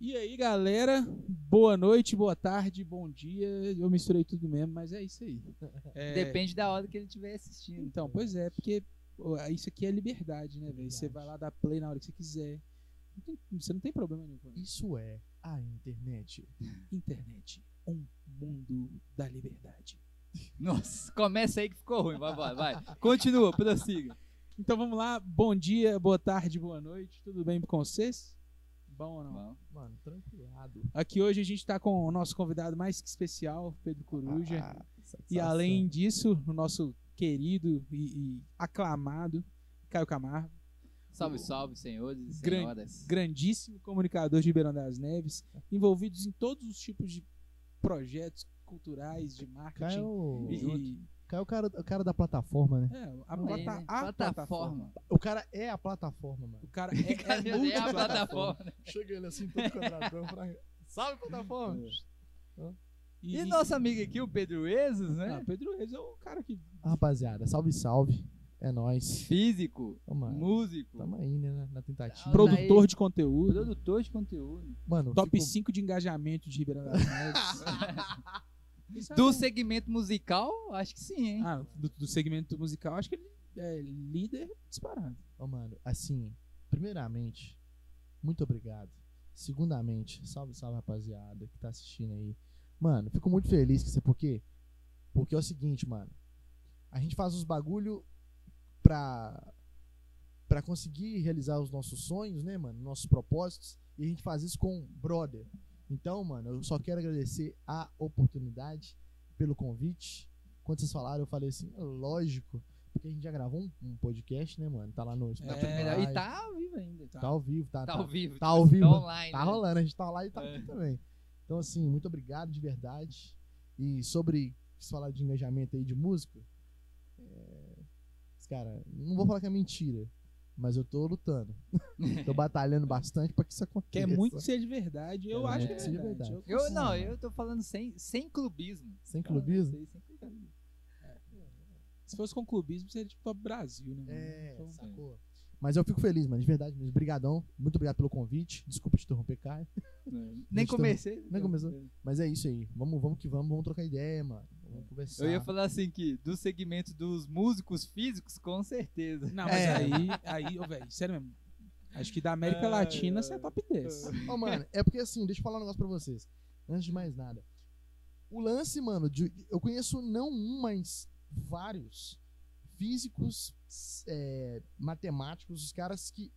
E aí, galera? Boa noite, boa tarde, bom dia. Eu misturei tudo mesmo, mas é isso aí. É, Depende da hora que ele estiver assistindo. Então, pois é, porque isso aqui é liberdade, né, velho? Você vai lá dar play na hora que você quiser. Não tem- você não tem problema nenhum com isso. Isso é a internet. Internet, um mundo da liberdade. Nossa, começa aí que ficou ruim. Vai, vai, vai. Continua, prossiga. Então vamos lá, bom dia, boa tarde, boa noite. Tudo bem com vocês? Bom ou não? Bom, Mano, tranquilado. Aqui hoje a gente tá com o nosso convidado mais que especial, Pedro Coruja. Ah, E além disso, o nosso querido e, e aclamado Caio Camargo, Salve, salve, senhores e Gran- senhoras. grandíssimo comunicador de Ribeirão das Neves, envolvidos em todos os tipos de projetos culturais, de marketing. Caio, E, e- Caio é o cara, o cara da plataforma, né? é, a, é, plata- né? a plataforma. O cara é a plataforma, mano. O cara é, é, Cara, é a multiplataforma. plataforma. Chega ele assim, todo quadradão. Pra... Salve, plataforma! E, E nosso amigo aqui, o Pedro Ezos, né? Ah, Pedro Reis é o cara que. Rapaziada, salve, salve. É nóis. Físico, Tamo aí. músico, Tamo aí, né? na- Na tentativa. Pro- Produtor de conteúdo. produtor de conteúdo. Mano, Top fico- 5 de engajamento de Ribeirão das é Do bom. segmento musical, acho que sim, hein? Ah, do, do segmento musical, acho que ele é líder disparado. Ô, mano, assim, primeiramente, muito obrigado. Segundamente, salve, salve, rapaziada que tá assistindo aí. Mano, fico muito feliz com isso, por quê? Porque é o seguinte, mano. A gente faz os bagulho pra, pra conseguir realizar os nossos sonhos, né, mano? Nossos propósitos. E a gente faz isso com brother. Então, mano, eu só quero agradecer a oportunidade pelo convite. Quando vocês falaram, eu falei assim, lógico. Porque a gente já gravou um, um podcast, né, mano? Tá lá no. Melhor- E tá ao vivo ainda. Tá ao vivo, tá, Tá tá, ao vivo. tá ao vivo. Tá online. tá né? rolando, a gente tá lá e tá É. aqui também. Então, assim, muito obrigado de verdade. E sobre se falar de engajamento aí de músico, é... cara, não vou falar que é mentira, mas eu tô lutando. tô batalhando bastante pra que isso aconteça. Quer muito ser de verdade. Eu Quero acho que é que seja verdade. verdade. Eu, não, Ah. eu tô falando sem, sem clubismo. Sem clubismo? Falando isso aí, sem clubismo. Se fosse com clubismo, seria tipo Top Brasil, né? É, Então, sacou? Mas eu fico feliz, mano, de verdade mesmo. Obrigadão. Muito obrigado pelo convite. Desculpa te interromper, Caio. Nem Gente, comecei. Nem começou. Mas é isso aí. Vamos, vamos que vamos, vamos trocar ideia, mano. Vamos conversar. Eu ia falar assim que do segmento dos músicos físicos, com certeza. Não, mas É. aí, aí, ô, velho, sério mesmo. Acho que da América Latina você é top 10. Ô, mano, é porque assim, deixa eu falar um negócio pra vocês. Antes de mais nada. O lance, mano, de- eu conheço não um, mas vários físicos, é, matemáticos, os caras que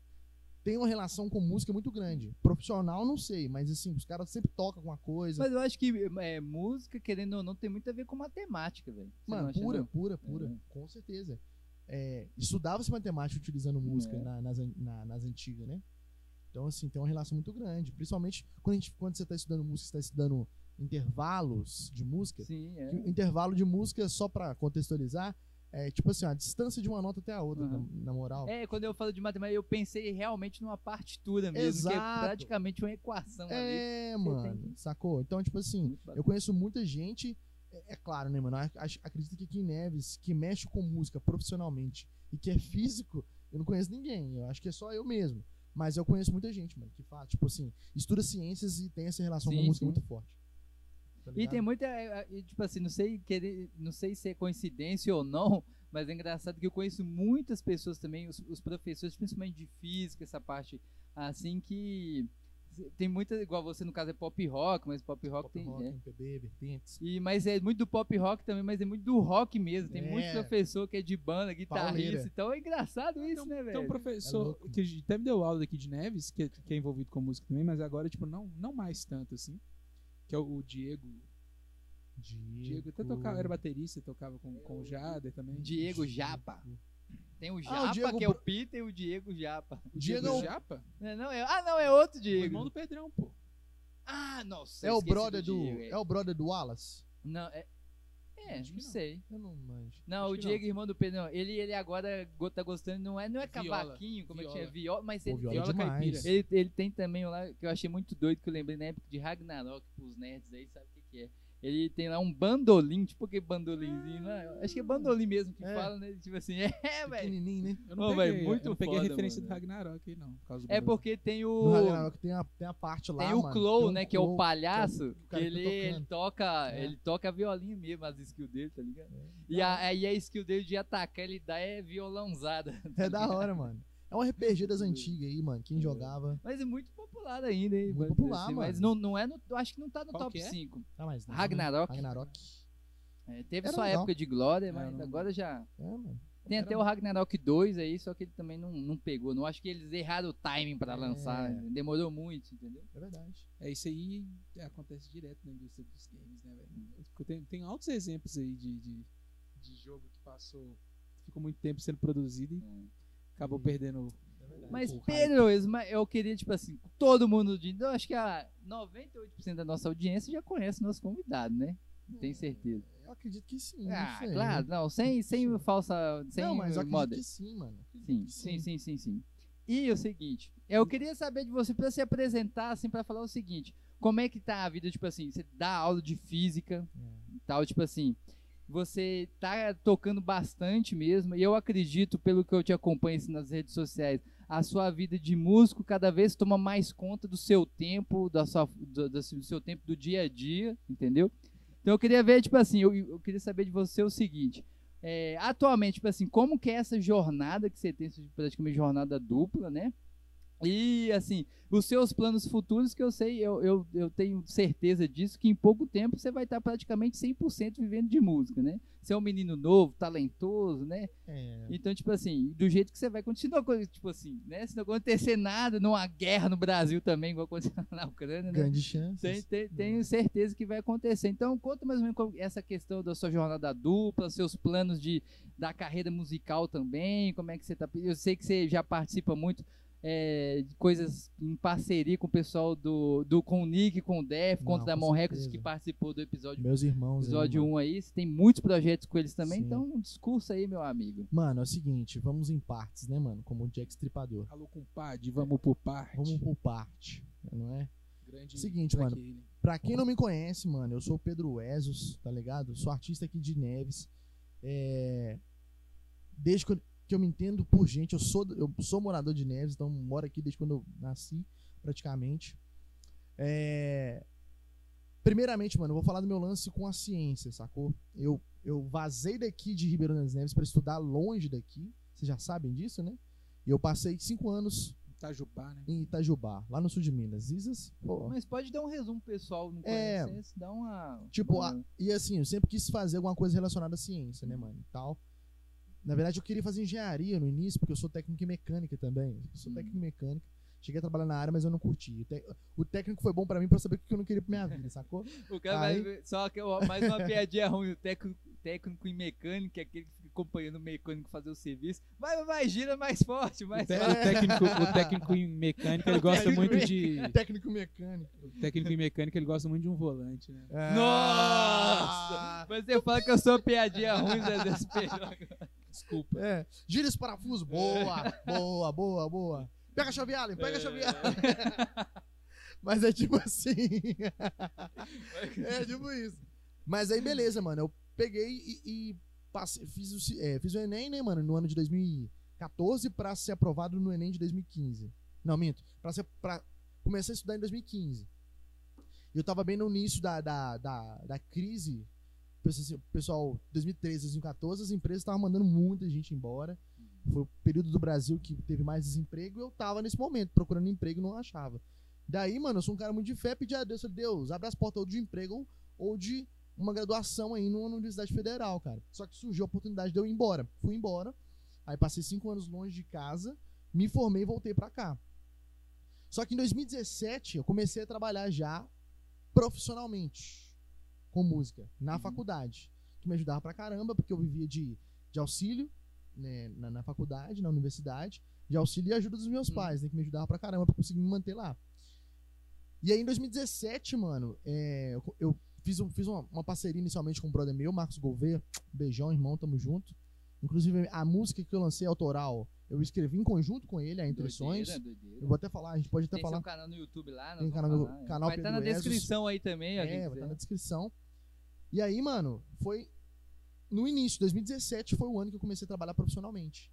têm uma relação com música muito grande. Profissional, não sei, mas assim, os caras sempre tocam com uma coisa. Mas eu acho que é, música, querendo ou não, tem muito a ver com matemática, velho. Mano, pura, não? pura, pura. É. Com certeza. É, Estudava-se matemática utilizando música É. na- nas, na- nas antigas, né? Então, assim, tem uma relação muito grande. Principalmente quando, a gente, quando você está estudando música, você está estudando intervalos de música. Sim, é. Intervalo de música, só pra contextualizar, é tipo assim, a distância de uma nota até a outra, Aham. na, na moral. É, quando eu falo de matemática, eu pensei realmente numa partitura mesmo, que é Exato. praticamente uma equação ali. É, Você mano, tem sacou? Então, tipo assim, eu conheço muita gente, é, é claro, né, mano? Acredito que aqui em Neves, que mexe com música profissionalmente e que é físico, eu não conheço ninguém. Eu acho que é só eu mesmo. Mas eu conheço muita gente, mano, que faz, tipo assim, estuda ciências e tem essa relação com Sim, música sim. muito forte. Tá E tem muita, é, é, tipo assim, não sei, querer, não sei se é coincidência ou não, mas é engraçado que eu conheço muitas pessoas também, os, os professores, principalmente de física, essa parte assim que tem muita, igual você no caso é pop rock, mas pop rock Pop tem, rock, é. MPB, vertentes. E, mas é muito do pop rock também, mas é muito do rock mesmo. Tem É. muito professor que é de banda, guitarrista. Pauleira. Então é engraçado isso, né, velho? Tem um professor louco. que até me deu aula daqui de Neves, que, que é envolvido com música também, mas agora, tipo, não, não mais tanto assim. Que é o, o Diego. Diego até tocava, era baterista, tocava com, com o Jader também. Diego Japa. Tem o Ah, o Japa, Diego que é o Peter, e o Diego Japa. O Diego Diego é Japa? Não, não, é, ah, não, é outro O Diego. irmão do Pedrão, pô. Ah, nossa. É o brother do. Diego, É o brother do Wallace? Não, é. É, Acho não que não. sei. Eu não manjo. Não, Acho o Diego, irmão do Pedro, não. Ele, ele agora go- tá gostando, não é, não é Viola, cavaquinho, como eu viola. tinha viola, mas Pô, ele, viola viola demais. caipira. ele, ele tem também um lá que eu achei muito doido, que eu lembrei na época de Ragnarok, pros nerds aí, sabe o que, que é? Ele tem lá um bandolim, tipo que bandolimzinho lá. Acho que é bandolim mesmo que É. fala, né? Tipo assim, é, velho. Pequenininho, né? Eu não Ô, peguei, velho, muito eu não peguei a foda, referência mano. do Ragnarok aí, não. Por causa do É porque tem No o. Ragnarok tem a, tem a parte lá, Tem o Clow, tem um né? Que é o Clow, palhaço. que é o Que ele, tá ele tocando. toca. É. Ele toca violinho mesmo, as skills dele, tá ligado? E a, aí a skill dele de atacar, ele dá é violãozada. tá É da hora, mano. É um RPG das antigas aí, mano. Quem jogava. Mas é muito popular ainda, hein? Muito popular, Mas mano. não, não é no. eu Acho que não tá no Qual top é? 5. Ah, mas não, né? Ragnarok. Ragnarok. É, teve Era sua legal. época de glória, É, mas não- agora já. É, mano. Tem Era até o Ragnarok 2 aí, só que ele também não, não pegou. Não acho que eles erraram o timing pra É. lançar. Demorou muito, entendeu? É verdade. É isso aí é, acontece direto na indústria dos games, né, velho? Porque Tem, tem altos exemplos aí de, de, de jogo que passou, ficou muito tempo sendo produzido e acabou Hum. perdendo. É. Mas, o hype. Pedro, eu queria, tipo assim, todo mundo. De, eu acho que a 98% da nossa audiência já conhece o nosso convidado, né? Tem certeza. Eu acredito que sim. Ah, não sei. claro, não, sem, sem falsa. Sem Não, mas eu acredito moda. que sim, mano. Sim, que sim, sim, sim, sim. E o seguinte, eu queria saber de você pra se apresentar, assim, pra falar o seguinte: como é que tá a vida, tipo assim, você dá aula de física É. e tal, tipo assim, você tá tocando bastante mesmo, e eu acredito, pelo que eu te acompanho assim, nas redes sociais, a sua vida de músico cada vez toma mais conta do seu tempo, da sua, do, do seu tempo do dia a dia, entendeu? Então eu queria ver, tipo assim, eu, eu queria saber de você o seguinte. é, atualmente, tipo assim, como que é essa jornada que você tem, essa praticamente jornada dupla, né? E, assim, os seus planos futuros, que eu sei, eu, eu, eu tenho certeza disso, que em pouco tempo você vai estar praticamente 100% vivendo de música, né? Você é um menino novo, talentoso, né? É. Então, tipo assim, do jeito que você vai continuar, tipo assim, né? Se não acontecer nada, numa guerra no Brasil também, igual aconteceu na Ucrânia, né? Grande chance. Tem, tem- tenho certeza que vai acontecer. Então, conta mais ou menos essa questão da sua jornada dupla, seus planos de, da carreira musical também, como é que você tá. Eu sei que você já participa muito é, coisas em parceria com o pessoal do, do com o Nick, com o Def, com Mon Records, certeza. que participou do episódio, Meus irmãos. aí, episódio mano. 1 aí. Você tem muitos projetos com eles também, Sim. então um discurso aí, meu amigo. Mano, é o seguinte, vamos em partes, né, mano? Como o Jack Stripador. Alô, compadre, vamos por parte. Vamos por parte, não é? Grande Seguinte, mano. Alien. Pra quem não me conhece, mano, eu sou o Pedro Esos, tá ligado? Sou artista aqui de Neves. É... Desde eu, que eu me entendo por gente, eu sou, eu sou morador de Neves, então moro aqui desde quando eu nasci, praticamente. É... Primeiramente, mano, eu vou falar do meu lance com a ciência, sacou? Eu, eu vazei daqui de Ribeirão das Neves pra estudar longe daqui. Vocês já sabem disso, né? E eu passei cinco anos Itajubá, né? em Itajubá, lá no sul de Minas. Isas, pô, Mas pode dar um resumo pessoal, não É. conhece, dá uma. Tipo, uma- a- e assim, eu sempre quis fazer alguma coisa relacionada à ciência, né, mano? E tal. Na verdade, eu queria fazer engenharia no início, porque eu sou técnico em mecânica também. Eu sou Hum. técnico em mecânica. Cheguei a trabalhar na área, mas eu não curti. O, o técnico foi bom pra mim pra saber o que eu não queria pra minha vida, sacou? O cara Aí- vai ver, só que mais uma piadinha ruim, o técnico, técnico em mecânica, aquele que fica acompanhando o mecânico fazer o serviço. Vai, vai, vai, gira mais forte, O, mais te- forte. o técnico, o técnico em mecânica, ele gosta muito de. técnico mecânico. O técnico em mecânica, ele gosta muito de um volante, né? Nossa! Mas você fala que eu sou piadinha ruim, Zé Desespero. Desculpa. É. Gira esse parafuso. Boa, boa, boa, boa. Pega a chave Allen, pega a chave Allen. Mas é tipo assim. é tipo isso. Mas aí, beleza, mano. Eu peguei e, e passei, fiz, o, é, fiz o Enem, né, mano, no ano de 2014 pra ser aprovado no Enem de 2015. Não, minto. Pra ser, pra, comecei a estudar em 2015. E eu tava bem no início da, da, da, da crise. Pessoal- Pessoal, 2013, 2014, as empresas estavam mandando muita gente embora. Foi o período do Brasil que teve mais desemprego e eu tava nesse momento procurando emprego e não achava. Daí, mano, eu sou um cara muito de fé, pedi a Deus, falei, Deus, abre as portas ou de emprego ou, de uma graduação aí numa Universidade Federal, cara. Só que surgiu a oportunidade de eu ir embora. Fui embora, aí passei cinco anos longe de casa, me formei e voltei pra cá. Só que em 2017 eu comecei a trabalhar já profissionalmente com música na Uhum. faculdade, que me ajudava pra caramba, porque eu vivia de, de auxílio né, na, na faculdade, na universidade, de auxílio e ajuda dos meus Uhum. pais, né, que me ajudava pra caramba pra conseguir me manter lá. E aí em 2017, mano, é, eu, eu fiz, um- fiz uma, uma parceria inicialmente com um brother meu, Marcos Gouveia, beijão, irmão, tamo junto. Inclusive a música que eu lancei autoral, eu escrevi em conjunto com ele, a Entre Sonhos. Eu vou até falar, a gente pode até Tem falar. seu canal no YouTube lá, Tem canal no- falar, é. canal Vai estar na Pedro Esos. descrição aí também, É, vai estar na descrição. E aí, mano, foi no início, 2017 foi o ano que eu comecei a trabalhar profissionalmente.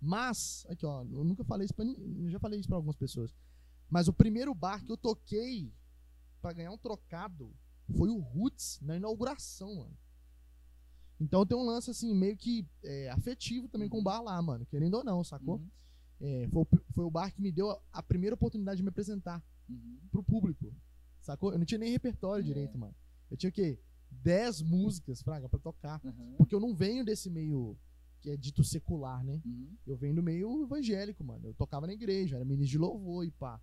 Mas, aqui ó, eu nunca falei isso pra ninguém, eu já falei isso pra algumas pessoas. Mas o primeiro bar que eu toquei pra ganhar um trocado foi o Roots na inauguração, mano. Então tem um lance assim, meio que é, afetivo também com o bar lá, mano. Querendo ou não, sacou? Uhum, É, foi, foi o bar que me deu a, a primeira oportunidade de me apresentar uhum. pro público. Sacou? Eu não tinha nem repertório É. direito, mano. Eu tinha o quê? 10 músicas, fraga, pra tocar. Uhum. Porque eu não venho desse meio que é dito secular, né? Uhum. Eu venho do meio evangélico, mano. Eu tocava na igreja, era ministro de louvor e pá.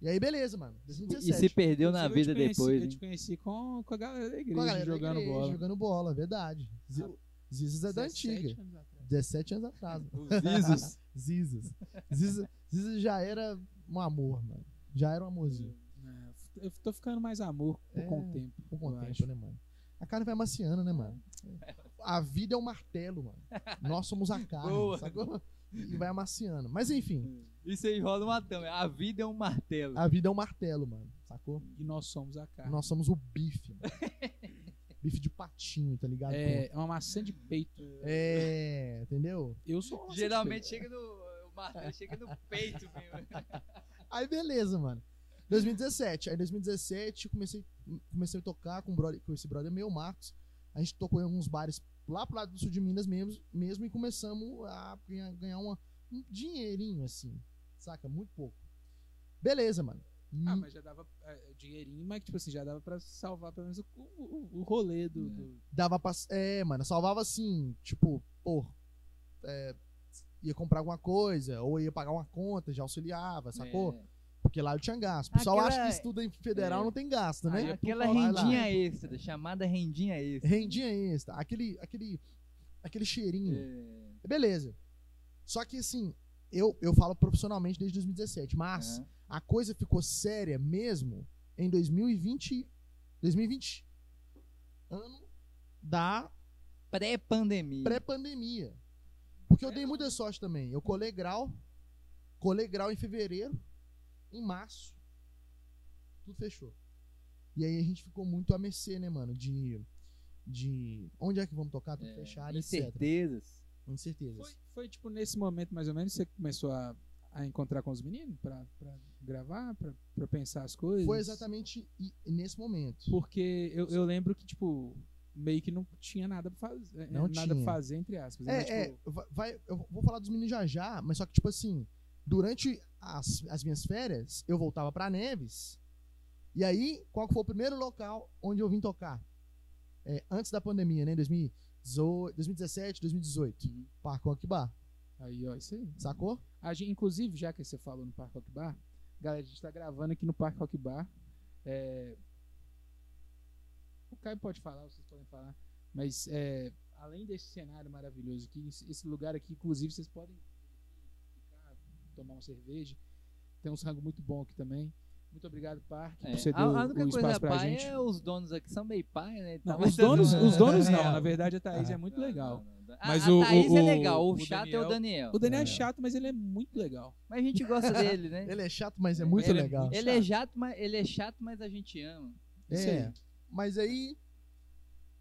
E aí, beleza, mano. E 2017. se perdeu na vida conheci- depois, Eu te conheci com, com a galera da igreja, Com a galera da jogando igreja, bola. Jogando bola, verdade. Ah, Zizas é da 17 antiga. anos atrás. 17 anos atrás. Zizas. Zizas. Zizas já era um amor, mano. Já era um amorzinho. É, eu tô ficando mais amor É, com o tempo. Com o tempo, acho. né, mano? A carne vai amaciando, né, mano? A vida é um martelo, mano. Nós somos a carne, Boa. sacou? E vai amaciando. Mas enfim, Isso aí rola uma tama. A vida é um martelo. a vida é um martelo, mano. Sacou? E nós somos a carne. Nós somos o bife. mano. bife de patinho, tá ligado? É, é uma maçã de peito. É, entendeu? Eu sou Geralmente chega no. O martelo chega no peito, mesmo. Aí beleza, mano. 2017. Aí 2017 eu comecei, comecei a tocar com, brother, com esse brother meu, Marcos. A gente tocou em alguns bares lá pro lado do sul de Minas mesmo, mesmo e começamos a ganhar, ganhar uma- um dinheirinho, assim. Saca? Muito pouco. Beleza, mano. Ah, Hum, mas já dava é, dinheirinho, mas tipo assim, já dava pra salvar pelo menos o, o, o rolê do, É. do- Dava pra. É, mano, salvava assim, tipo, pô. é, ia comprar alguma coisa, ou ia pagar uma conta, já auxiliava, sacou? É. Porque lá eu tinha gasto. O pessoal Aquela- acha que estuda em federal é. não tem gasto, né? É Aquela falar lá. rendinha extra, chamada rendinha extra. Rendinha extra. Aquele, aquele, aquele cheirinho. É. Beleza. Só que assim, eu, eu falo profissionalmente desde 2017, mas Aham. a coisa ficou séria mesmo em 2020. 2020. Ano da Pré-pandemia. pré-pandemia. Porque eu dei muita sorte também. Eu colei grau, colei grau em fevereiro, em março, tudo fechou. E aí a gente ficou muito a mercê, né, mano, de de onde é que vamos tocar, tudo É, fechado, etc. Incertezas. Incertezas. Foi, foi tipo nesse momento mais ou menos que você começou a, a encontrar com os meninos pra, pra gravar, pra, pra pensar as coisas? Foi exatamente nesse momento. Porque eu, eu lembro que, tipo, meio que não tinha nada pra fazer. é, Não nada tinha. pra fazer, entre aspas. né? É, é, tipo, va- vai, eu vou falar dos meninos já já, mas só que, tipo assim, durante as, as minhas férias, eu voltava pra Neves. E aí, qual que foi o primeiro local onde eu vim tocar? É, antes da pandemia, né? 2018, 2017, 2018. Uhum. Parque Rock Bar. Aí, ó, isso aí. Sacou? A gente, inclusive, já que você falou no Parque Rock Bar, galera, a gente tá gravando aqui no Parque Rock Bar. É... O Caio pode falar, vocês podem falar. Mas é, além desse cenário maravilhoso aqui, esse lugar aqui, inclusive, vocês podem tomar uma cerveja. Tem um rango muito bom aqui também. Muito obrigado, Parque, É, por você a, a única o coisa espaço pra pai gente. é os donos aqui são meio pai, né? Não, Tá, mas os donos, tudo- os donos não. É. Na verdade, a Thaís é Ah, muito não, legal. não, não. A- Mas a, o- Thaís o- é legal, o, o chato é Daniel- o Daniel. O Daniel é É. chato, mas ele é muito legal. Mas a gente gosta dele, né? Ele é chato, mas é muito Ele é legal. muito Ele é chato, mas ele é chato, mas a gente ama. Isso é. aí. Mas aí,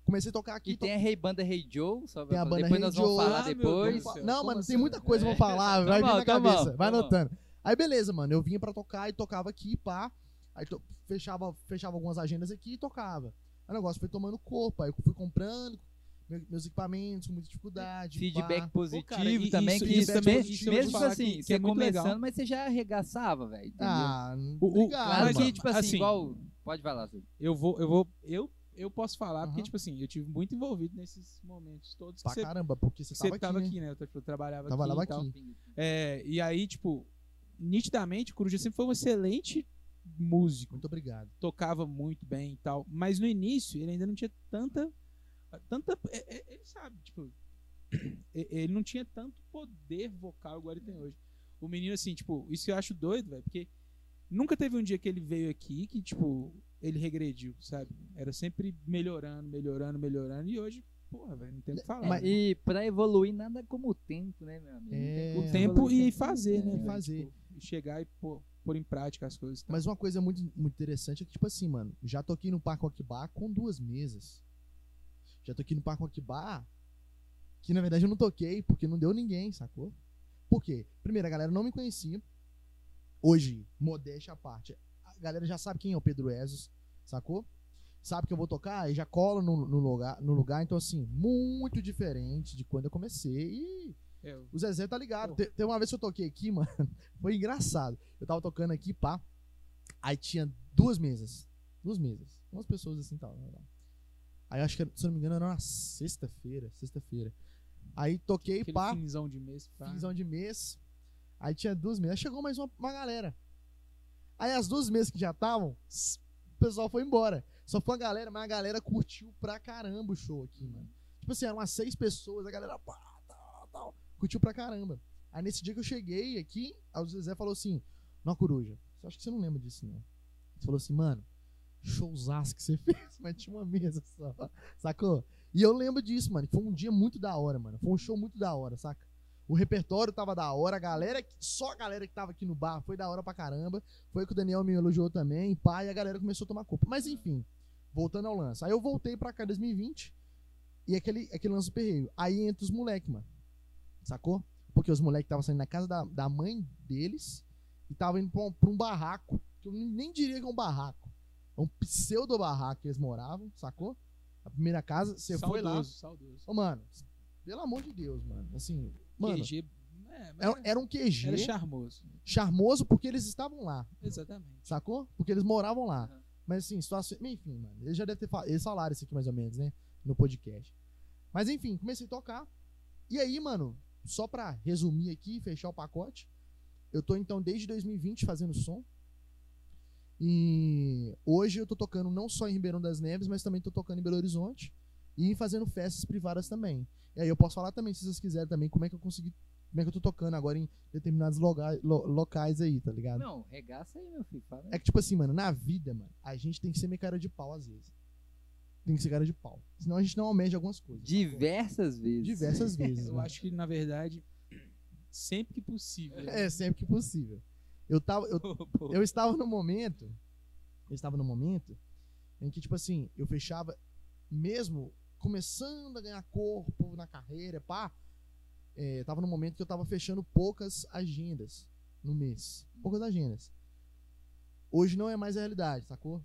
comecei a tocar aqui. E tem a Rei Banda Rei Joe, só Tem a banda Depois Hey nós vamos Joe. falar Ah, depois. Deus. Não, mano, tem assim? muita coisa É. pra falar, vai Tá vir bom, na tá cabeça. bom, vai tá bom. anotando. Aí beleza, mano, eu vinha pra tocar e tocava aqui, pá. Aí to- fechava, fechava algumas agendas aqui e tocava. Aí o negócio foi tomando corpo, aí eu fui comprando meu- meus equipamentos com muita dificuldade. Feedback pá. positivo Pô, cara, e também, isso- que isso me- positivo, mesmo assim, que- que você é começando, legal. mas você já arregaçava, velho. Ah, O- o- obrigado, claro que, mano. tipo assim, assim, igual. Pode falar, Cid. Eu vou, eu vou, eu, eu posso falar, porque, Aham. tipo assim, eu tive muito envolvido nesses momentos todos que Pra você, caramba, porque você tava aqui, tava né? aqui, né? Eu, eu trabalhava Trabalhava aqui. e aqui. É, e aí, tipo, nitidamente, o Coruja sempre foi um excelente músico. Muito obrigado. Tocava muito bem e tal. Mas no início, ele ainda não tinha tanta. tanta é- é- ele sabe, tipo. Ele não tinha tanto poder vocal igual ele tem hoje. O menino, assim, tipo, isso eu acho doido, velho, porque nunca teve um dia que ele veio aqui que, tipo, ele regrediu, sabe? Era sempre melhorando, melhorando, melhorando. E hoje, porra, velho, não tem o que falar. Mas- E pra evoluir, nada como o tempo, né, meu amigo? É, como o tempo evoluir e fazer, né? É. velho? fazer. Tipo, e chegar e pôr, pôr em prática as coisas. e tal. Mas uma coisa muito, muito interessante é que, tipo assim, mano, já toquei no Parque Bar com duas mesas. Já toquei no Parque Bar, que na verdade eu não toquei, porque não deu ninguém, sacou? Por quê? Primeiro, a galera não me conhecia. Hoje, modéstia à parte, a galera já sabe quem é o Pedro Ezos, sacou? Sabe que eu vou tocar e já cola no, no lugar, no lugar. Então, assim, muito diferente de quando eu comecei. E É, eu- o Zezé tá ligado. Pô. Te- Tem uma vez que eu toquei aqui, mano, foi engraçado. Eu tava tocando aqui, pá. Aí tinha duas mesas. Duas mesas. Umas pessoas assim tal. Aí eu acho que, se eu não me engano, era uma sexta-feira. Sexta-feira. Aí toquei, aquele pá. finzão de mês. pá. Finzão de mês. Aí tinha duas mesas. Aí chegou mais uma, uma galera. Aí as duas mesas que já estavam, o pessoal foi embora. Só foi a galera, mas a galera curtiu pra caramba o show aqui, mano. Tipo assim, eram umas seis pessoas, a galera pá, tal, tal, curtiu pra caramba. Aí nesse dia que eu cheguei aqui, o Zezé falou assim: Não, coruja, acho que você não lembra disso, não. Ele falou assim, mano, showzaço que você fez, mas tinha uma mesa só. Sacou? E eu lembro disso, mano. Foi um dia muito da hora, mano. Foi um show muito da hora, saca? O repertório tava da hora, a galera, só a galera que tava aqui no bar foi da hora pra caramba. Foi que o Daniel me elogiou também, pá, e a galera começou a tomar culpa. Mas enfim, voltando ao lance. Aí eu voltei pra cá em 2020 e aquele, aquele lance do perreio. Aí entra os moleques, mano. Sacou? Porque os moleques estavam saindo da casa da, da mãe deles e estavam indo pra um, pra um barraco. Que eu nem diria que é um barraco. É um pseudo barraco que eles moravam, sacou? A primeira casa, você foi lá. Saudoso, saudoso. Ô, mano, pelo amor de Deus, mano. Assim, mano, QG, é, mas era, era um QG era charmoso. charmoso porque eles estavam lá, Exatamente. sacou? Porque eles moravam lá. Aham. Mas assim, situação. Enfim, mano, eles já devem ter falado. Eles falaram isso aqui mais ou menos, né? No podcast. Mas enfim, comecei a tocar. E aí, mano, só pra resumir aqui fechar o pacote, eu tô então desde 2020 fazendo som. E hoje eu tô tocando não só em Ribeirão das Neves, mas também tô tocando em Belo Horizonte e fazendo festas privadas também. E aí eu posso falar também, se vocês quiserem também, como é que eu consegui. Como é que eu tô tocando agora em determinados loga- lo- locais aí, tá ligado? Não, regaça aí, meu filho. Fala aí. É que, tipo assim, mano, na vida, mano, a gente tem que ser meio cara de pau às vezes. Tem que ser cara de pau. Senão a gente não almeja algumas coisas. Diversas vezes. Diversas vezes. Eu mano. acho que, na verdade, sempre que possível. É, sempre que possível. Eu, tava, eu, eu estava no momento. Eu estava no momento em que, tipo assim, eu fechava, mesmo começando a ganhar corpo na carreira, pá. É, tava no momento que eu tava fechando poucas agendas no mês. Poucas agendas. Hoje não é mais a realidade, sacou?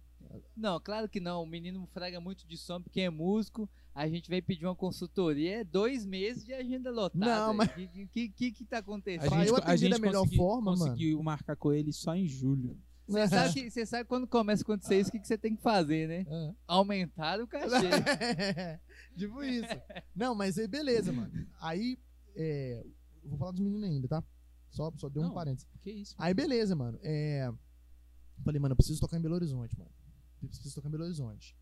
Não, claro que não. O menino fraga muito de som porque é músico. A gente veio pedir uma consultoria. É dois meses de agenda lotada. Não, mas- O que, que, que, que tá a acontecendo? Pra gente, eu a atender gente da melhor forma, mano. conseguiu marcar com ele só em julho. Você sabe, que- você sabe quando começa a acontecer isso, o que, que você tem que fazer, né? É. Aumentar o cachê. tipo isso. Não, mas aí beleza, mano. Aí, é, vou falar dos meninos ainda, tá? Só, só deu um parênteses. Que isso? Aí beleza, mano. É, falei, mano, eu preciso tocar em Belo Horizonte, mano. Eu preciso tocar em Belo Horizonte.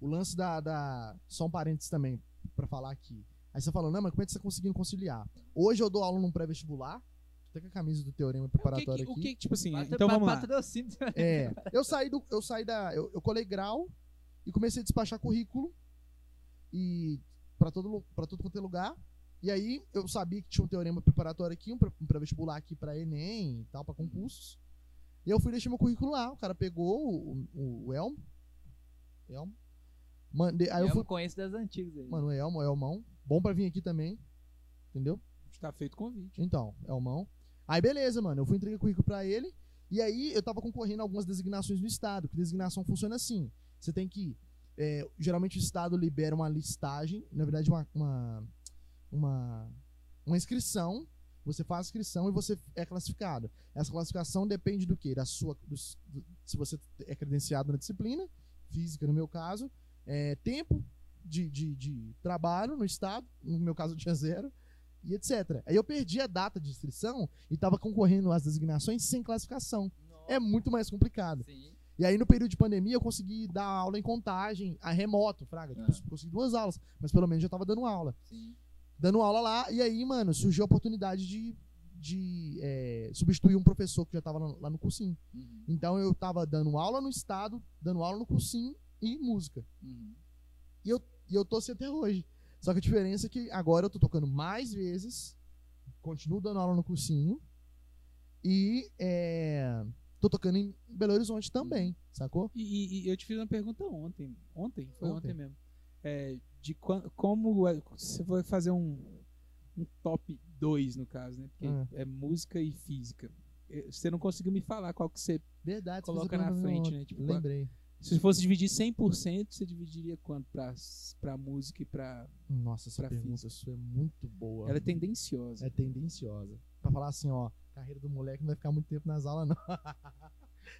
O lance da, da. Só um parênteses também, pra falar aqui. Aí você falou, não, mas como é que você tá conseguindo conciliar? Hoje eu dou aula num pré-vestibular. Até com a camisa do Teorema o que, Preparatório que, o aqui. que, tipo assim, então vamos lá. Patrocínio. É, eu saí do, eu saí da, eu, eu colei grau e comecei a despachar currículo e para todo para todo quanto é lugar. E aí eu sabia que tinha um teorema preparatório aqui, um para vestibular aqui para ENEM e tal, para concursos. E eu fui deixar meu currículo lá, o cara pegou o, o, o Elmo. Elmo. Mandei, aí eu eu fui, conheço das antigas aí. mano, o Elmo, o Elmão, bom para vir aqui também. Entendeu? Está feito o convite. Então, Elmão. Aí beleza, mano. Eu fui entregar currículo pra ele. E aí eu tava concorrendo a algumas designações no estado. Que designação funciona assim. Você tem que. é, geralmente o estado libera uma listagem, na verdade, uma, uma, uma, uma inscrição. Você faz a inscrição e você é classificado. Essa classificação depende do quê? Da sua. dos- do- se você é credenciado na disciplina, física no meu caso, é, tempo de, de, de trabalho no estado, no meu caso eu tinha zero, e etc. Aí eu perdi a data de inscrição e estava concorrendo às designações sem classificação. Nossa, É muito mais complicado. sim. E aí, no período de pandemia, eu consegui dar aula em contagem, a remoto, fraga. Tipo, Ah. consegui duas aulas, mas pelo menos já tava dando aula. Sim. Dando aula lá, e aí, mano, surgiu a oportunidade de, de é, substituir um professor que já tava lá lá no cursinho. Uhum. Então eu tava dando aula no estado, dando aula no cursinho e música. Uhum. E eu tô assim até hoje. Só que a diferença é que agora eu tô tocando mais vezes, continuo dando aula no cursinho e é, tô tocando em Belo Horizonte também, sacou? E, e- eu te fiz uma pergunta ontem. Ontem? Foi Ontem. ontem, mesmo. É, de como é- você vai fazer um, um top 2, no caso, né? Porque Ah. é música e física. Eh, Você não conseguiu me falar qual que você. Verdade, Coloca na frente, né? Tipo, Lembrei. Se fosse dividir 100%, você dividiria quanto pra, pra música e pra. Nossa, essa Pra pergunta sua é muito boa. Ela é tendenciosa. É tendenciosa. Pra falar assim, ó, carreira do moleque não vai ficar muito tempo nas aulas, não.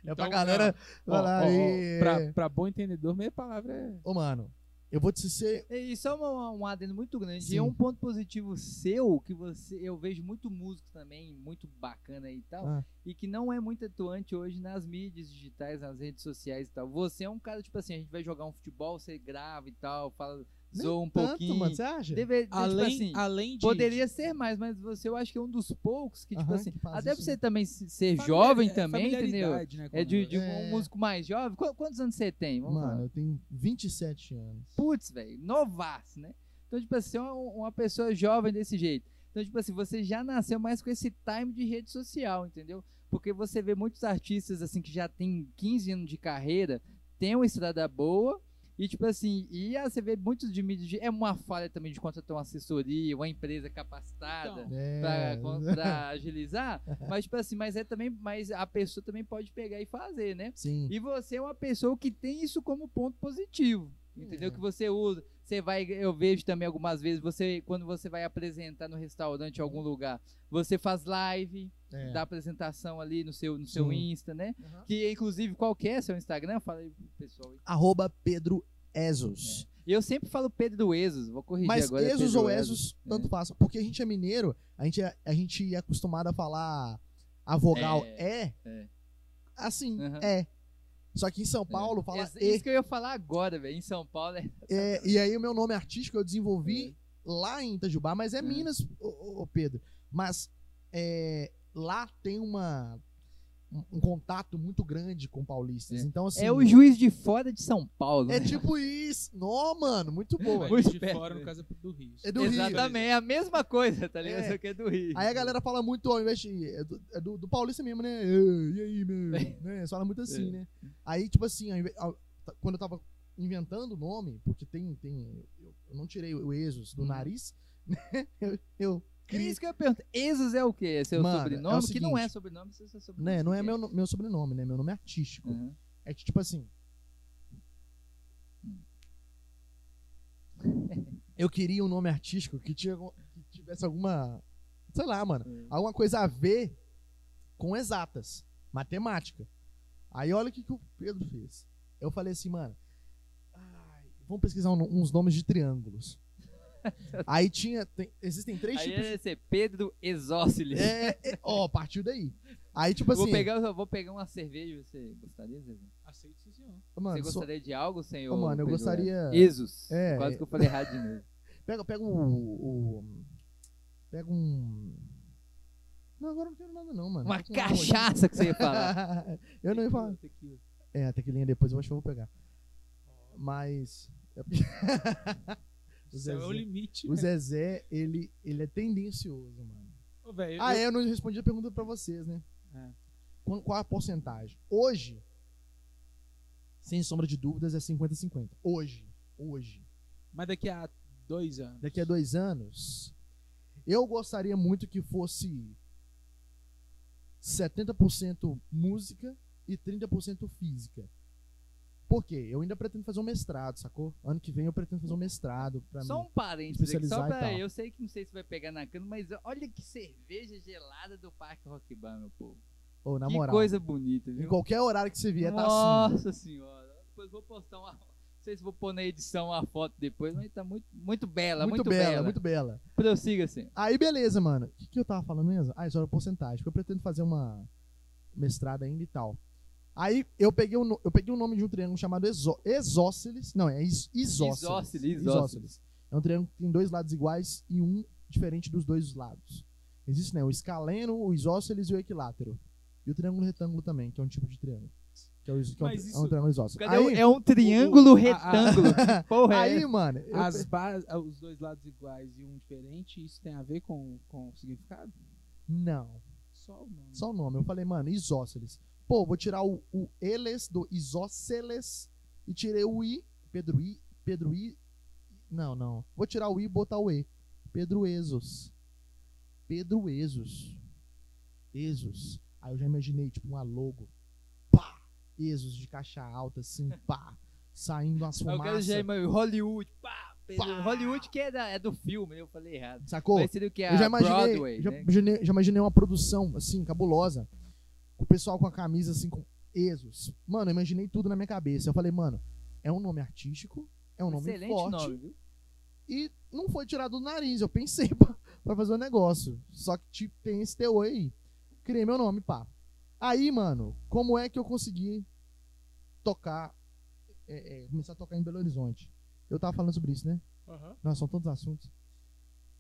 é pra Então, galera Ó, ó, ó, pra, pra bom entendedor, meia palavra é. Ô, mano, eu vou te ser. E só uma- um adendo muito grande. Sim. E é um ponto positivo seu, que você eu vejo muito músico também, muito bacana e tal, Ah. e que não é muito atuante hoje nas mídias digitais, nas redes sociais e tal. Você é um cara, tipo assim, a gente vai jogar um futebol, você grava e tal, fala, Nem zoa um tanto, pouquinho. mano, você acha? Deve, tipo Além, assim, além de. Poderia ser mais, mas você eu acho que é um dos poucos que, tipo Aham, assim, que até pra você né? também se- ser Familiar- jovem é também, entendeu? Né, É de, de É. um músico mais jovem. Qu- Quantos anos você tem? Vamos Mano, falar. eu tenho 27 anos. Putz, velho, novaço, né? Então, tipo assim, você é uma, uma pessoa jovem desse jeito. Então, tipo assim, você já nasceu mais com esse time de rede social, entendeu? Porque você vê muitos artistas, assim, que já tem 15 anos de carreira, tem uma estrada boa, e, tipo assim, e ah, você vê muitos de mídia, de- é uma falha também de contratar uma assessoria, uma empresa capacitada. Então, É, pra agilizar, mas tipo assim, mas é também, mas a pessoa também pode pegar e fazer, né? Sim. E você é uma pessoa que tem isso como ponto positivo. Entendeu? É. Que você usa. Você vai, eu vejo também algumas vezes, você, quando você vai apresentar no restaurante em algum lugar, você faz live, É. dá apresentação ali no seu, no seu. Insta, né? Aham. Que inclusive, qual que é seu Instagram? Fala aí pro pessoal. aí. Arroba Pedro Ezos. E eu sempre falo Pedro Ezos, vou corrigir Mas agora. é Ezos Pedro ou Ezos, tanto faz. Porque a gente é mineiro, a gente é, a gente é acostumado a falar a vogal é, é. assim, Aham. é. Só que em São Paulo fala e. Isso que eu ia falar agora, velho. Em São Paulo é. É, e aí o meu nome artístico eu desenvolvi lá em Itajubá, mas é É. Minas, ô, ô, Pedro. Mas é, lá tem uma um, contato muito grande com paulistas. É. Então assim, É o juiz de fora de São Paulo. é né? tipo isso. Não, mano, muito boa. Mas Muito de perto, fora, né? no caso, é do Rio. É do Rio. Exatamente, é a mesma coisa, tá ligado? É. Só que é do Rio. Aí a galera fala muito, ao invés de. É do, é do- do paulista mesmo, né? "Ê, E aí, meu? né? Eles falam muito assim, É. né? Aí, tipo assim, ao invés- ao- quando eu tava inventando o nome, porque tem. tem eu, eu não tirei o Exos do Uhum. nariz, né? Eu, eu É criei. isso que eu pergunto. Exos é o quê? É seu Mano, é sobrenome? o que não é seguinte, sobrenome, isso é sobrenome. Né, não é que meu, meu sobrenome, né? Meu nome é artístico. Uhum. É que, tipo assim. Eu queria um nome artístico que, tinha, que tivesse alguma. Sei lá, mano. Alguma coisa a ver com exatas. Matemática. Aí olha o que, que o Pedro fez. Eu falei assim, mano. ai, vamos pesquisar um- uns nomes de triângulos. Aí tinha. tem- existem três Aí tipos ia ser Pedro Exóciles. É, é, ó, partiu daí. Aí, tipo assim. vou, pegar, eu vou pegar uma cerveja, você gostaria, Zezé? Aceito sim, senhor. mano, você sou- gostaria de algo, senhor? Ô, mano, eu Pedro gostaria- Exos. É, Quase é. que eu falei errado de novo. Pega, pega o, o- Pega um. Não, agora eu não quero nada, não, mano. Uma aqui. cachaça que você ia falar. eu não ia falar. Tequila. É, a tequilinha depois eu acho que eu vou pegar. Mas. O, O céu é o Zezé, limite. o né? Zezé, ele, ele é tendencioso, mano. Ô, velho, Ah, eu- é, eu não respondi a pergunta pra vocês, né? É. Qual, qual a porcentagem? Hoje, sem sombra de dúvidas, é 50-50. Hoje. Hoje. Mas daqui a dois anos. daqui a dois anos, eu gostaria muito que fosse 70% música e 30% física. Por quê? Eu ainda pretendo fazer um mestrado, sacou? Ano que vem eu pretendo fazer um mestrado pra Só um parênteses aqui, só pra. Eu sei que não sei se vai pegar na cana, mas olha que cerveja gelada do Parque Rock Bar, meu povo. Na que moral, coisa bonita, em viu? qualquer horário que você vier, tá assim. Nossa senhora. Depois vou postar uma. Não sei se vou pôr na edição uma foto depois, mas tá muito, muito bela, Muito, muito, bela, bela. muito bela. Prossiga assim. Aí, beleza, mano. O que, que eu tava falando mesmo? Ah, isso era porcentagem. Porque eu pretendo fazer uma mestrado ainda e tal. Aí, eu peguei, o eu peguei o nome de um triângulo chamado exó isósceles. Não, é is isósceles. Isósceles, isósceles. É um triângulo que tem dois lados iguais e um diferente dos dois lados. Existe, né? O escaleno, o isósceles e o equilátero. E o triângulo retângulo também, que é um tipo de triângulo. Que é, o, is- que é um, Mas é isso- um triângulo isósceles. Aí, é um triângulo o- a- retângulo. Que Porra, é aí essa? mano, eu As ba- os dois lados iguais e um diferente, isso tem a ver com, com o significado? não. Só o nome. Só o nome. Eu falei, mano, isósceles. Pô, vou tirar o, o eles do isósceles e tirei o i, Pedro i, Pedro i, Não, não. Vou tirar o I e botar o E. Pedro Ezos. Pedro Ezos. Ezos. Aí eu já imaginei, tipo, uma logo. Pá! Ezos de caixa alta, assim, pá! Saindo umas Eu quero fumaças. já Hollywood, pá, Pedro- Pá. Hollywood que é, da- é do filme, eu falei errado. Sacou? Parecido que é eu já imaginei, Broadway, já, né? já imaginei uma produção, assim, cabulosa. O pessoal com a camisa, assim, com Ezos. Mano, eu imaginei tudo na minha cabeça. Eu falei, mano, é um nome artístico, é um nome Excelente forte. nome, viu? E não foi tirado do nariz. Eu pensei pra, pra fazer o negócio. Só que tipo, tem esse teu aí. Criei meu nome, pá. Aí, mano, como é que eu consegui tocar, é, é, começar a tocar em Belo Horizonte? Eu tava falando sobre isso, né? Nossa, são tantos assuntos.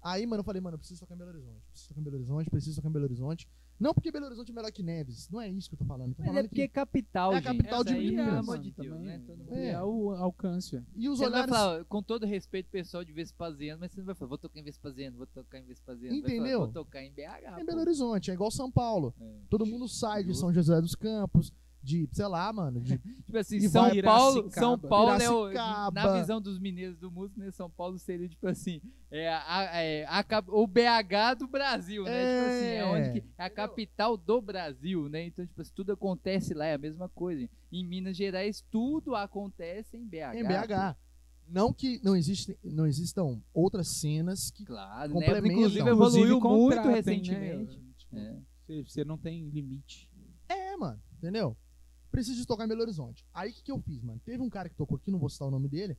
Aí, mano, eu falei, mano, eu preciso tocar em Belo Horizonte. Preciso tocar em Belo Horizonte, preciso tocar em Belo Horizonte. Não porque Belo Horizonte é melhor que Neves. Não é isso que eu tô falando. Eu tô Mas falando é porque é que... capital, É a capital de aí, Minas, mano, amor de Deus, também. né? É. É o alcance. E os Você olhares... falar, com todo respeito pessoal de Vespasiano, mas você não vai falar, vou tocar em Vespasiano, vou tocar em Vespasiano. Vai falar, Entendeu? vou tocar em BH. em pô. Belo Horizonte. É igual São Paulo. É. Todo mundo sai de. São José dos Campos, de, sei lá, mano, de Tipo assim, São Paulo. São Paulo é o, na visão dos mineiros do músico, né? São Paulo seria tipo assim, é, a, é a o BH do Brasil, né? Tipo assim, é onde que, é a capital do Brasil, né? Então, tipo assim, tudo acontece lá, é a mesma coisa. Em Minas Gerais, tudo acontece em BH. em BH. Não que não, existe, não existam outras cenas que. Claro, né? Complementam. Inclusive Inclusive, evoluiu muito contratem, recentemente. né? Tipo, É. Você, você não tem limite. É, mano, entendeu? Preciso de tocar em Belo Horizonte. Aí o que, que eu fiz, mano? Teve um cara que tocou aqui, não vou citar o nome dele,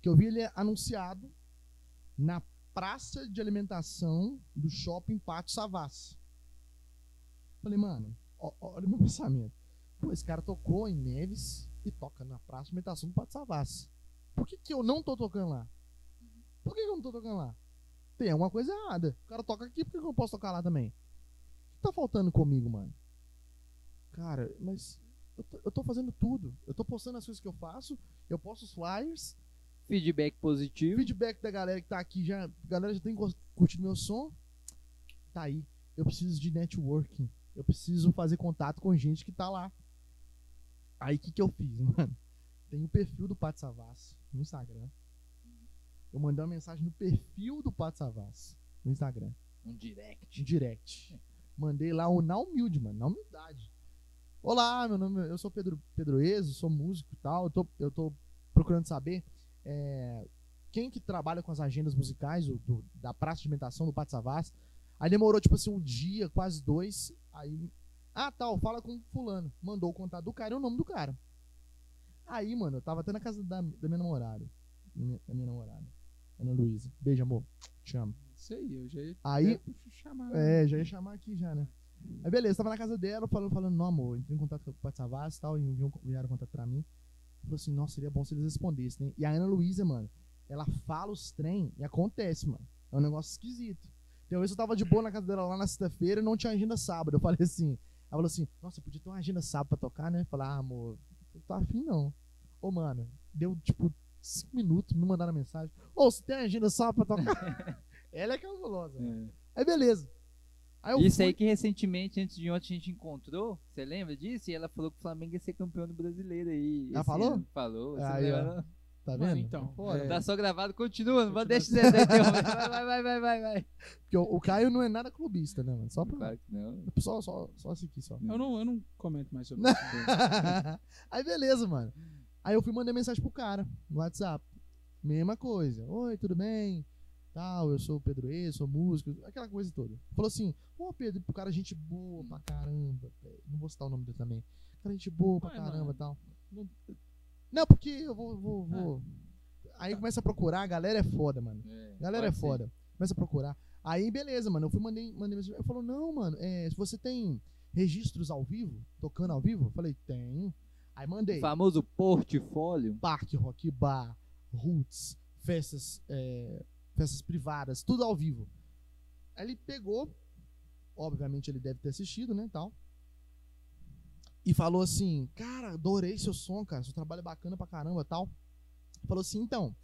que eu vi ele anunciado na praça de alimentação do shopping Pátio Savassi. Falei, mano, ó- olha o meu pensamento. Pô, esse cara tocou em Neves e toca na praça de alimentação do Pátio Savassi. Por que, que eu não tô tocando lá? Por que, que eu não tô tocando lá? Tem alguma coisa errada. O cara toca aqui, por que que eu não posso tocar lá também? O que tá faltando comigo, mano? Cara, mas eu tô fazendo tudo. Eu tô postando as coisas que eu faço, eu posto os flyers, Feedback positivo. feedback da galera que tá aqui já. A galera já tem curtido meu som. Tá aí. Eu preciso de networking. Eu preciso fazer contato com gente que tá lá. Aí o que, que eu fiz, mano? Tem o perfil do Pato Savassi no Instagram. Eu mandei uma mensagem no perfil do Pato Savassi no Instagram. Um direct. de direct. Mandei lá o na humilde, mano, na humildade. Olá, meu nome eu sou Pedro Pedro Ezo, sou músico e tal. Eu tô, eu tô procurando saber é, quem que trabalha com as agendas musicais do, do- da praça de alimentação do Pátio Savassi. Aí demorou tipo assim um dia, quase dois. Aí, ah, tal, fala com fulano. Mandou o contato do cara e o nome do cara. Aí, mano, eu tava até na casa da, da minha namorada. Da minha, da minha namorada. Ana Luísa. Beijo, amor. Te amo. Isso aí, eu já ia Aí, chamar. é, já ia chamar aqui já, né? Aí beleza, tava na casa dela, falando, falando, não, amor, entrei em contato com o Pato Savassi e tal, e enviaram contato pra mim. Falou assim, nossa, seria bom se eles respondessem, né? E a Ana Luísa, mano, ela fala os trem e acontece, mano. É um negócio esquisito. Então, vez eu tava de boa na casa dela lá na sexta-feira e não tinha agenda sábado. Eu falei assim, ela falou assim, nossa, podia ter uma agenda sábado pra tocar, né? Eu falei, ah, amor, eu tô afim não. Ô, mano, deu tipo cinco minutos, me mandaram mensagem. Ô, você tem agenda sábado pra tocar? ela é cabulosa, mano. Aí beleza. Aí Isso fui- aí que recentemente, antes de ontem, a gente encontrou. Você lembra disso? E ela falou que o Flamengo ia ser campeão do brasileiro aí. Ela falou? ano. Falou. Você Aí, não? Tá Mano, vendo? então, Foda. é, Tá só gravado, continua. Não deixar Zé interromper. Vai, vai, vai, vai, vai, vai. Porque o, o Caio não é nada clubista, né, mano? Só pra. Claro que não. Só, só, só esse aqui, só. eu, não, eu não comento mais sobre isso. Aí beleza, mano. Aí eu fui mandar mensagem pro cara no WhatsApp. Mesma coisa. Oi, tudo bem? Tal, eu sou o Pedro E, sou músico, aquela coisa toda. Falou assim: Ô Pedro, pro cara, gente boa pra caramba. velho. Não vou citar o nome dele também. Cara, gente boa pra Ué, caramba e tal. Não, não, porque eu vou. vou, vou. Aí começa a procurar, a galera é foda, mano. É, Galera é pode ser. foda. Começa a procurar. Aí, beleza, mano. Eu fui mandei, mandei mensagem. Ele falou, não, mano, é, se você tem registros ao vivo, tocando ao vivo? Eu falei, tenho. Aí mandei. O famoso portfólio. Parque, rock bar, roots, festas, é, festas privadas, tudo ao vivo. Aí ele pegou, obviamente ele deve ter assistido, né, tal. E falou assim, cara, adorei seu som, cara, seu trabalho é bacana pra caramba, tal. Falou assim, então,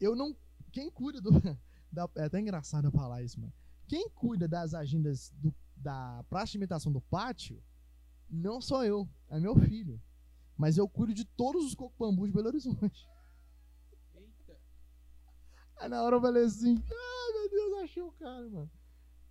eu não, quem cuida do, da- é até engraçado eu falar isso, mano. Quem cuida das agendas do, da praça de imitação do pátio, não sou eu, é meu filho. Mas eu cuido de todos os cocobambus de Belo Horizonte. Aí na hora eu falei assim, ai meu Deus, achei o cara, mano.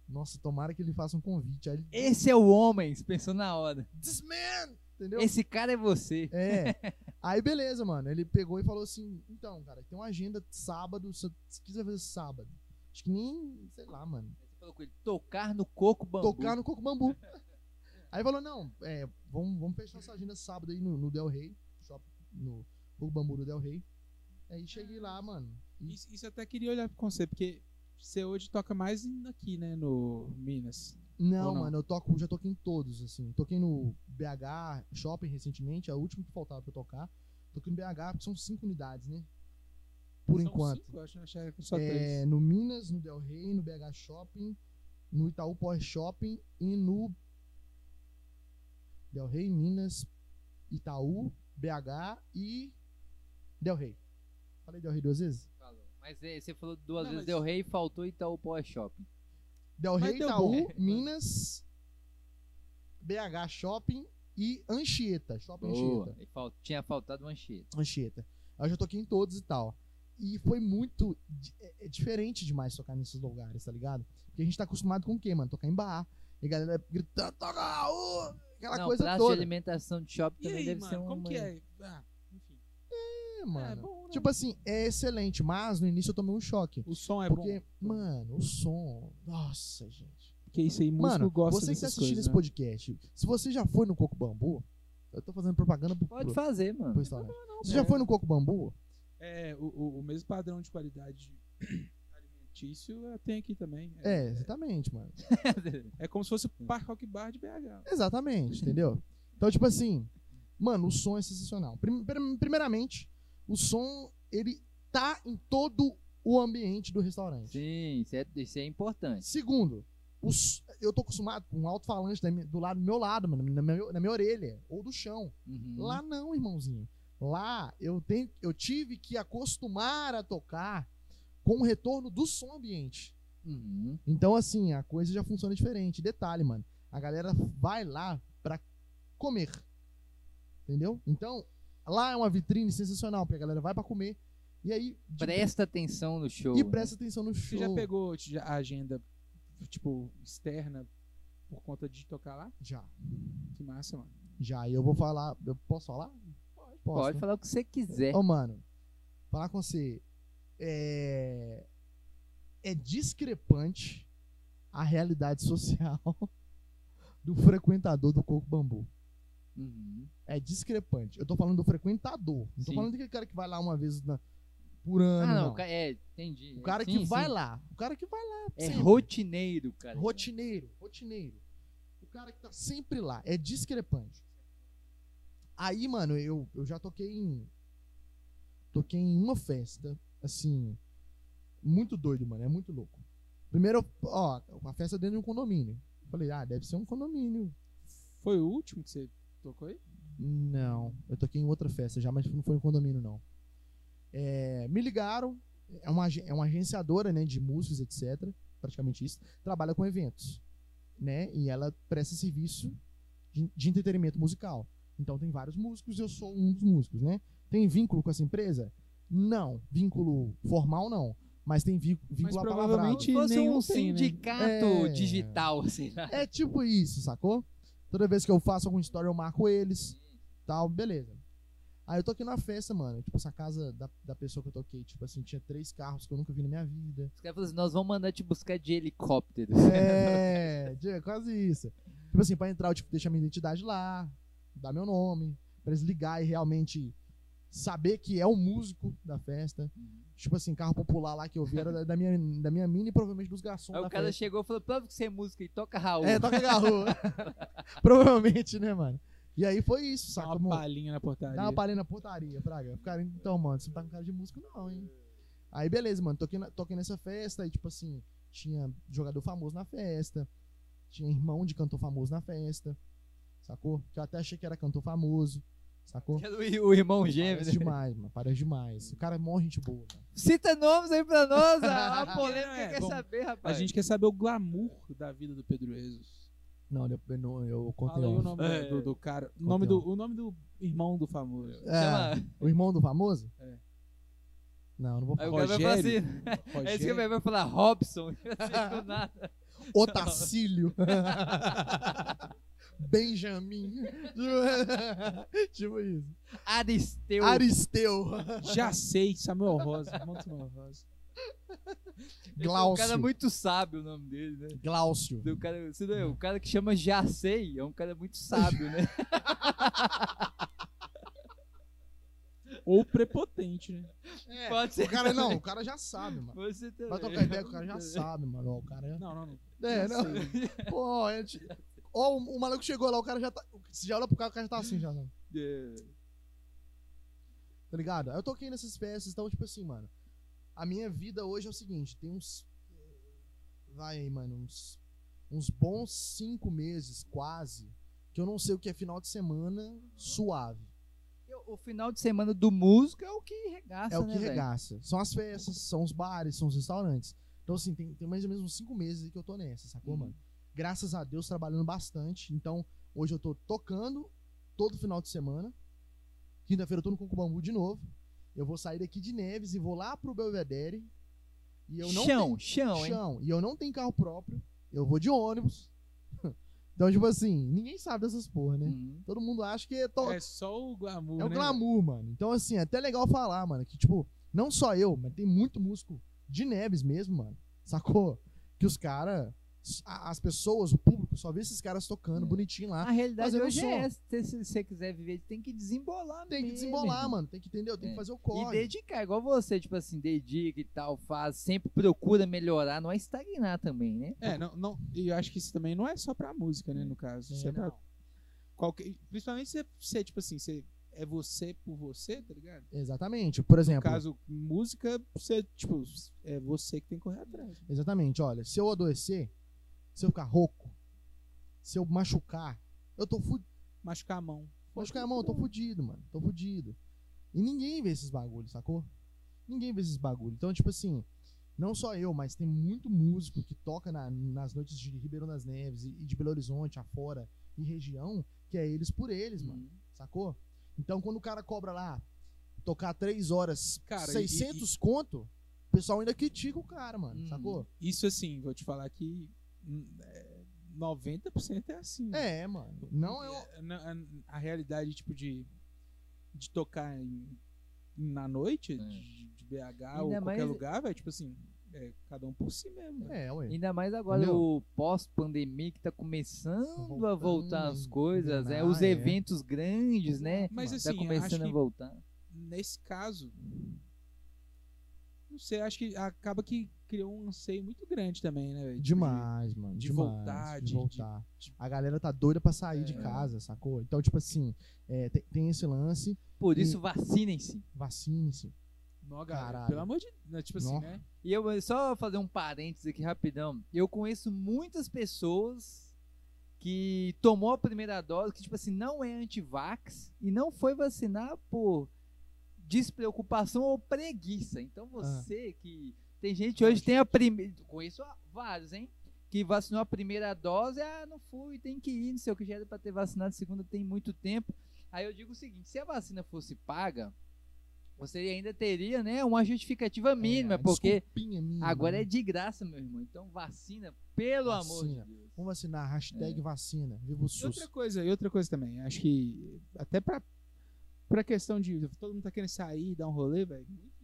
Nossa, tomara que ele faça um convite. Aí ele, Esse é o homem, você pensou na hora. this man, entendeu? Esse cara é você. É. Aí beleza, mano. Ele pegou e falou assim: então, cara, tem uma agenda sábado. Se se quiser fazer sábado. Acho que nem, sei lá, mano. Você falou com ele, tocar no coco bambu. Tocar no Coco Bambu. Aí falou: não, é, vamos, vamos fechar essa agenda sábado aí no, no Del Rey. Shopping, no Coco Bambu do Del Rey. Aí cheguei lá, mano. E, Isso, isso eu até queria olhar pro conceito, porque você hoje toca mais aqui, né, no Minas. não, não? mano, eu toco, já toquei em todos, assim. Toquei no BH Shopping recentemente, é o último que faltava pra eu tocar. Toquei no BH, porque são cinco unidades, né? Por São enquanto. Cinco, acho, que só É, três. no Minas, no Del Rey, no BH Shopping, no Itaú Power Shopping e no Del Rey, Minas, Itaú, BH e Del Rey. Falei Del Rey duas vezes? Falou. Mas é, você falou duas Não, vezes mas- Del Rey, faltou Itaú Power Shopping. Del Rey, Itaú, bom. Minas, BH Shopping e Anchieta. Shopping Boa. Anchieta. E fal- Tinha faltado uma Anchieta. Anchieta. Aí Eu já toquei em todos e tal. E foi muito é- é diferente demais tocar nesses lugares, tá ligado? Porque a gente tá acostumado com o quê, mano? Tocar em bar. E a galera gritando, toca Raul! Aquela Não, coisa toda. de alimentação de shopping E também aí, deve mano, ser um. como que é? Ah, É, É, mano. bom, né? Tipo assim, é excelente, mas no início eu tomei um choque. o som é porque, bom. mano, o som. Nossa, gente. Porque isso aí, músico Mano, gosta você que tá assistindo coisas, esse né? podcast, se você já foi no Coco Bambu, eu tô fazendo propaganda pro, Pode pro, fazer, pro mano. restaurante. Não, Você já é. foi no Coco Bambu? É, o, o, o mesmo padrão de qualidade alimentício tem aqui também. É, exatamente, mano. É como se fosse o Parque Rock Bar de BH. Exatamente, entendeu? Então, tipo assim, mano, o som é sensacional. Prim- prim- Primeiramente, o som, ele tá em todo o ambiente do restaurante. Sim, isso é, isso é importante. Segundo, os- eu tô acostumado com um alto-falante do lado do meu lado, mano, na minha, na minha orelha, ou do chão. Uhum. Lá não, irmãozinho. Lá eu, tenho, eu tive que acostumar a tocar com o retorno do som ambiente. Uhum. Então, assim, a coisa já funciona diferente. Detalhe, mano. A galera vai lá pra comer. Entendeu? Então, lá é uma vitrine sensacional, porque a galera vai pra comer. E aí. Presta atenção no show. e né? presta atenção no show. Você já pegou já, a agenda, tipo, externa por conta de tocar lá? Já. Que massa, mano. Já. E eu vou falar. Eu posso falar? Pode. Posso, Pode né? falar o que você quiser. Ô, mano, falar com você. É. É discrepante a realidade social do frequentador do Coco Bambu. Uhum. É discrepante. Eu tô falando do frequentador. Não tô Sim. falando daquele cara que vai lá uma vez na- por ano. Ah, não, não. o ca- é, entendi. O cara Sim, que vai sim. lá. O cara que vai lá. É sempre. rotineiro, cara. Rotineiro. Rotineiro. O cara que tá sempre lá. É discrepante. Aí, mano, eu, eu já toquei em. Toquei em uma festa, assim. Muito doido, mano. É muito louco. Primeiro, ó, a festa dentro de um condomínio. Falei, ah, deve ser um condomínio. Foi o último que você tocou aí? Não, eu toquei em outra festa já, mas não foi em condomínio, não. É, me ligaram, é uma, é uma agenciadora né, de músicos, etc. Praticamente isso. Trabalha com eventos, né? E ela presta serviço de, de entretenimento musical. Então tem vários músicos e eu sou um dos músicos, né? Tem vínculo com essa empresa? Não. Vínculo formal, não. Mas tem vínculo apalavrado. provavelmente- fosse nenhum um tem, né? sindicato É. digital, assim. né? É tipo isso, sacou? Toda vez que eu faço alguma história, eu marco eles. tal, beleza. Aí eu toquei na festa, mano. Tipo, essa casa da, da pessoa que eu toquei, tipo assim, tinha três carros que eu nunca vi na minha vida. Os caras falaram assim, nós vamos mandar te buscar de helicóptero. É, de- quase isso. Tipo assim, pra entrar, eu tipo, deixa minha identidade lá, dar meu nome, pra eles ligar e realmente saber que é o músico da festa. Tipo assim, carro popular lá que eu vi era da, da minha, da minha mina e provavelmente dos garçons Aí da o cara festa. chegou e falou, prova que você é música e toca Raul. É, toca garro. provavelmente, né, mano? E aí foi isso, Dá saca? uma Mo? palhinha na portaria. Dá uma palhinha na portaria, Fraga. Ficaram, então, mano, você não tá com cara de músico, não, hein? Aí, beleza, mano. Toquei, na- toquei nessa festa e, tipo assim, tinha jogador famoso na festa. Tinha irmão de cantor famoso na festa. Sacou? Que eu até achei que era cantor famoso. Sacou? Era O, o irmão gêmeo. Parece né? demais, mano. Parece demais. O cara é mó gente boa, mano. Cita nomes aí pra nós, a, a polêmica É, quer bom, saber, A rapaz. gente quer saber o glamour da vida do Pedro Ezos. Não, eu, eu, não- eu contei Fala o nome É. do, do cara. O nome Conteúdo. do, o nome do irmão do famoso. É, Chama- o irmão do famoso? É. Não, não vou Aí o falar. cara vai falar Rogério. assim. É isso que Rogério. vai vai falar Robson. assim, do nada. Otacílio. Benjamin. tipo isso. Aristeu. Aristeu. Já sei, Samuel Rosa. Monta Samuel Rosa. Esse é um Glaucio. cara muito sábio o nome dele, né? Glaucio. O cara, você não é, o cara que chama Jacei é um cara muito sábio, né? Ou prepotente, né? É, Pode ser. O cara não, o cara já sabe, mano. Você também. Vai trocar ideia o cara já sabe, mano. O cara. Não, não, não. É, Já não. sei. Pô, a gente... Ó, o, o maluco chegou lá, o cara já tá. Você já olha pro cara, o cara já tá assim, já. Né? É. Tá ligado? Aí eu toquei nessas festas, então, tipo assim, mano. A minha vida hoje é o seguinte: tem uns. Vai aí, mano, uns. Uns bons cinco meses, quase. Que eu não sei o que é final de semana suave. O final de semana do músico é o que regaça, É o né, que velho? regaça. São as festas, são os bares, são os restaurantes. Então, assim, tem, tem mais ou menos uns cinco meses aí que eu tô nessa, sacou, Uhum. mano? Graças a Deus, trabalhando bastante. Então, hoje eu tô tocando todo final de semana. Quinta-feira eu tô no Concubambu de novo. Eu vou sair daqui de Neves e vou lá pro Belvedere. E eu não chão, chão, tenho hein? chão. E eu não tenho carro próprio. Eu vou de ônibus. então, tipo assim, ninguém sabe dessas porra, né? Uhum. Todo mundo acha que é, to- É só o glamour, é o né? glamour, mano. Então, assim, é até legal falar, mano, que, tipo, não só eu, mas tem muito músico de Neves mesmo, mano. Sacou? Que os caras, as pessoas, o público, só vê esses caras tocando É. bonitinho lá. A realidade hoje som. é essa. Se você quiser viver, tem que desembolar Tem que mesmo, desembolar, irmão. mano. Tem que entender, tem É. que fazer o E corre. dedicar, igual você, tipo assim, dedica e tal, faz, sempre procura melhorar, não é estagnar também, né? É, não, não, e eu acho que isso também não é só pra música, né, no caso. Isso é, É, pra qualquer. Principalmente se você, tipo assim, você é você por você, tá ligado? Exatamente. Por No exemplo, caso, música, você, tipo, é você que tem que correr atrás. exatamente, olha, se eu adoecer, se eu ficar rouco, se eu machucar, eu tô fudido. Machucar a mão. Machucar a mão, eu tô fudido, mano. Tô fudido. E ninguém vê esses bagulhos, sacou? Ninguém vê esses bagulhos. Então, tipo assim, não só eu, mas tem muito músico que toca na- nas noites de Ribeirão das Neves e e de Belo Horizonte, afora e região, que é eles por eles, mano. Uhum. Sacou? Então, quando o cara cobra lá, tocar três horas, Cara, e- 600 conto, o pessoal ainda critica o cara, mano. Uhum. Sacou? Isso assim, vou te falar que hum, 90% é assim. É, mano. Não é. na- a, a realidade, tipo, de, de tocar em- na noite, É. de, de BH Ainda ou qualquer mais- lugar, velho, tipo assim, é cada um por si mesmo. velho. É, ué. Ainda mais agora Entendeu? o pós-pandemia que tá começando a voltar as Voltando, coisas, né? Os é. eventos grandes, né? Mas Tá assim, tá começando a voltar. nesse caso, não sei, acho que acaba que criou um anseio muito grande também, né, velho? Tipo, de- Demais, mano. de demais, voltar, de, de- voltar. de- A galera tá doida pra sair de É. casa, sacou? Então, tipo assim, é, tem, tem esse lance, Por E- isso, vacinem-se. vacine-se. Não, galera, pelo amor de Deus, tipo assim, Nó. né? E eu vou só fazer um parênteses aqui rapidão. Eu conheço muitas pessoas que tomou a primeira dose, que tipo assim, não é anti-vax e não foi vacinar por despreocupação ou preguiça. Então você que tem gente hoje tem a primeira, conheço vários, hein? Que vacinou a primeira dose, ah, não fui, tem que ir, não sei o que já era para ter vacinado a segunda tem muito tempo. Aí eu digo o seguinte, se a vacina fosse paga, você ainda teria, né, uma justificativa mínima, É, porque mínima, Agora né? é de graça, meu irmão. Então vacina, pelo amor Vacina. de Deus. Vamos vacinar, hashtag vacina. Viva o E SUS. outra coisa, e outra coisa também, acho que até pra, pra questão de todo mundo tá querendo sair, dar um rolê, velho, muitos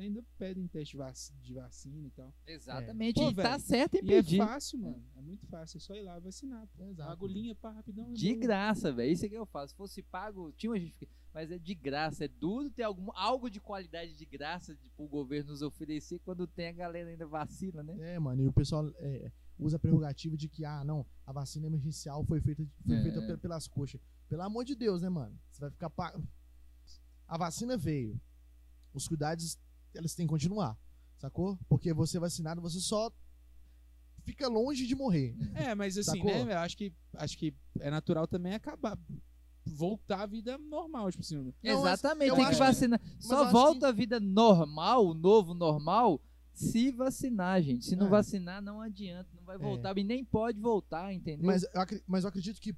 ainda pedem teste vac- de vacina e tal. Exatamente. Pô, e tá certo em E é pedir. fácil, mano. É muito fácil. É só ir lá vacinar. Pô. Exato. Agulhinha, pá, rapidão. De boa. graça, velho. Isso é que eu faço. Se fosse pago, tinha uma justificativa. Mas é de graça. É duro ter algum, algo de qualidade de graça de, pro governo nos oferecer quando tem a galera ainda vacila, né? É, mano, e o pessoal é, usa a prerrogativa de que, ah, não, a vacina emergencial foi feita, foi É. feita pe- pelas coxas. Pelo amor de Deus, né, mano? Você vai ficar. Pa... A vacina veio. Os cuidados, eles têm que continuar, sacou? Porque você vacinado, você só fica longe de morrer. É, mas assim, Sacou? né? Eu acho que, acho que é natural também acabar. Voltar à vida normal, tipo assim. Não, Exatamente. Tem que vacinar. eu Só volta a vida normal, o novo normal, se vacinar, gente. Se não É. vacinar, não adianta. Não vai voltar. E nem pode voltar, entendeu? Mas eu, mas eu acredito que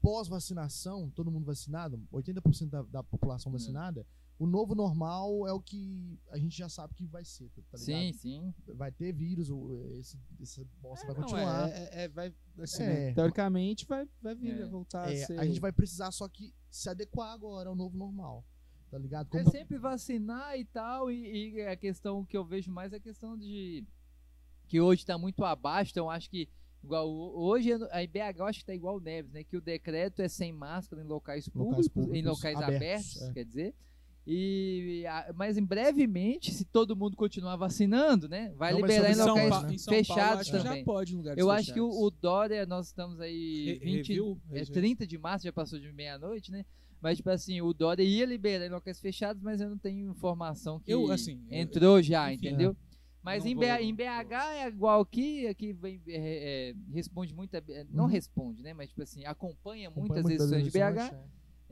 pós-vacinação, todo mundo vacinado, 80% da, da população É. o novo normal é o que a gente já sabe que vai ser, tá ligado? sim, sim. Vai ter vírus, esse, essa bosta vai Não, continuar. é, é- é- vai, assim, É. né, teoricamente vai, vai vir, É. vai voltar É, a ser. a gente vai precisar só que se adequar agora ao novo normal, tá ligado? É Como- sempre vacinar e tal, e, e a questão que eu vejo mais é a questão de. que hoje está muito abaixo, então acho que. Igual, hoje a IBH eu acho que está igual o Neves, né? Que o decreto é sem máscara em locais públicos, em públicos locais abertos, abertos, é. quer dizer. E, mas em brevemente, se todo mundo continuar vacinando, né? Vai Não, mas liberar em locais Paulo, São fechados Paulo, também. já pode em lugares Eu acho que o, fechados. o Dória, nós estamos aí. Re- 20, reviu? é, Reviu. 30 de março, já passou de meia-noite, né? Mas, tipo assim, o Dória ia liberar em locais fechados, mas eu não tenho informação que Eu, assim, eu- entrou já, enfim, entendeu? Mas Não em, vou- BH, em BH é igual aqui, aqui vem, é, é, responde muito, a- é, não Uhum. responde, né? Mas, tipo assim, acompanha acompanha muitas eleições de BH.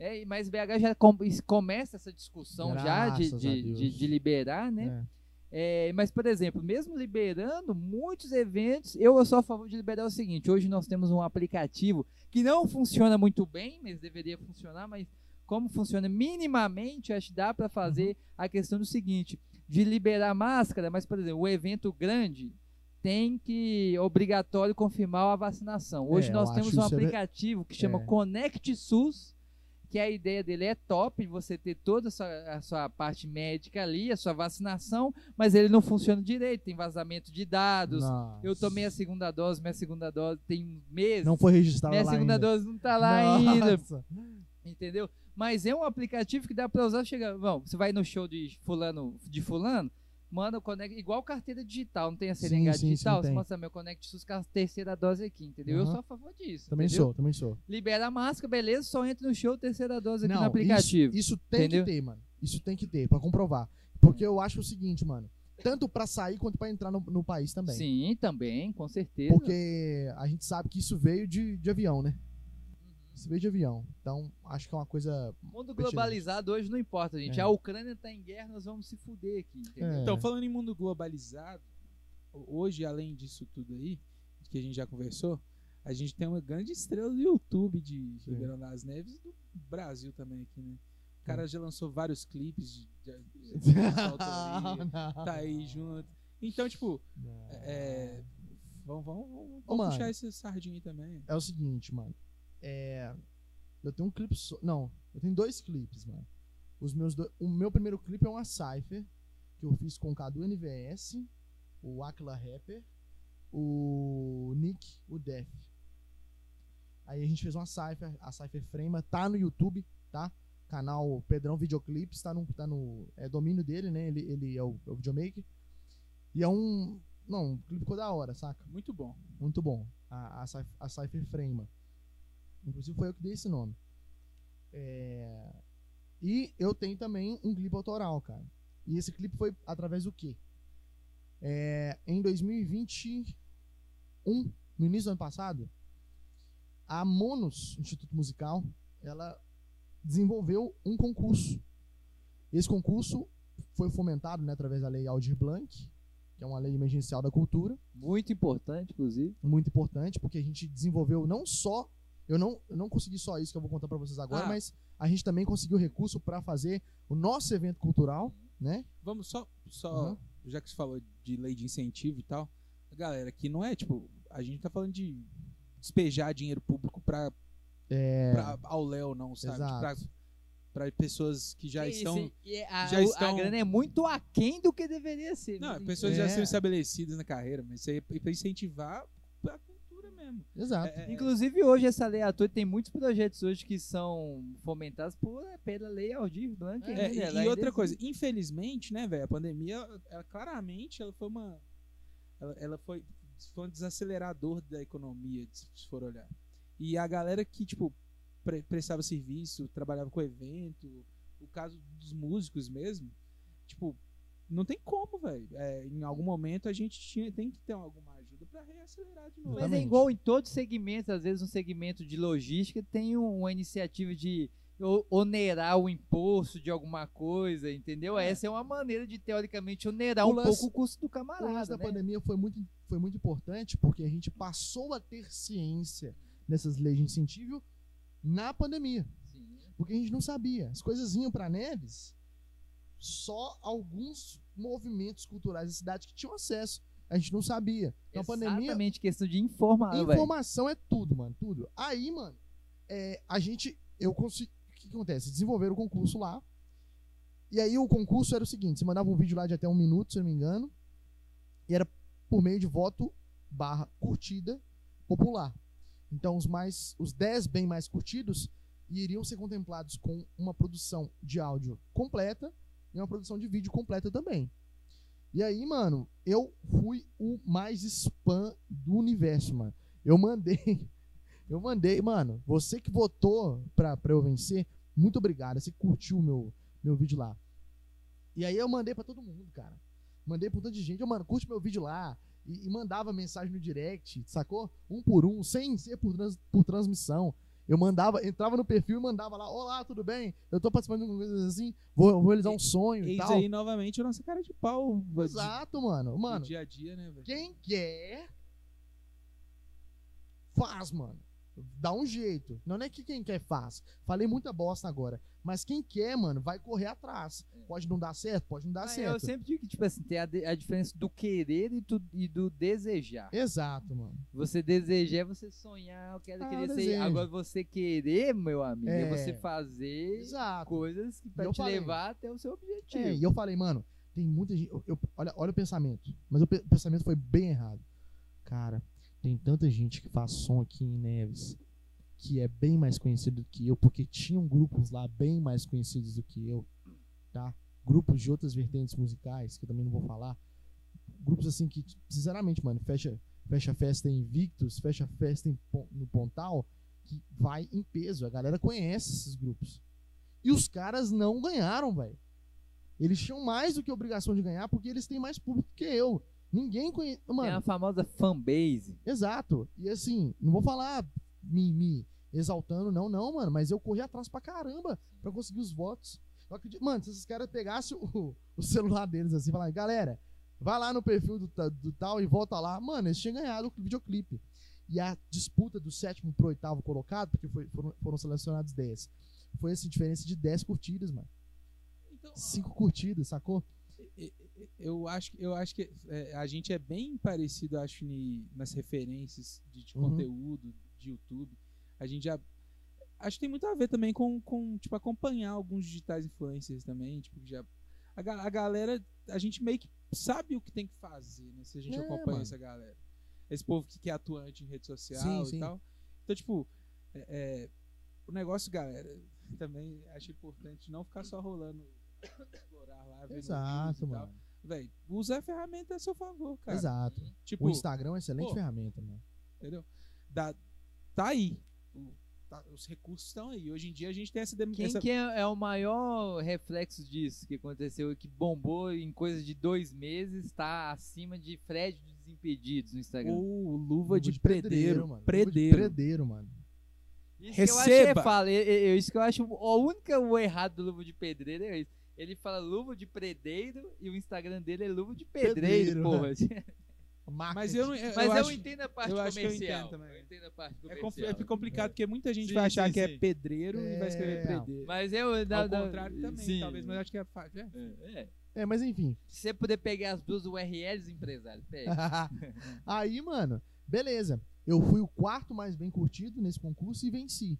É. É, mas BH já com- começa essa discussão já de, Graças a de, Deus. de, de liberar, né? É. É, mas, por exemplo, mesmo liberando muitos eventos, eu sou a favor de liberar o seguinte: hoje nós temos um aplicativo que não funciona muito bem, mas deveria funcionar, mas como funciona minimamente, acho que dá para fazer a questão do seguinte: de liberar máscara, mas, por exemplo, o evento grande tem que obrigatório confirmar a vacinação. Hoje É, nós temos um é aplicativo que chama É. Conect SUS, que a ideia dele é top, você ter toda a sua, a sua parte médica ali, a sua vacinação, mas ele não funciona direito, tem vazamento de dados. Nossa. Eu tomei a segunda dose, minha segunda dose tem meses. Não foi registrado minha segunda ainda. dose não tá lá ainda, Nossa. entendeu? Mas é um aplicativo que dá pra usar, chega, bom, você vai no show de fulano, de fulano, manda o Conect, igual carteira digital, não tem a Sim, seringa sim, sim, digital, você tem. mostra meu Conect SUS com a terceira dose aqui, entendeu? Eu Aham. sou a favor disso. Também entendeu? sou, também sou. Libera a máscara, beleza, só entra no show, terceira dose aqui Não, no aplicativo. Isso, isso tem Entendeu? que ter, mano. Isso tem que ter, pra comprovar. Porque eu acho o seguinte, mano. Tanto pra sair quanto pra entrar no, no país também. Sim, também, com certeza. Porque a gente sabe que isso veio de, de avião, né? Isso veio de avião. Então, acho que é uma coisa. Mundo globalizado hoje não importa, gente. É. A Ucrânia tá em guerra, nós vamos se fuder aqui? É. Então, falando em mundo globalizado, hoje, além disso tudo aí, que a gente já conversou, a gente tem uma grande estrela do YouTube de. Ribeirão das Neves e do Brasil também aqui, né? O cara já lançou vários clipes de, de, de autoria, tá aí junto. Então, tipo, é, vamos, vamos, vamos, Ô, mano. puxar esse sardinha aí também. É o seguinte, mano. É. Eu tenho um clipe só. Não, eu tenho dois clipes, mano. Os meus do- O meu primeiro clipe é uma Cypher, que eu fiz com o Cadu NVS, o Aquila Rapper, o Nick, o Def. Aí a gente fez uma Cypher, a Cypher Frame, tá no YouTube, tá? Canal Pedrão Videoclips, tá no, tá no é domínio dele, né? Ele, ele é o, é o videomaker. E é um. Não, o clipe ficou da hora, saca? Muito bom. Muito bom. A, a, a Cypher Frame. Inclusive foi eu que dei esse nome. É, E eu tenho também um clipe autoral, cara. E esse clipe foi através do quê? É, Em 2021, no início do ano passado, a Monos Instituto Musical, ela desenvolveu um concurso. Esse concurso foi fomentado né, através da lei Aldir Blanc, que é uma lei emergencial da cultura Muito importante, inclusive. muito importante, porque a gente desenvolveu não só. Eu não, eu não consegui só isso que eu vou contar pra vocês agora, Ah. mas a gente também conseguiu recurso pra fazer o nosso evento cultural, né? Vamos só, só Aham. já que você falou de lei de incentivo e tal, galera, que não é tipo, a gente tá falando de despejar dinheiro público pra, É, pra ao Léo, não, sabe? Exato. Pra, pra pessoas que já E- estão. a, já o- estão- a grana é muito aquém do que deveria ser. Não, mas pessoas É. já estão estabelecidas na carreira, mas isso aí é pra incentivar mesmo. exato. É, é, Inclusive, hoje, essa lei atua tem muitos projetos hoje que são fomentados por, pela lei Aldir Blanc. É, né? e- Ela e, outra coisa, infelizmente, né, velho, a pandemia, ela, claramente, ela foi uma. Ela, ela foi, foi um desacelerador da economia, se for olhar. E a galera que, tipo, pre- prestava serviço, trabalhava com evento, o caso dos músicos mesmo, tipo, não tem como, velho. É, em algum momento a gente tinha, tem que ter alguma pra reacelerar de novo. Mas é igual em todos os segmentos, às vezes um segmento de logística tem um- uma iniciativa de onerar o imposto de alguma coisa, entendeu? É. Essa é uma maneira de, teoricamente, onerar O um lance- pouco o custo do O lance camarada, da né? pandemia foi muito, foi muito importante porque a gente passou a ter ciência nessas leis de incentivo na pandemia. Sim. Porque a gente não sabia. As coisas iam pra Neves só alguns movimentos culturais da cidade que tinham acesso. A gente não sabia. Então a pandemia. Exatamente, questão de informar. Informação é tudo, mano. Tudo. Aí, mano, é, a gente. Eu consegui. O que acontece? Desenvolveram o concurso lá. E aí o concurso era o seguinte: você mandava um vídeo lá de até um minuto, se eu não me engano. E era por meio de voto barra curtida popular. Então, os mais. Os 10 bem mais curtidos iriam ser contemplados com uma produção de áudio completa e uma produção de vídeo completa também. E aí, mano, eu fui o mais spam do universo, mano. Eu mandei. Eu mandei, mano. Você que votou pra, pra eu vencer, muito obrigado. Você curtiu o meu, meu vídeo lá. E aí eu mandei pra todo mundo, cara. Mandei pra um tanto de gente. Eu, mano, curte meu vídeo lá. E, e mandava mensagem no direct, sacou? Um por um, sem ser por, trans, por transmissão. Eu mandava, entrava no perfil e mandava lá, olá, tudo bem? Eu tô participando de coisas assim, vou, vou realizar um sonho e Eis tal. aí novamente a nossa cara de pau. de- Exato, mano. do Mano, dia a dia, né, velho? quem quer, faz, mano. Dá um jeito. Não é que quem quer faz. Falei muita bosta agora. Mas quem quer, mano, vai correr atrás. Pode não dar certo, pode não dar Mas certo. eu sempre digo que, tipo assim, tem a, a diferença do querer e do, e do desejar. Exato, mano. Você desejar é você sonhar, eu quero Ah, querer eu ser. Agora você querer, meu amigo, é, É. você fazer Exato. coisas que pra eu te falei. levar até o seu objetivo. É, e eu falei, mano, tem muita gente. eu- olha, olha o pensamento. Mas o pe- pensamento foi bem errado. Cara, tem tanta gente que faz som aqui em Neves que é bem mais conhecido do que eu, porque tinham grupos lá bem mais conhecidos do que eu, tá? Grupos de outras vertentes musicais, que eu também não vou falar. Grupos assim que, sinceramente, mano, fecha, fecha festa em Invictus, fecha festa em no Pontal, que vai em peso. A galera conhece esses grupos. E os caras não ganharam, velho. Eles tinham mais do que obrigação de ganhar porque eles têm mais público que eu. Ninguém conhece. Mano, a famosa fanbase. exato. E assim, não vou falar me, me exaltando, não, não, mano. Mas eu corri atrás pra caramba pra conseguir os votos. Eu acredito, mano, se esses caras pegassem o, o celular deles assim e falassem, galera, vai lá no perfil do, do tal e volta lá. Mano, eles tinham ganhado o videoclipe. E a disputa do sétimo pro oitavo colocado, porque foi- foram, foram selecionados 10, foi assim, diferença de 10 curtidas, mano. Então, 5 curtidas, sacou? Eu acho, eu acho que é, a gente é bem parecido, acho, ni- nas referências de, de Uhum. conteúdo de YouTube. A gente já. Acho que tem muito a ver também com, com tipo, acompanhar alguns digitais influencers também. Tipo, já. A, a galera, a gente meio que sabe o que tem que fazer, né? Se a gente É, acompanha mano. essa galera. Esse povo que, que é atuante em rede social Sim, e sim. tal. Então, tipo, é, é, o negócio, galera, também acho importante não ficar só rolando explorar lá, Exato, mano. Véi, usa a ferramenta a seu favor, cara. Exato. Tipo, O Instagram é uma excelente pô, ferramenta, mano. entendeu? Dá, tá aí. O- tá- os recursos estão aí. Hoje em dia a gente tem essa, Quem essa que é, é o maior reflexo disso que aconteceu, que bombou em coisa de dois meses, está acima de Fred dos Desimpedidos no Instagram? ou luva, de, pedreiro, predeiro, mano. predeiro. Luva de predeiro, mano. Isso que eu acho Receba. fala, eu- eu- isso que eu acho o único o errado do luva de pedreiro é isso. Ele fala luva de predeiro e o Instagram dele é luva de pedreiro, Pedreiro, porra. Mas eu não. Eu, Mas eu, acho, entendo a parte eu acho que eu comercial. entendo também. Eu entendo a parte é, comercial. é complicado porque muita gente Sim, vai achar sim, que é sim. pedreiro e vai escrever É. predeiro. Mas eu. Ao da- da- contrário também, sim. talvez, mas eu acho que é fácil. É. É, é. É, mas enfim. Se você puder pegar as duas URLs, empresário, pega. Aí, mano, beleza. Eu fui o quarto mais bem curtido nesse concurso e venci.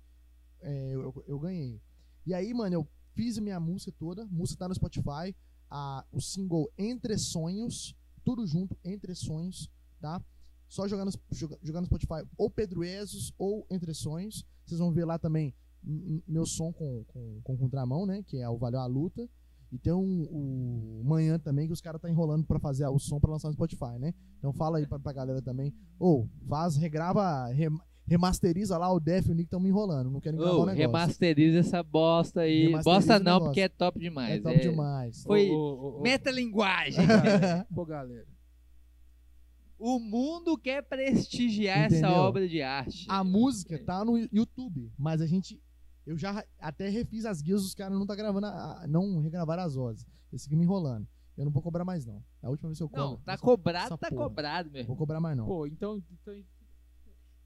É, eu, eu- eu ganhei. E aí, mano, eu fiz minha música toda. Música tá no Spotify. A, o single Entre Sonhos. Tudo junto, Entre Sonhos, tá? Só jogar no, joga- jogar no Spotify ou Pedro Ezos ou Entre Sonhos. Vocês vão ver lá também meu som com, com, com contramão, né? Que é o Valeu a Luta. E tem um, o Manhã também, que os caras tá enrolando pra fazer o som pra lançar no Spotify, né? Então fala aí pra, pra galera também. Ou faz, regrava, remasteriza lá o Def e o Nick estão me enrolando. Não querem gravar Ô, o negócio. remasteriza essa bosta aí. Bosta não, negócio. porque é top É demais. top é- demais. Foi ô, ô, metalinguagem. galera. Pô, galera. o mundo quer prestigiar essa Entendeu? obra de arte. A música tá no YouTube, mas a gente. Eu já até refiz as guias, os caras não tá gravando, a- não regravaram as vozes. Eles ficam me enrolando. Eu não vou cobrar mais, não. É a última vez que eu cobro. Não, tá Essa- cobrado, essa tá porra. cobrado, meu vou cobrar mais, não. Pô, então. então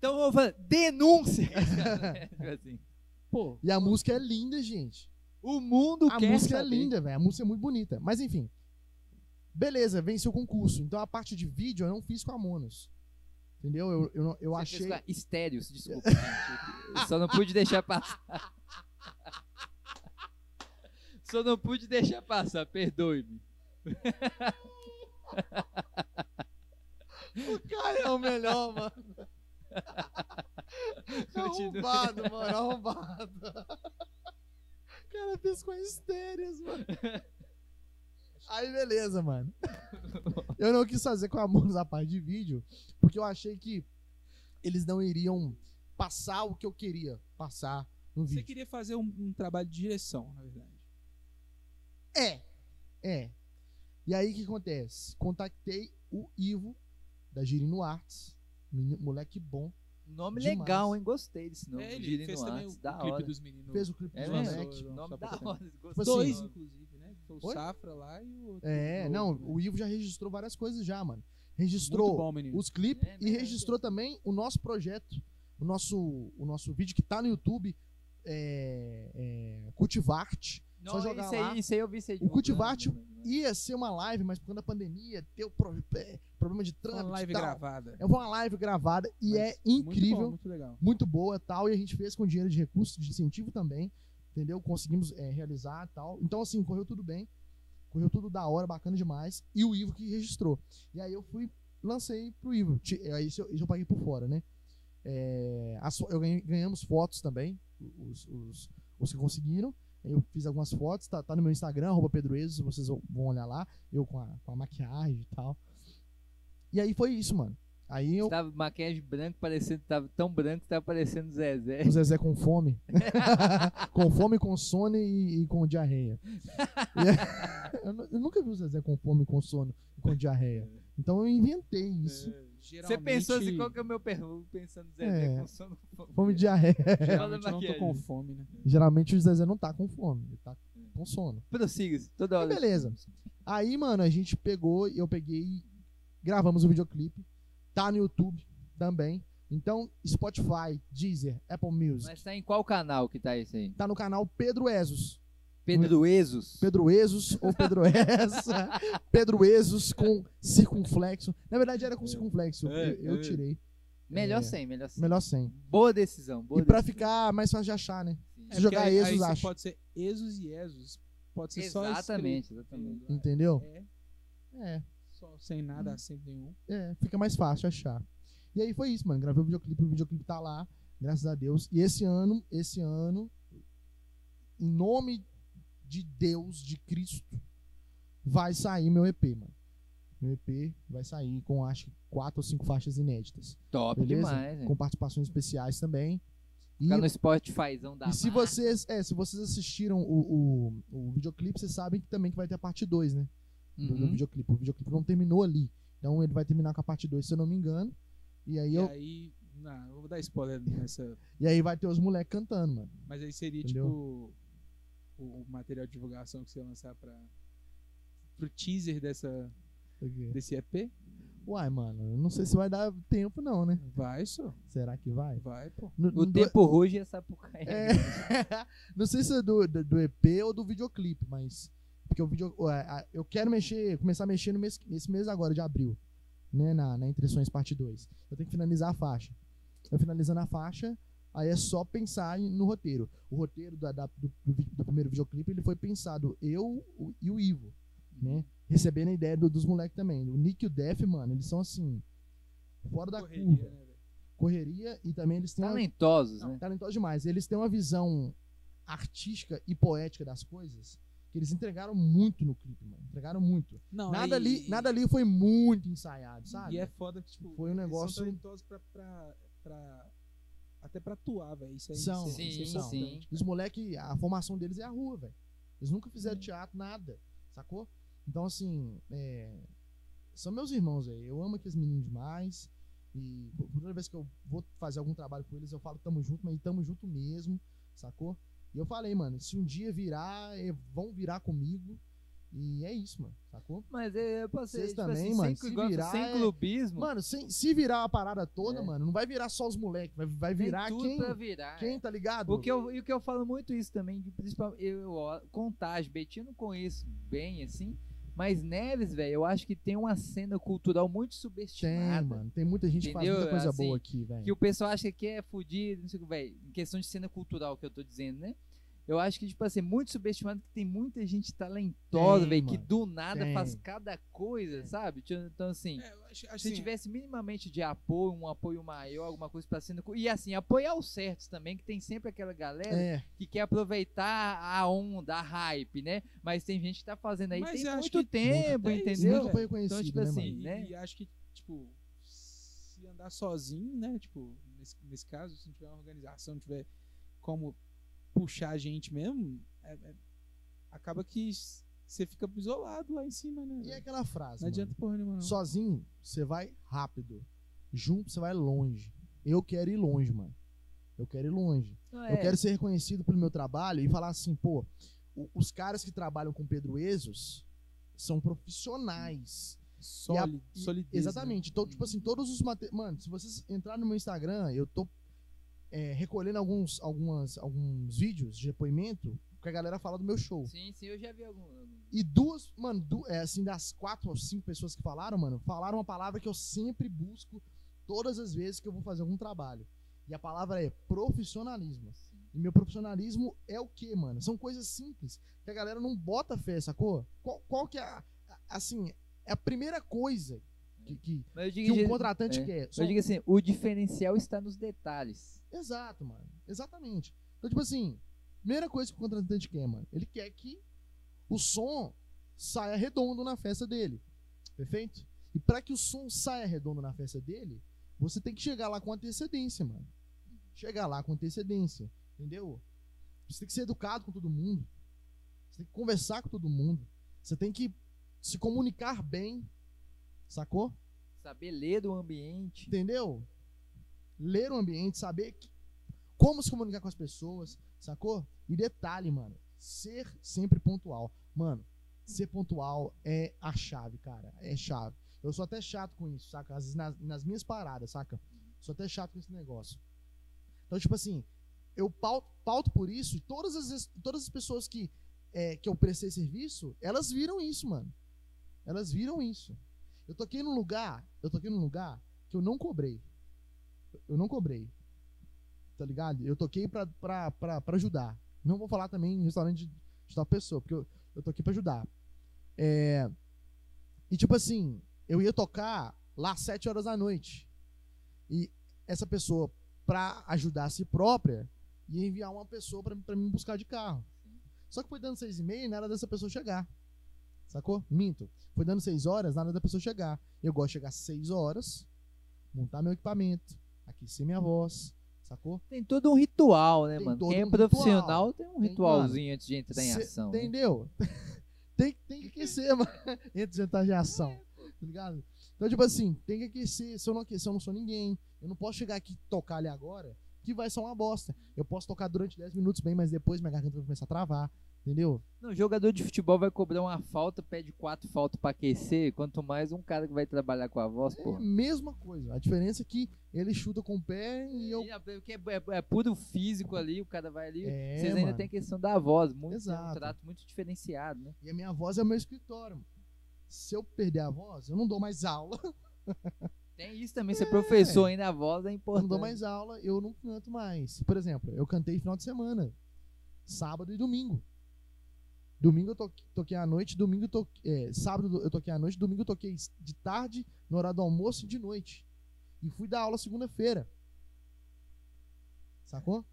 Então eu vou falar, denúncia! Tipo assim. pô, E a música é linda, gente. O mundo A quer música é saber. linda, velho. A música é muito bonita. Mas enfim. Beleza, venceu o concurso. Então a parte de vídeo eu não fiz com a Monos. Entendeu? Eu, eu, eu Você achei. fez com a Estéreos, desculpa, gente. Só não pude deixar passar. Só não pude deixar passar, perdoe-me. O cara é o melhor, mano. Arrombado, mano. Arrombado. O cara fez com estéreas, mano. Aí, beleza, mano. Eu não quis fazer com a Monos a parte de vídeo, porque eu achei que eles não iriam passar o que eu queria passar no Você vídeo. queria fazer um, um trabalho de direção, na verdade. É, é. E aí, o que acontece? Contatei o Ivo, da Girino Arts, moleque bom. Nome Demais. legal, hein? Gostei desse nome. é, ele Girino fez também o, Arts, o da clipe hora. dos meninos. Fez o clipe É do mesmo? moleque. Lançou- Nome da hora. ter- gostei. Dois, assim, inclusive, né? Foi o Oi? Safra lá e o outro. É, não, outro, né? o Ivo já registrou várias coisas já, mano. Registrou bom, os clipes É e mesmo, registrou também o nosso projeto, o nosso, o nosso vídeo que tá no YouTube, é, é, Cultivarte. Só Não, jogar isso lá. Aí, isso aí eu vi O divulgando, Cultivarte né, né? Ia ser uma live, mas por causa da pandemia, deu pro- é, problema de Uma trânsito live e tal. gravada. É uma live gravada e Mas é Muito incrível. bom, muito legal. muito boa tal, e a gente fez com dinheiro de recurso, de incentivo também, entendeu? Conseguimos é, realizar tal. Então, assim, correu tudo bem, correu tudo da hora, bacana demais, e o Ivo que registrou. E aí eu fui, lancei pro Ivo, aí isso eu, isso eu paguei por fora, né? É, eu ganhei- ganhamos fotos também, os, os, os que conseguiram. Eu fiz algumas fotos, tá, tá no meu Instagram, arroba Pedro Ezo, vocês vão olhar lá, eu com a, com a maquiagem e tal. E aí foi isso, mano. Aí eu, Você tava maquiagem branca, parecendo, tava tão branco que tava parecendo Zezé. O Zezé com fome. com fome, com sono e, e com diarreia. E é- eu, eu nunca vi o Zezé com fome, com sono e com diarreia. Então eu inventei isso. Você pensou assim, qual que é o meu pergunta? Pensando Zezé É. com sono. Fome e diarreia. Geralmente eu não tô maquiagem. com fome, né? Geralmente o Zezé não tá com fome, ele tá com sono. Prossiga, toda hora. Aí, beleza. Aí, mano, a gente pegou, eu peguei, gravamos o videoclipe. Tá no YouTube também. Então, Spotify, Deezer, Apple Music. Mas tá em qual canal que tá esse aí? Tá no canal Pedro Ezos. Pedro Ezos. Pedro Ezos ou Pedro Essa. Pedro Ezos com circunflexo. Na verdade era com circunflexo. É, eu, eu é. tirei. Melhor É. sem, melhor sem. Melhor sem. Boa decisão, boa e pra decisão. ficar mais fácil de achar, né? Se jogar porque aí, aí Exos, acha. pode ser Exos e Exos. Pode ser só Exatamente, exatamente. Entendeu? É, É, só sem nada, acento nenhum. é, fica mais fácil de achar. E aí foi isso, mano. Gravei o videoclipe, o videoclipe tá lá, graças a Deus. E esse ano, esse ano, em nome de Deus, de Cristo, vai sair meu EP, mano. Meu EP vai sair com acho que quatro ou cinco faixas inéditas. Top Beleza? demais, hein? com participações especiais também. E, Ficar no Spotifyzão da e se marca. vocês, é, se vocês assistiram o, o, o videoclipe, vocês sabem que também que vai ter a parte 2, né? Do, do Uhum. videoclipe. O videoclipe não terminou ali. Então ele vai terminar com a parte 2, se eu não me engano. E aí, E eu, aí. Não, eu vou dar spoiler nessa. e aí vai ter os moleques cantando, mano. Mas aí seria Entendeu? tipo. O, material de divulgação que você ia lançar pra. Pro teaser dessa, desse EP? Uai, mano, eu não sei se vai dar tempo, não, né? Vai, só. Será que vai? Vai, pô. No- O no- tempo ruge é Sapucaí. É, não sei se é do, do, do EP ou do videoclipe, mas. Porque o vídeo. Eu quero mexer, começar a mexer no mês, nesse mês agora, de abril. Né, na, na Entre Sonhos Parte 2. Eu tenho que finalizar a faixa. Eu finalizando a faixa, aí é só pensar no roteiro. O roteiro da- da- do, do do primeiro videoclipe ele foi pensado eu o- e o Ivo. Né? Recebendo a ideia do- dos moleques também. O Nick e o Def, mano, eles são assim. Fora da Correria, curva. né, velho? Correria e também eles têm uma Talentosos, não, né? talentosos demais. Eles têm uma visão artística e poética das coisas que eles entregaram muito no clipe, mano. Entregaram muito. Não, nada, aí- ali, nada ali foi muito ensaiado, sabe? E é foda que, tipo, Foi um eles negócio- São talentosos pra, pra, pra- Até pra atuar, velho. Isso aí São, isso é- isso é sim, importante. sim. Os moleques, a formação deles é a rua, velho. Eles nunca fizeram teatro, nada. Sacou? Então, assim, é, são meus irmãos aí. Eu amo aqueles meninos demais. E toda vez que eu vou fazer algum trabalho com eles, eu falo tamo junto, mas tamo junto mesmo, sacou? E eu falei, mano, se um dia virar, eh, vão virar comigo. E é isso, mano. Sacou? Mas é, eu posso Vocês tipo também, assim, mano, sem, se virar sem é- clubismo, Mano, sem- se virar a parada toda, É. mano, não vai virar só os moleques. Vai, vai tem virar quem, virar. quem, é. tá ligado? O que eu, e o que eu falo muito isso também, de principalmente eu, ó, Contagem, Betinho eu não conheço bem assim, mas Neves, velho, eu acho que tem uma cena cultural muito Tem, subestimada. mano. Tem muita gente que faz Entendeu? muita coisa Assim, boa aqui, velho. Que o pessoal acha que é fudido, não sei o que, velho. Em questão de cena cultural que eu tô dizendo, né? Eu acho que, tipo assim, muito subestimado que tem muita gente talentosa, velho, que do nada Tem. faz cada coisa, sabe? Então, assim, É, acho, se assim, tivesse minimamente de apoio, um apoio maior, alguma coisa pra cu- E assim, apoiar os certos também, que tem sempre aquela galera É, que quer aproveitar a onda, a hype, né? Mas tem gente que tá fazendo aí Mas tem muito que- tempo, Muito entendeu? muito bem conhecido, tipo né, assim, mano? E, né? e acho que, tipo, se andar sozinho, né? Tipo, nesse, nesse caso, se não tiver uma organização, não tiver como puxar a gente mesmo, é- é- acaba que você fica isolado lá em cima, né? E é aquela frase, não adianta mano. porra nenhuma, não. Sozinho, você vai rápido. Junto, você vai longe. Eu quero ir longe, mano. Eu quero ir longe. Eu quero ser reconhecido pelo meu trabalho e falar assim, pô, o- os caras que trabalham com Pedro Ezos são profissionais. Sólido, E- solidez. Exatamente. Então, tipo assim, todos os mate... Mano, se vocês entrarem no meu Instagram, eu tô é, recolhendo alguns, algumas, alguns vídeos de depoimento que a galera fala do meu show. Sim, sim, eu já vi algum. E duas, mano, du- é, assim, das quatro ou cinco pessoas que falaram, mano, falaram uma palavra que eu sempre busco todas as vezes que eu vou fazer algum trabalho. E a palavra é profissionalismo. E meu profissionalismo é o quê, mano? São coisas simples que a galera não bota fé, sacou? Qual, qual que é a- assim, é a primeira coisa que, que, eu que um contratante é. quer? Eu Só- digo assim, o diferencial está nos detalhes. Exato, mano. Exatamente. Então, tipo assim, primeira coisa que o contratante quer, mano, ele quer que o som saia redondo na festa dele. Perfeito? E para que o som saia redondo na festa dele, você tem que chegar lá com antecedência, mano. Chegar lá com antecedência. Entendeu? Você tem que ser educado com todo mundo. Você tem que conversar com todo mundo. Você tem que se comunicar bem. Sacou? Saber ler do ambiente. Entendeu? Ler o ambiente, saber que- como se comunicar com as pessoas, sacou? E detalhe, mano, ser sempre pontual. Mano, ser pontual é a chave, cara. É chave. Eu sou até chato com isso, saca? Às vezes nas, nas minhas paradas, saca? Sou até chato com esse negócio. Então, tipo assim, eu pauto, pauto por isso e todas as, todas as pessoas que, é, que eu prestei serviço, elas viram isso, mano. Elas viram isso. Eu toquei num lugar, eu toquei num lugar que eu não cobrei. Eu não cobrei. Tá ligado? Eu toquei pra, pra, pra, pra ajudar. Não vou falar também em restaurante de, tal pessoa, porque eu, eu toquei pra ajudar. É, e tipo assim, eu ia tocar lá às 7 horas da noite. E essa pessoa, pra ajudar a si própria, ia enviar uma pessoa pra, pra me buscar de carro. Só que foi dando seis e meia e nada dessa pessoa chegar. Sacou? Minto. Foi dando seis horas, nada da pessoa chegar. Eu gosto de chegar às seis horas, montar meu equipamento, aquecer minha voz, sacou? Tem todo um ritual, né, Tem mano? Quem é um profissional tem um Tem, ritualzinho antes de entrar em Cê- ação. né? Entendeu? tem, tem que aquecer, mano, antes de entrar em ação. Tá ligado? Então, tipo assim, tem que aquecer. Se eu não aquecer, eu não sou ninguém. Eu não posso chegar aqui e tocar ali agora, que vai ser uma bosta. Eu posso tocar durante 10 minutos bem, mas depois minha garganta vai começar a travar. Entendeu? Não, jogador de futebol vai cobrar uma falta, pede quatro faltas pra aquecer, quanto mais um cara que vai trabalhar com a voz, É pô. a mesma coisa. A diferença é que ele chuta com o pé e eu. Porque é, é- é puro físico ali, o cara vai ali. É, Vocês ainda tem a questão da voz, muito, é um Exato. trato muito diferenciado, né? E a minha voz é o meu escritório. mano. Se eu perder a voz, eu não dou mais aula. Tem isso também, ser professor ainda, a voz é Eu importante. não dou mais aula, eu não canto mais. Por exemplo, eu cantei final de semana. Sábado e domingo. Domingo eu to- toquei à noite, domingo eu toquei. É, sábado eu toquei à noite, domingo eu toquei de tarde, no horário do almoço e de noite. E fui dar aula segunda-feira. Sacou?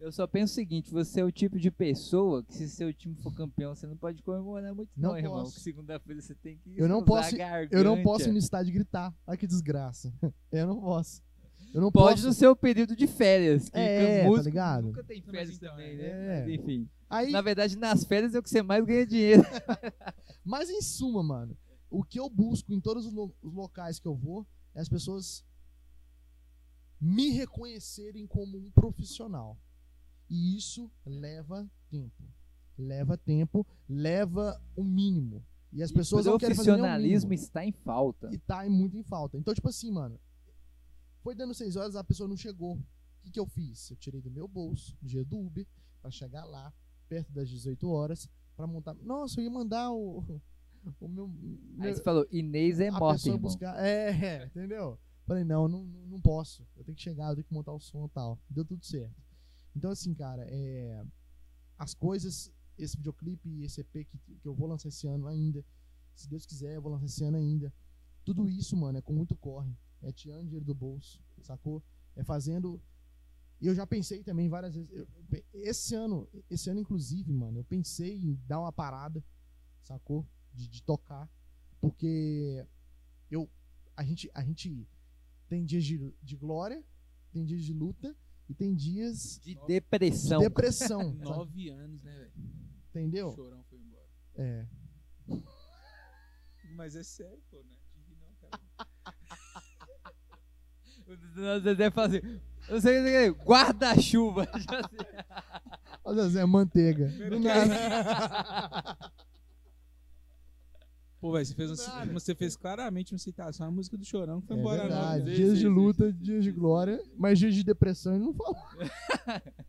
Eu só penso o seguinte, você é o tipo de pessoa que se seu time for campeão, você não pode comemorar muito não, Não irmão. posso. Que segunda-feira você tem que Eu não posso-. Eu não posso ir no estádio gritar. Olha que desgraça. Eu não posso. Eu não Pode posso. no seu período de férias. Que É, tá ligado? Nunca tem férias então, também, é. né? É. Mas enfim. Aí, Na verdade, nas férias é o que você mais ganha dinheiro. Mas em suma, mano, o que eu busco em todos os, lo- os locais que eu vou é as pessoas me reconhecerem como um profissional. E isso leva tempo. leva tempo, leva o mínimo. E as E pessoas o não querem fazer o profissionalismo está em falta. E tá muito em falta. Então, tipo assim, mano, foi dando seis horas, a pessoa não chegou. O que, que eu fiz? Eu tirei do meu bolso, do dinheiro do Uber, pra chegar lá, perto das 18 horas, pra montar. Nossa, eu ia mandar o. O meu. Aí meu- você falou, Inês é morta, irmão. buscar. É, é, entendeu? Falei, não, não, não não posso. Eu tenho que chegar, eu tenho que montar o som e tal. Deu tudo certo. Então, assim, cara, é, as coisas, esse videoclipe e esse EP que, que eu vou lançar esse ano ainda, se Deus quiser, eu vou lançar esse ano ainda. Tudo isso, mano, é com muito corre. É tirando dinheiro do bolso, sacou? É fazendo. E eu já pensei também várias vezes. eu- esse ano, esse ano, inclusive, mano, eu pensei em dar uma parada, sacou? De, de tocar. Porque eu, a, gente, a gente tem dias de, de glória, tem dias de luta e tem dias De de depressão. depressão. sabe? Nove anos, né, velho? O Entendeu? chorão foi embora. É. Mas é sério, pô, né? De rir não, cara. O Zezé assim, eu sei, eu sei, guarda-chuva. Ó, Zezé, manteiga. Do nada. Pô, velho, você fez, uma, você fez claramente uma citação à música do Chorão que foi É embora verdade. Sim, Dias de luta, dias de glória, mas dias de depressão ele não falou.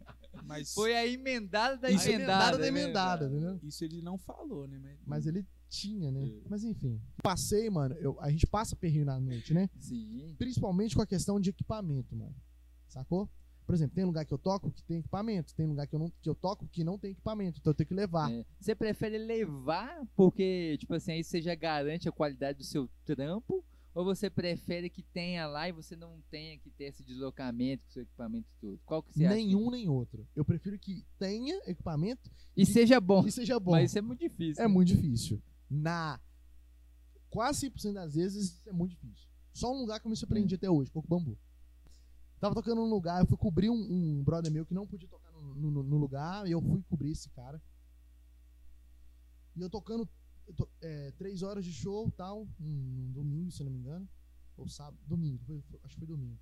Mas Foi a emendada da Isso é emendada. emendada da né? emendada, entendeu? isso ele não falou, né? Mas, Mas ele tinha, né? É. Mas enfim. Passei, mano, eu- a gente passa perrinho na noite, né? Sim. Principalmente com a questão de equipamento, mano. Sacou? Por exemplo, tem lugar que eu toco que tem equipamento, tem lugar que eu, não, que eu toco que não tem equipamento, então eu tenho que levar. É. Você prefere levar porque, tipo assim, aí você já garante a qualidade do seu trampo? Ou você prefere que tenha lá e você não tenha que ter esse deslocamento com seu equipamento e tudo? Qual que você acha? Nenhum nem outro. Eu prefiro que tenha equipamento E seja bom. e seja bom. Mas isso é muito difícil. É né? muito difícil. Na quase 100% das vezes isso é muito difícil. Só um lugar que eu me surpreendi até hoje, Coco Bambu. Tava tocando num lugar, eu fui cobrir um, um brother meu que não podia tocar no, no- no lugar, e eu fui cobrir esse cara. E eu tocando eu to- é, três horas de show tal, um, um domingo, se não me engano. Ou sábado, domingo, foi- foi- acho que foi domingo.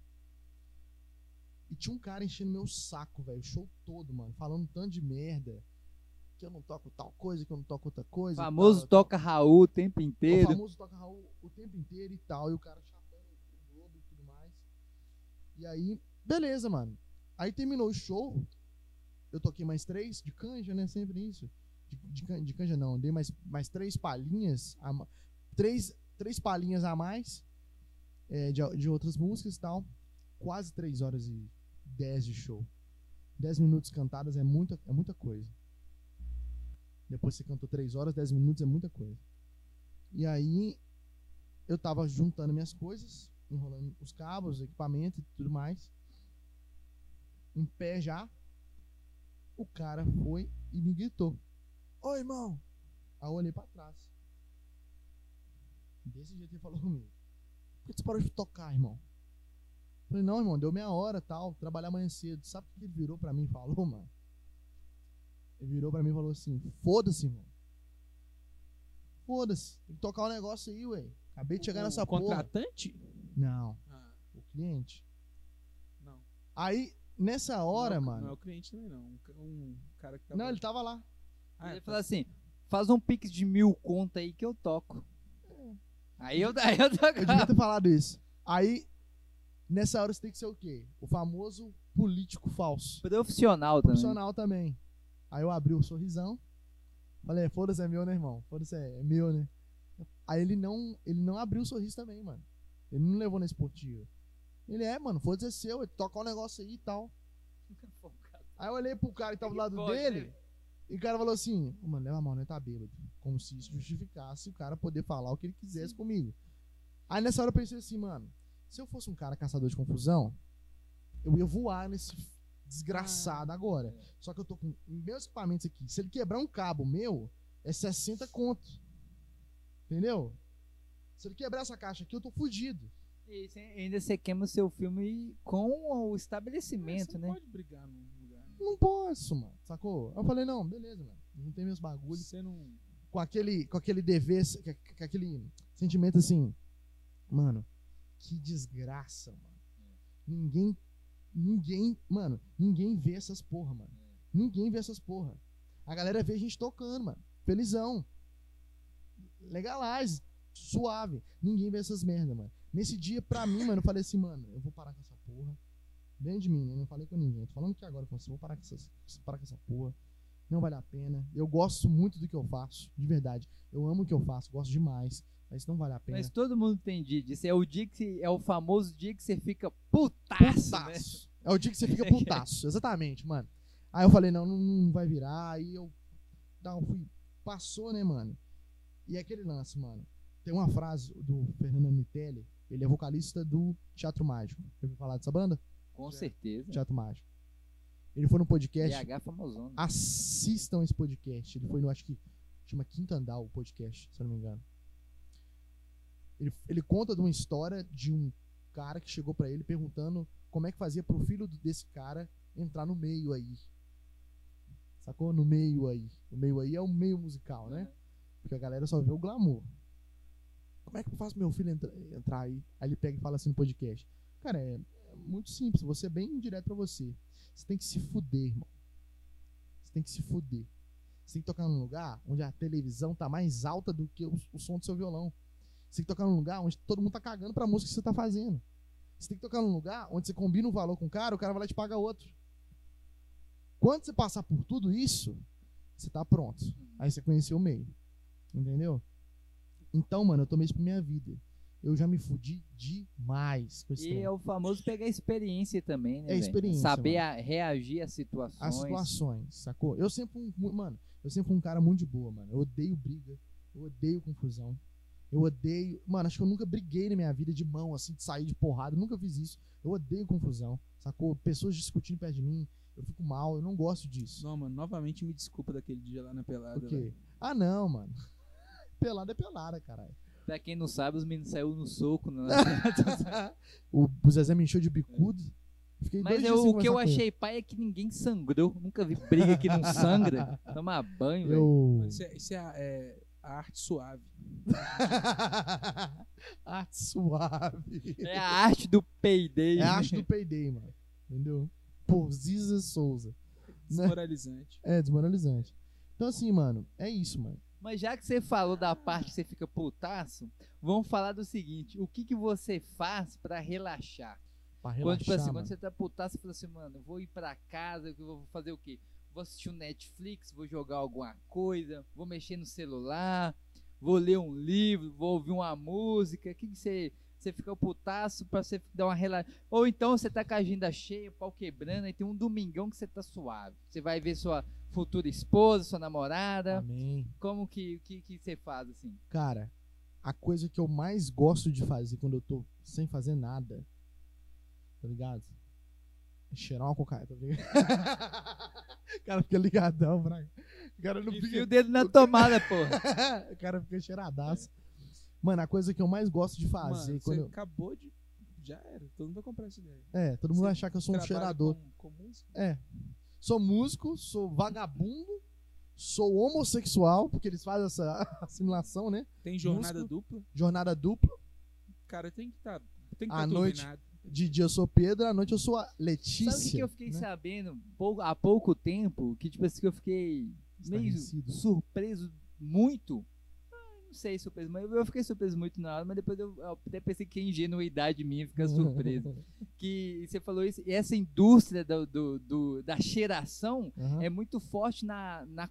E tinha um cara enchendo meu saco, velho, o show todo, mano, falando um tanto de merda. Que eu não toco tal coisa, que eu não toco outra O coisa. e famoso tal, toca Raul o tempo O inteiro. famoso toca Raul o tempo inteiro e tal, e o cara chapando o globo e tudo mais. E aí, beleza, mano. Aí terminou o show, eu toquei mais três de canja, né? Sempre isso. De, de, can- de canja não, dei mais, mais três palhinhas, a três, três palhinhas a mais é, de, de outras músicas e tal. Quase três horas e dez de show. Dez minutos cantadas é muita, é muita coisa. Depois você cantou três horas, dez minutos é muita coisa. E aí eu tava juntando minhas coisas, enrolando os cabos, equipamento e tudo mais. Em pé já. O cara foi e me gritou: Ô irmão! Aí eu olhei pra trás. Desse jeito ele falou comigo: Por que você parou de tocar, irmão? Eu falei: Não, irmão, deu meia hora tal, trabalhar amanhã cedo. Sabe o que ele virou pra mim e falou, mano? Ele virou pra mim e falou assim: Foda-se, irmão. Foda-se, tem que tocar o um negócio aí, ué. Acabei de chegar o nessa porra. contratante? Não, Ah, o cliente. não. Aí, nessa hora, não, é mano. Não é o cliente também, não. Um, ca- um cara que tá. Não, ele tava lá. Ah, ele tá. falou assim: faz um pix de mil conta aí que eu toco. Aí eu, aí eu Eu devia ter falado isso. Aí, nessa hora você tem que ser o quê? O famoso político falso. Profissional também. Profissional também. Aí eu abri o sorrisão. Falei, foda-se, é meu, né, irmão? Foda-se, é é meu, né? Aí ele não, ele não abriu o sorriso também, mano. Ele não levou na esportiva. Ele é, mano, foda-se é seu, ele tocar um negócio aí e tal. Aí eu olhei pro cara que tava do lado Pode, dele. né? E o cara falou assim, "Ô, mano, leva a mão, né? Tá bêbado. Como se isso justificasse o cara poder falar o que ele quisesse comigo. Aí nessa hora eu pensei assim, mano, se eu fosse um cara caçador de confusão, eu ia voar nesse desgraçado Ah, agora. é. Só que eu tô com meus equipamentos aqui. Se ele quebrar um cabo meu, é 60 conto. Entendeu? Se ele quebrar essa caixa aqui, eu tô fudido. E ainda você queima o seu filme com o estabelecimento, você né? não pode brigar num lugar. né? Não posso, mano. Sacou? Eu falei, não, beleza, mano. Não tem meus bagulhos. Você não. com aquele, com aquele dever, com com aquele sentimento assim, mano, que desgraça, mano. Ninguém, ninguém, mano, ninguém vê essas porra, mano. Ninguém vê essas porra. A galera vê a gente tocando, mano. Felizão. Legalize. Suave. Ninguém vê essas merda, mano. Nesse dia, pra mim, mano, eu falei assim, mano, eu vou parar com essa porra. Dentro de mim, né? Não falei com ninguém. Tô falando aqui agora com você. Vou parar com, essas, parar com essa porra. Não vale a pena. Eu gosto muito do que eu faço. De verdade. Eu amo o que eu faço. Gosto demais. Mas não vale a pena. Mas todo mundo tem dia disso. É o dia que você- é o famoso dia que você fica putaço, né? Putaço. É o dia que você fica putaço. Exatamente, mano. Aí eu falei, não, não, não vai virar. Aí eu não, fui. Passou, né, mano? E aquele lance, mano. Tem uma frase do Fernando Mitelli. Ele é vocalista do Teatro Mágico. Já ouviu falar dessa banda? Com certeza. Teatro Mágico. Ele foi no podcast. BH famosona. Assistam esse podcast. Ele foi no, acho que chama Quinto Andar o podcast, se eu não me engano. Ele, ele conta de uma história de um cara que chegou pra ele perguntando como é que fazia pro filho desse cara entrar no meio aí. Sacou? No meio aí. O meio aí é o meio musical, né? Porque a galera só vê o glamour. Como é que eu faço meu filho entra- entrar aí? Aí ele pega e fala assim no podcast. Cara, é, é muito simples. Vou ser bem direto pra você. Você tem que se fuder, irmão. Você tem que se fuder. Você tem que tocar num lugar onde a televisão tá mais alta do que o, o som do seu violão. Você tem que tocar num lugar onde todo mundo tá cagando pra música que você tá fazendo. Você tem que tocar num lugar onde você combina um valor com o cara, o cara vai lá e te paga outro. Quando você passar por tudo isso, você tá pronto. Aí você conheceu o meio. Entendeu? Então, mano, eu tomei isso pra minha vida. Eu já me fudi demais com esse E trem. é o famoso pegar experiência também, né? É experiência, Saber mano. a- reagir às situações. as situações, sacou? Eu sempre fui, um- mano, eu sempre fui um cara muito de boa, mano. Eu odeio briga, eu odeio confusão. Eu odeio, mano, acho que eu nunca briguei na minha vida de mão assim, de sair de porrada, eu nunca fiz isso. Eu odeio confusão, sacou? Pessoas discutindo perto de mim, eu fico mal, eu não gosto disso. Não, mano, novamente me desculpa daquele dia lá na pelada. Por quê? Ah, não, mano. Pelada é pelada, caralho. Pra quem não sabe, os meninos saíram no soco. Né? o, o Zezé me encheu de bicudo. Fiquei Mas eu- o que eu achei pai é que ninguém sangrou. Nunca vi briga que não sangra. Tomar banho, velho. Eu... Mano, Isso, é, isso é a, é a arte suave. Arte suave. É a arte do payday. É a arte do Payday, mano. Entendeu? Por Ziza Souza. Né? Desmoralizante. É desmoralizante. Então, assim, mano, é isso, mano. Mas já que você falou da parte que você fica putaço, vamos falar do seguinte: o que, que você faz pra relaxar? Pra quando, relaxar, tipo assim, quando você tá putaço, você fala assim, mano, eu vou ir pra casa, vou fazer o quê? Vou assistir um Netflix, vou jogar alguma coisa, vou mexer no celular, vou ler um livro, vou ouvir uma música. O que, que você. Você fica putaço pra você dar uma relaxada. Ou então você tá com a agenda cheia, pau quebrando, aí tem um domingão que você tá suave. Você vai ver sua futura esposa, sua namorada. Amém. Como que, que, que você faz assim? Cara, a coisa que eu mais gosto de fazer quando eu tô sem fazer nada, tá ligado? É cheirar uma cocaína, tá ligado? o cara fica ligadão, Braga. O cara não Enfia fica. o dedo na tomada, porra. o cara fica cheiradaço. Mano, a coisa que eu mais gosto de fazer Mano, quando você eu... acabou de. Já era. Todo mundo vai comprar essa ideia. É, todo mundo Você vai achar que eu sou um cheirador. Com, com música? É. Sou músico, sou vagabundo, sou homossexual, porque eles fazem essa assimilação, né? Tem jornada Músico. dupla. Jornada dupla. Cara, tem que estar. tem que À estar noite, turbinado. De dia eu sou Pedro, à noite eu sou a Letícia. Sabe o que, eu fiquei né? sabendo pou- há pouco tempo? Que tipo assim, que eu fiquei meio surpreso muito. Não sei surpreso, mas eu fiquei surpreso muito na hora, mas depois eu, eu até pensei que é ingenuidade minha ficar surpreso. que você falou isso, e essa indústria do, do- do- da cheiração Aham. é muito forte na, na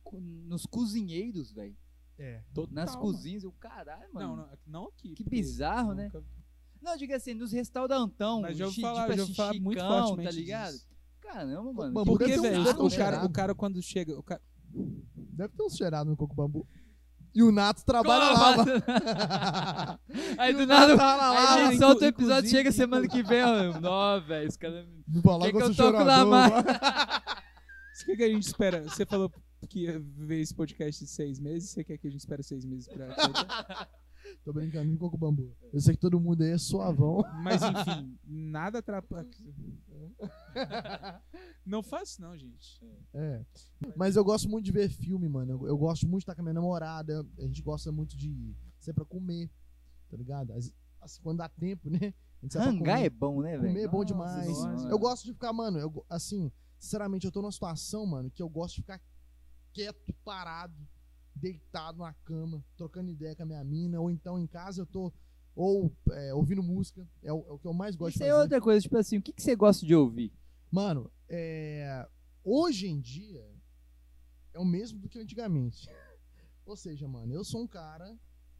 nos cozinheiros, velho. É. Total, Nas cozinhas, eu caralho, mano. Não, não, não aqui. Que bizarro, né? nunca- Não, diga assim, nos restaurantão, Mas ouvi chi- falar, tipo já assim, ouvi falar muito chicão, fortemente tá ligado? disso. Caramba, mano. Porque, um- velho, um o, cara, cheirado. o cara quando chega. O cara, Deve ter uns cheirados no coco bambu. E o Nato trabalha lá. va- Aí E do o nada, tá lá, aí lá. a gente solta o episódio, chega semana que vem, ó. Nó, velho, os caras... Quer que que eu toco lá mais? o que, que a gente espera? Você falou que ia ver esse podcast de seis meses. Você quer que a gente espere seis meses pra. Tô brincando de coco bambu. Eu sei que todo mundo aí é suavão. Mas enfim, nada atrapalha. Não faço, não, gente. É. Mas eu gosto muito de ver filme, mano. Eu, eu gosto muito de estar com a minha namorada. A gente gosta muito de sair pra comer. Tá ligado? As- assim, quando dá tempo, né? Hangar é bom, né, velho? Comer é bom Nossa demais. Senhora. Eu gosto de ficar, mano, eu, assim, sinceramente, eu tô numa situação, mano, que eu gosto de ficar quieto, parado, deitado na cama, trocando ideia com a minha mina, ou então em casa eu tô ou é, ouvindo música, é o, é o que eu mais gosto Isso de é fazer. outra coisa, tipo assim, o que, que você gosta de ouvir? Mano, é, hoje em dia é o mesmo do que antigamente. Ou seja, mano, eu sou um cara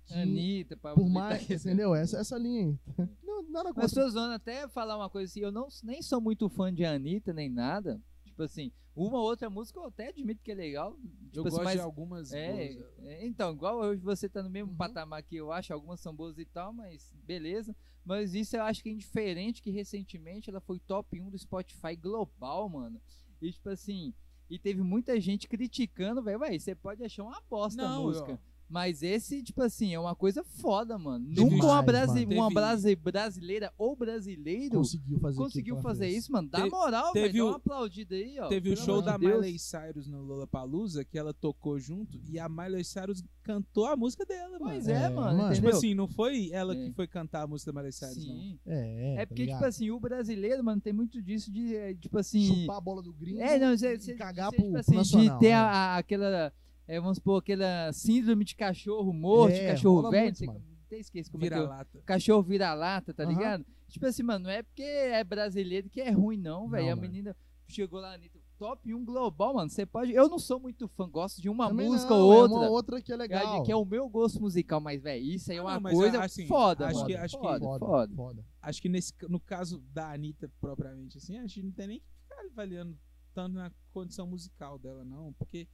que, Anitta, Pablo por mais, que- entendeu? Essa, essa linha aí. Não, nada Mas contra. zoando até falar uma coisa assim, eu não, nem sou muito fã de Anitta nem nada. Tipo assim, uma ou outra música eu até admito que é legal. Tipo Eu assim, gosto mas- de algumas. É, boas. é, então, igual hoje você tá no mesmo Uhum. patamar que eu acho, algumas são boas e tal, mas beleza. Mas isso eu acho que é indiferente que recentemente ela foi top 1 do Spotify global, mano. E tipo assim, e teve muita gente criticando, velho, você pode achar uma bosta a Não, música. ó. Mas esse, tipo assim, é uma coisa foda, mano. Teve Nunca uma, demais, brasi mano. uma Teve- brasi- brasileira ou brasileiro Conseguiu fazer conseguiu fazer isso, mano. Dá Te- moral, teve velho. Dá o- uma aplaudida aí, ó. Teve o show da de Deus. Miley Cyrus no Lollapalooza que ela tocou junto e a Miley Cyrus cantou a música dela, Pois mano. é, É, mano. mano. Tipo assim, não foi ela É. que foi cantar a música da Miley Cyrus, não. Sim. É, é. É tá porque, ligado? tipo assim, o brasileiro, mano, tem muito disso de, é, tipo assim. Chupar a bola do gringo É, não, e você, cagar você, pro, tipo pro assim, nacional. de ter né? a- aquela, é, vamos supor, aquela síndrome de cachorro morto, de É, cachorro rola velho, muito, não sei até esqueci como é que eu- Vira-lata. Cachorro vira-lata, tá Aham. ligado? Tipo assim, mano, não é porque é brasileiro que é ruim, não, velho. A menina chegou lá, Anitta, top 1 global, mano. Você pode. Eu não sou muito fã, gosto de uma Também música não, ou é outra. uma outra que é legal. Que é o meu gosto musical, mas, velho, isso aí é Ah, uma não, coisa assim, foda, acho mano. que- acho que- foda, foda, foda. foda. Acho que nesse, no caso da Anitta propriamente assim, acho que não tem nem que ficar avaliando tanto na condição musical dela, não. Porque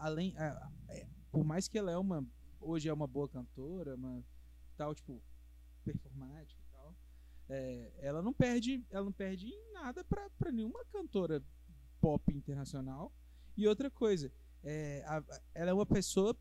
além. a- é, por mais que ela é uma. Hoje é uma boa cantora, uma tal, tipo, performática e tal. é, ela não perde. Ela não perde em nada pra nenhuma cantora pop internacional. E outra coisa, é, a- ela é uma pessoa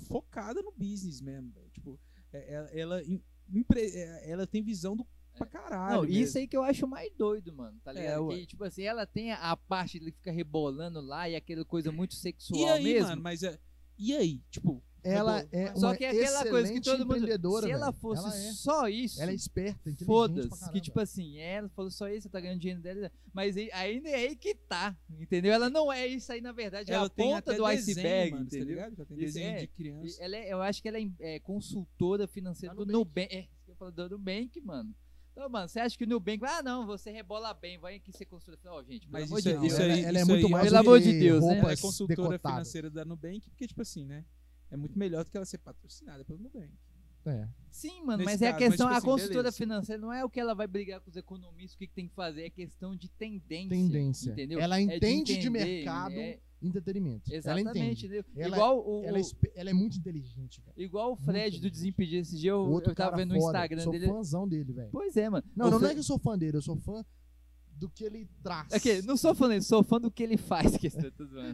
focada no business mesmo. Tipo, é, ela, ela, empre- é, ela tem visão do pra caralho. Não, mesmo. isso aí que eu acho mais doido, mano, tá É, ligado? ué. que, tipo assim, ela tem a, a parte que fica rebolando lá e aquela coisa muito sexual E aí, mesmo. mano, mas é, e aí? Tipo, Ela é Só uma que é aquela coisa que excelente todo mundo. empreendedora, Se ela fosse Ela é. só isso. Ela é esperta, Foda-se, que tipo assim, ela falou só isso, você tá ganhando dinheiro dela, mas aí- ainda é aí que tá, entendeu? Ela não é isso aí, na verdade, é ela a tem ponta até do desenho, iceberg, mano, tá entendeu? ligado? Ela tem desenho é. de criança. Ela é- eu acho que ela é, é consultora financeira Da do Nubank. É, isso que eu falo do Nubank, mano. Então, mano, você acha que o Nubank, ah, não, você rebola bem, vai aqui ser consultora. Ó, gente, pelo Mas amor isso de é- Deus. isso ela, aí- ela é isso muito aí- mais Pelo amor de Deus, né? Ela é consultora decotadas. financeira da Nubank, porque, tipo assim, né? É muito melhor do que ela ser patrocinada pelo Nubank. É. Sim, mano, Nesse mas é a caso, mas, questão, tipo a assim, consultora beleza. financeira não é o que ela vai brigar com os economistas, o que, que tem que fazer, é questão de tendência. Tendência. Entendeu? Ela É entende de, entender, mercado, é, entretenimento. ela exatamente, entende. entendeu? Ela- igual o, Ela é, ela é muito inteligente, velho. igual o Fred do. Desimpedido, esse dia eu, Outro eu tava vendo no. Instagram Sou dele. fãzão dele, velho. Pois é, mano. Não, não, Fre- é que eu sou fã dele, eu sou fã do que ele traz. Ok, não sou fã dele, sou fã do que ele faz, que.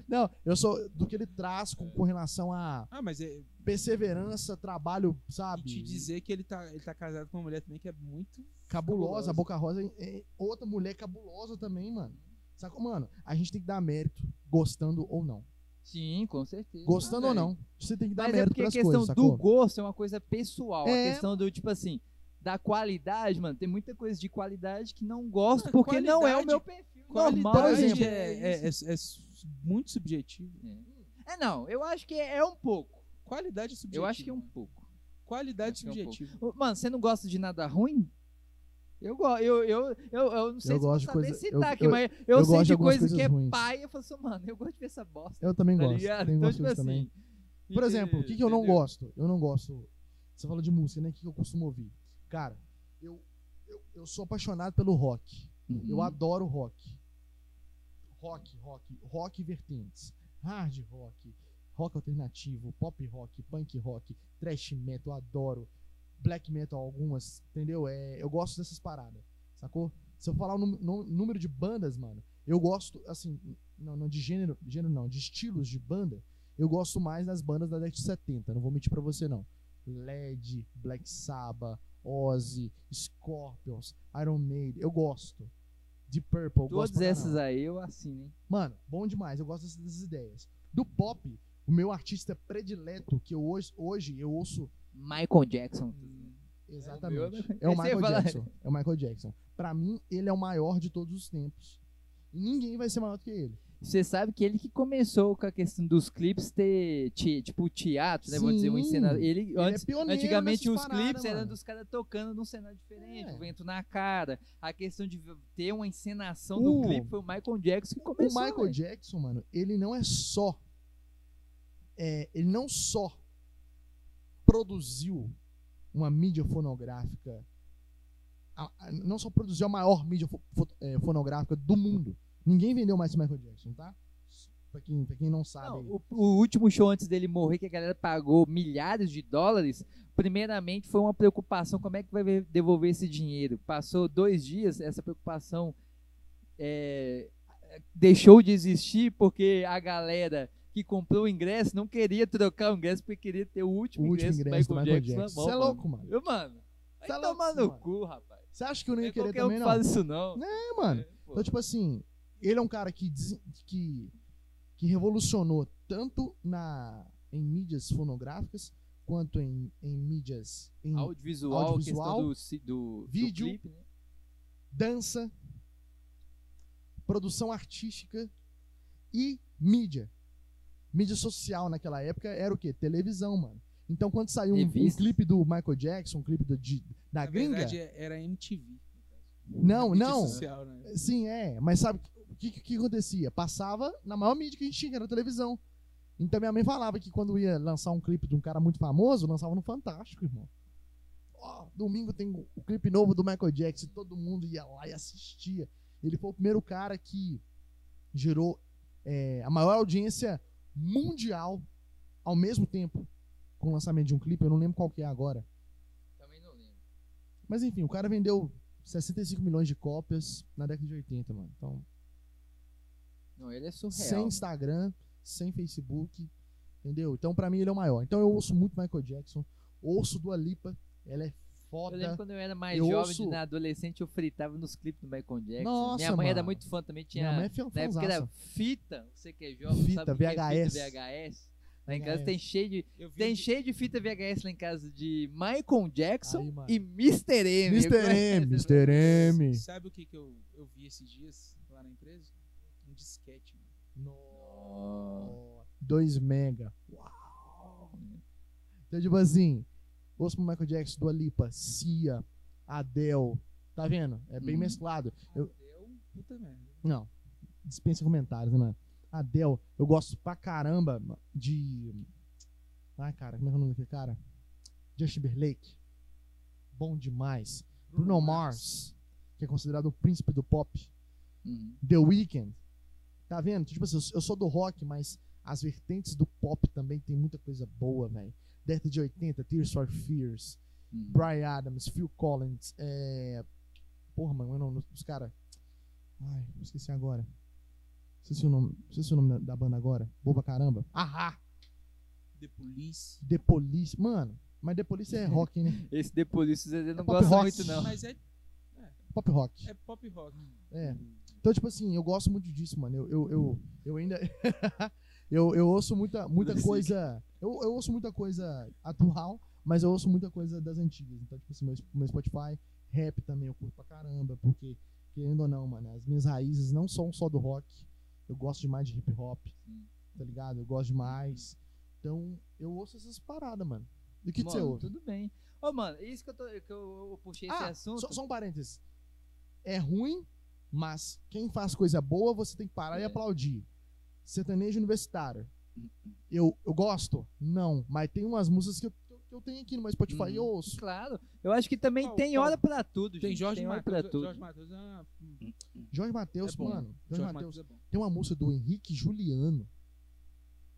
Não, eu sou do que ele traz com, com relação a Ah, mas é, perseverança, trabalho, e sabe? te dizer que ele tá, ele tá casado com uma mulher também que é muito cabulosa. A cabulosa. Boca Rosa é é outra mulher cabulosa também, mano. Sacou? Mano, a gente tem que dar mérito, gostando ou não. Sim, com certeza. Gostando Ah, ou não, você tem que dar Mas é mérito porque a questão coisas, do gosto é uma coisa pessoal. É. A questão do, tipo assim, da qualidade, mano. Tem muita coisa de qualidade que não gosto, Mano, porque não é o meu perfil normal. Qualidade exemplo. é, é, é- é su- muito subjetivo. É, não, eu acho que é, é um pouco. Qualidade é subjetiva. Eu acho que é um pouco. Qualidade é um subjetiva. Ô, Mano, você não gosta de nada ruim? Eu gosto, eu, eu, eu, eu não sei Eu se gosto de coisa- citar eu- aqui, eu- mas eu, eu sei gosto de coisa que é ruins. pai, eu falo assim, mano, eu gosto de ver essa bosta. Eu também tá gosto. ligado? Tem Então, gosto tipo disso também. assim. Por exemplo, o que, que eu não gosto? Eu não gosto. Você falou de música, né? O que, eu costumo ouvir? Cara, eu, eu, eu sou apaixonado pelo rock. Eu Uhum. adoro rock. Rock, rock, rock vertentes. Hard rock, rock alternativo, pop rock, punk rock, thrash metal, eu adoro. Black metal, algumas, entendeu? É, eu gosto dessas paradas, sacou? Se eu falar o nú- nú- número de bandas, mano, eu gosto, assim, não, não de gênero, gênero não, de estilos de banda, eu gosto mais das bandas da década de 70, não vou mentir pra você não. LED, Black Sabbath, Ozzy, Scorpions, Iron Maiden, eu gosto. De Purple, eu gosto Todas essas aí eu assino, hein? Mano, bom demais, eu gosto dessas, dessas ideias. Do pop, o meu artista predileto, que eu hoje, hoje eu ouço Michael Jackson. exatamente, meu, é o Michael Jackson. É o Michael Jackson. Pra mim, ele é o maior de todos os tempos. E ninguém vai ser maior do que ele. Você sabe que ele que começou com a questão dos clipes ter, ti- tipo, teatro, né? Vamos dizer, um Sim. encenado. Ele, Ele antes, é pioneiro antigamente os paradas, clipes eram dos caras tocando num cenário diferente, É. o vento na cara. A questão de ter uma encenação O- do clipe foi o Michael Jackson que começou. o Michael. Jackson, mano, ele não é só. é, ele não só produziu uma mídia fonográfica. não só produziu a maior mídia é, fonográfica do mundo. Ninguém vendeu mais Michael Jackson, tá? Pra quem, pra quem não sabe. Não, o, o último show antes dele morrer, que a galera pagou milhares de dólares, primeiramente foi uma preocupação, como é que vai ver- devolver esse dinheiro? Passou dois dias, essa preocupação é, deixou de existir porque a galera que comprou o ingresso não queria trocar o ingresso porque queria ter o último, O último ingresso, ingresso do do Michael, Michael Jackson. Jackson. na Cê é louco, mano. Eu, mano, vai Cê é tomar louco, no mano. cu, rapaz. Você acha que eu não Não ia é querer qualquer um também, que não? faz isso, não. É, mano. É. Então, tipo assim, ele é um cara que, que, que revolucionou tanto na, em mídias fonográficas quanto em, em mídias em audiovisual, audiovisual, do, do, do vídeo. clipe, né? dança, produção artística e mídia. Mídia social naquela época era o quê? Televisão, mano. Então, quando saiu um, um clipe do Michael Jackson, um clipe do, de- da Na gringa. verdade, é- era MTV. no caso. Não, Mídia não. social, né? Sim, é. Mas sabe o que, que, que acontecia? Passava na maior mídia que a gente tinha, que era a televisão. Então minha mãe falava que quando ia lançar um clipe de um cara muito famoso, lançava no Fantástico, irmão. Ó, domingo tem o o clipe novo do Michael Jackson, todo mundo ia lá e assistia. Ele foi o primeiro cara que gerou é, a maior audiência mundial ao mesmo tempo com o lançamento de um clipe. Eu não lembro qual que é agora. Também não lembro. Mas enfim, o cara vendeu 65 milhões de cópias na década de 80, mano. Então, Não, ele é surreal. sem Instagram, sem Facebook, entendeu? Então, pra mim, ele é o maior. Então, eu ouço muito Michael Jackson, ouço Dua Lipa, ela é Eu lembro foda. quando eu era mais Eu jovem, ouço- na adolescente, eu fritava nos clipes do Michael Jackson. Nossa, Minha mãe era mano. muito fã também, tinha. Minha mãe é fã- na época era fita, você que é jovem, Fita, sabe que é VHS. fita VHS. Lá em casa VHS. tem cheio de. Tem cheio de fita VHS lá em casa de Michael Jackson Aí, e Mr. M. Mr. M, Mr. M. Sabe o que, que eu, eu vi esses dias lá na empresa? Um disquete. mano. No... 2 mega. Uau. Então, tipo assim, ouço pro Michael Jackson, Dua Lipa, Cia, Adele. Tá vendo? É bem Uhum. mesclado. Eu, Deu puta merda. Não. Dispensa comentários, né, mano? Adele, eu gosto pra caramba de. Ai, cara, como é é o nome daquele cara? Justin Timberlake. Bom demais. Bruno Mars, que é considerado o príncipe do pop. Uhum. The Weeknd. Tá vendo? Tipo assim, eu sou- eu sou do rock, mas as vertentes do pop também tem muita coisa boa, velho. Década de 80, Tears for Fears, Uhum. Brian Adams, Phil Collins, é. Porra, mano, não, os caras. Ai, esqueci agora. Esqueci o nome, esqueci o nome da, da banda agora. Boba caramba. Ahá! The Police. The Police. Mano, mas The Police é rock, né? Esse The Police você não É gosta rock. muito, não. Mas é, Pop rock. é pop rock. É. Então, tipo assim, eu gosto muito disso, mano. Eu, eu, eu, eu ainda. eu, eu ouço muita, muita coisa. Eu, eu ouço muita coisa atual, mas eu ouço muita coisa das antigas. Então, tipo assim, meu, meu Spotify, rap também eu curto pra caramba, porque, querendo ou não, mano, as minhas raízes não são só do rock. Eu gosto demais de hip hop, Sim. tá ligado? Eu gosto demais. Então, eu ouço essas paradas, mano. E o que, que você ouve? Tudo bem. Ô, mano, isso que eu, tô, que eu, eu puxei esse Ah, assunto. só, só um parênteses. É ruim, mas quem faz coisa boa, você tem que parar e É. aplaudir. Sertanejo universitário. Eu, eu gosto? Não. Mas tem umas músicas que eu, que eu- tenho aqui no meu Spotify e eu ouço. Claro. Eu acho que também tem hora pra tudo, Tem gente. Jorge tem Matheus. pra tudo. Jorge Matheus é, uma- Jorge Matheus, é mano. Jorge, Jorge Matheus. Matheus é. Tem uma música do Henrique Juliano.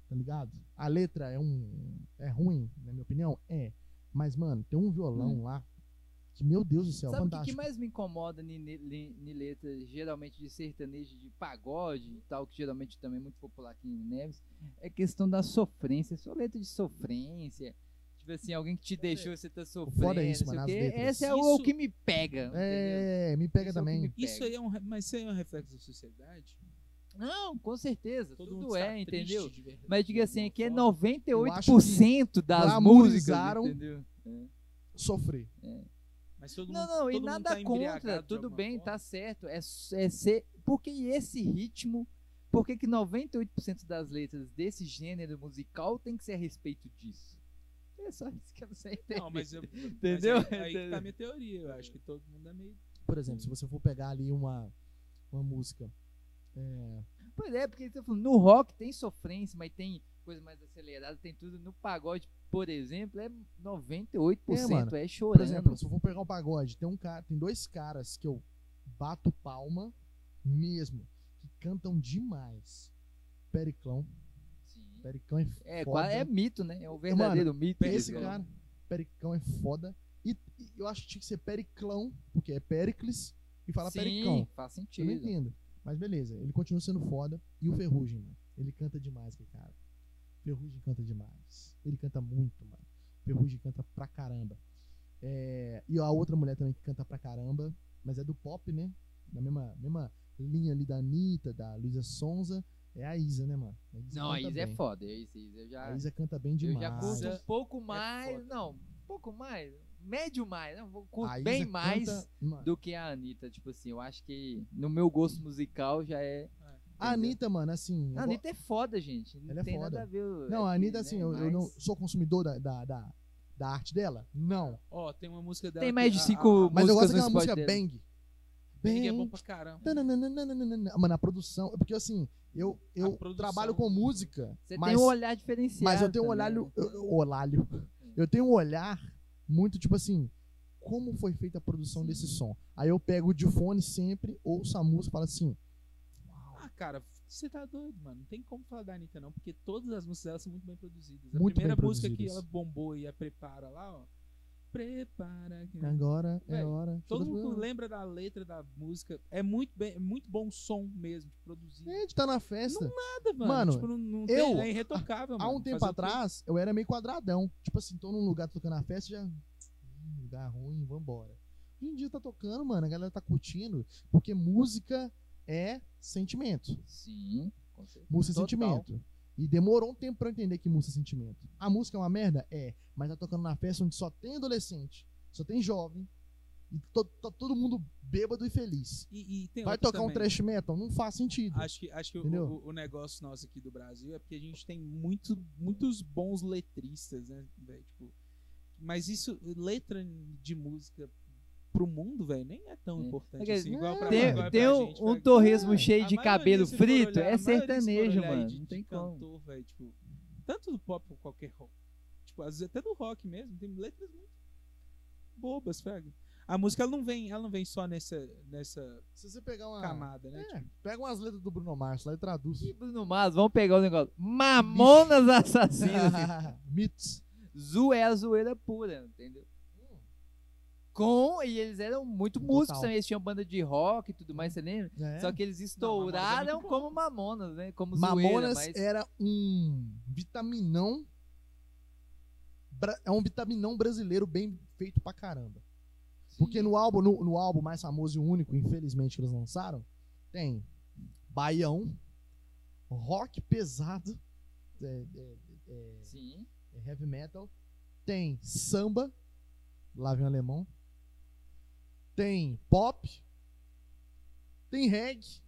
Tá ligado? A letra é um. É ruim, na minha opinião? É. Mas, mano, tem um violão lá. Que, meu Deus do céu. Sabe o que, que fantástico. mais me incomoda em letras, geralmente de sertanejo, de pagode e tal, que geralmente também é muito popular aqui em Neves, é questão da sofrência. Só letra de sofrência. Tipo assim, alguém que te deixou, você tá sofrendo. foda é isso, mano. Esse é o, Isso- o que me pega. entendeu? É, me pega Isso é também. me Isso pega. aí é um, mas isso aí é um reflexo da sociedade. Não, com certeza. Todo tudo é, entendeu? de Mas diga assim, aqui é forma. 98% das músicas, entendeu? É. Sofrer. Mas todo Não, mundo, não, e nada tá contra, tudo bem, forma. tá certo. É, é ser. Porque esse ritmo. por que, que 98% das letras desse gênero musical tem que ser a respeito disso? É só isso que eu não sei entender. Não, mas eu. Entendeu? Mas aí, aí que tá a minha teoria. Eu acho que todo mundo é meio. Por exemplo, se você for pegar ali uma, uma música. é, Pois é, porque você tá falando, no rock tem sofrência, mas tem coisa mais acelerada, tem tudo. No pagode, por exemplo, é 98% É, mano. é, por chorando. exemplo, se eu for pegar um pagode, tem um cara, tem dois caras que eu bato palma mesmo, que cantam demais. Periclão. Sim. Periclão é É, foda. qua- é mito, né? É o verdadeiro mito. Esse né? cara, Periclão é foda. E, e eu acho que tinha que ser Periclão, porque é Pericles e fala Sim, Pericão. faz Eu não sentido. entendo. Mas beleza, ele continua sendo foda. E o Ferrugem, mano. Ele canta demais, que cara. Ferrugem canta demais. Ele canta muito, mano. Ferrugem canta pra caramba. É, E a outra mulher também que canta pra caramba, mas é do pop, né? Na mesma, mesma linha ali da Anitta, da Luísa Sonza, é a Isa, né, mano? A Isa Não, a Isa é bem. foda. A Isa, Isa eu já, A Isa canta bem eu demais. já curto um Isa pouco é mais. foda. não, um pouco mais. Médio mais. Não, vou- curto bem canta- mais Mano, do que a Anitta. Tipo assim, eu acho que no meu gosto musical já é. A Anitta, mano, assim. eu A Anitta é foda, gente. Não Ela é tem foda. nada a ver. Não, a Anitta, né, assim, eu, eu não sou consumidor da, da, da, da arte dela? Não. Ó, tem uma música dela. Tem mais de a- cinco a- Mas eu gosto daquela música dela. Bang. Bang é bom pra caramba. Mano, a produção. Porque assim, eu, eu trabalho com música. Você mas, tem um olhar diferenciado. mas eu tenho um também, olhar. né? eu- eu- Olhalho. Eu tenho um olhar muito tipo assim. Como foi feita a produção desse som? Aí eu pego de fone sempre, ouço a música e falo assim. Cara, você tá doido, mano. Não tem como falar da Anitta, não, porque todas as músicas dela são muito bem produzidas. A Muito primeira música que ela bombou e a prepara lá, ó. Prepara. que- Agora é hora. Todo mundo lembra da letra da música. É muito, bem, é muito bom som mesmo, de produzir. É, de tá na festa. Nada, mano. Mano, tipo, não, não eu- tem, é irretocável, Há mano. um tempo atrás, eu era meio quadradão. Tipo assim, tô num lugar tocando a festa já. Hum, lugar ruim, vambora. Hoje em dia tá tocando, mano, a galera tá curtindo. Porque música é sentimento. Sim, com certeza. Música é sentimento. E demorou um tempo pra eu entender que música é sentimento. A música é uma merda? É. Mas tá tocando na festa onde só tem adolescente, só tem jovem. E to- tá todo mundo bêbado e feliz. E, e Vai tocar um também. trash metal? Não faz sentido. Acho que, acho que o, o, o negócio nosso aqui do Brasil é porque a gente tem muito, muitos bons letristas, né? Tipo, mas isso, letra de música pro mundo, velho, nem é tão É. importante É que assim, igual pra, Tem, igual tem pra um, gente, um velho. torresmo É, cheio de cabelo frito, olhar, é sertanejo, aí mano. De, Não de tem como. cantor, velho, tipo, tanto do pop como qualquer rock. Tipo, às vezes até do rock mesmo, tem letras muito bobas, fraga. A música ela não vem, ela não vem só nessa nessa Se você pegar uma. camada, né? É, pega umas letras do Bruno Mars lá e traduz. E Bruno Mars, vamos pegar o negócio. Mamonas assassinas. Mitos. Zu é a zoeira pura, entendeu? Com, e eles eram muito músicos também, eles tinham banda de rock e tudo mais, você lembra? É. Só que eles é estouraram bom. como Mamonas, né? Como Mamonas zoeira, mas... era um vitaminão. É um vitaminão brasileiro bem feito pra caramba. Porque no álbum, no, no álbum mais famoso e único, infelizmente, que eles lançaram, tem Baião, rock pesado, é, é, é, Sim. é heavy metal, tem samba, lá vem o alemão, tem pop, tem reggae,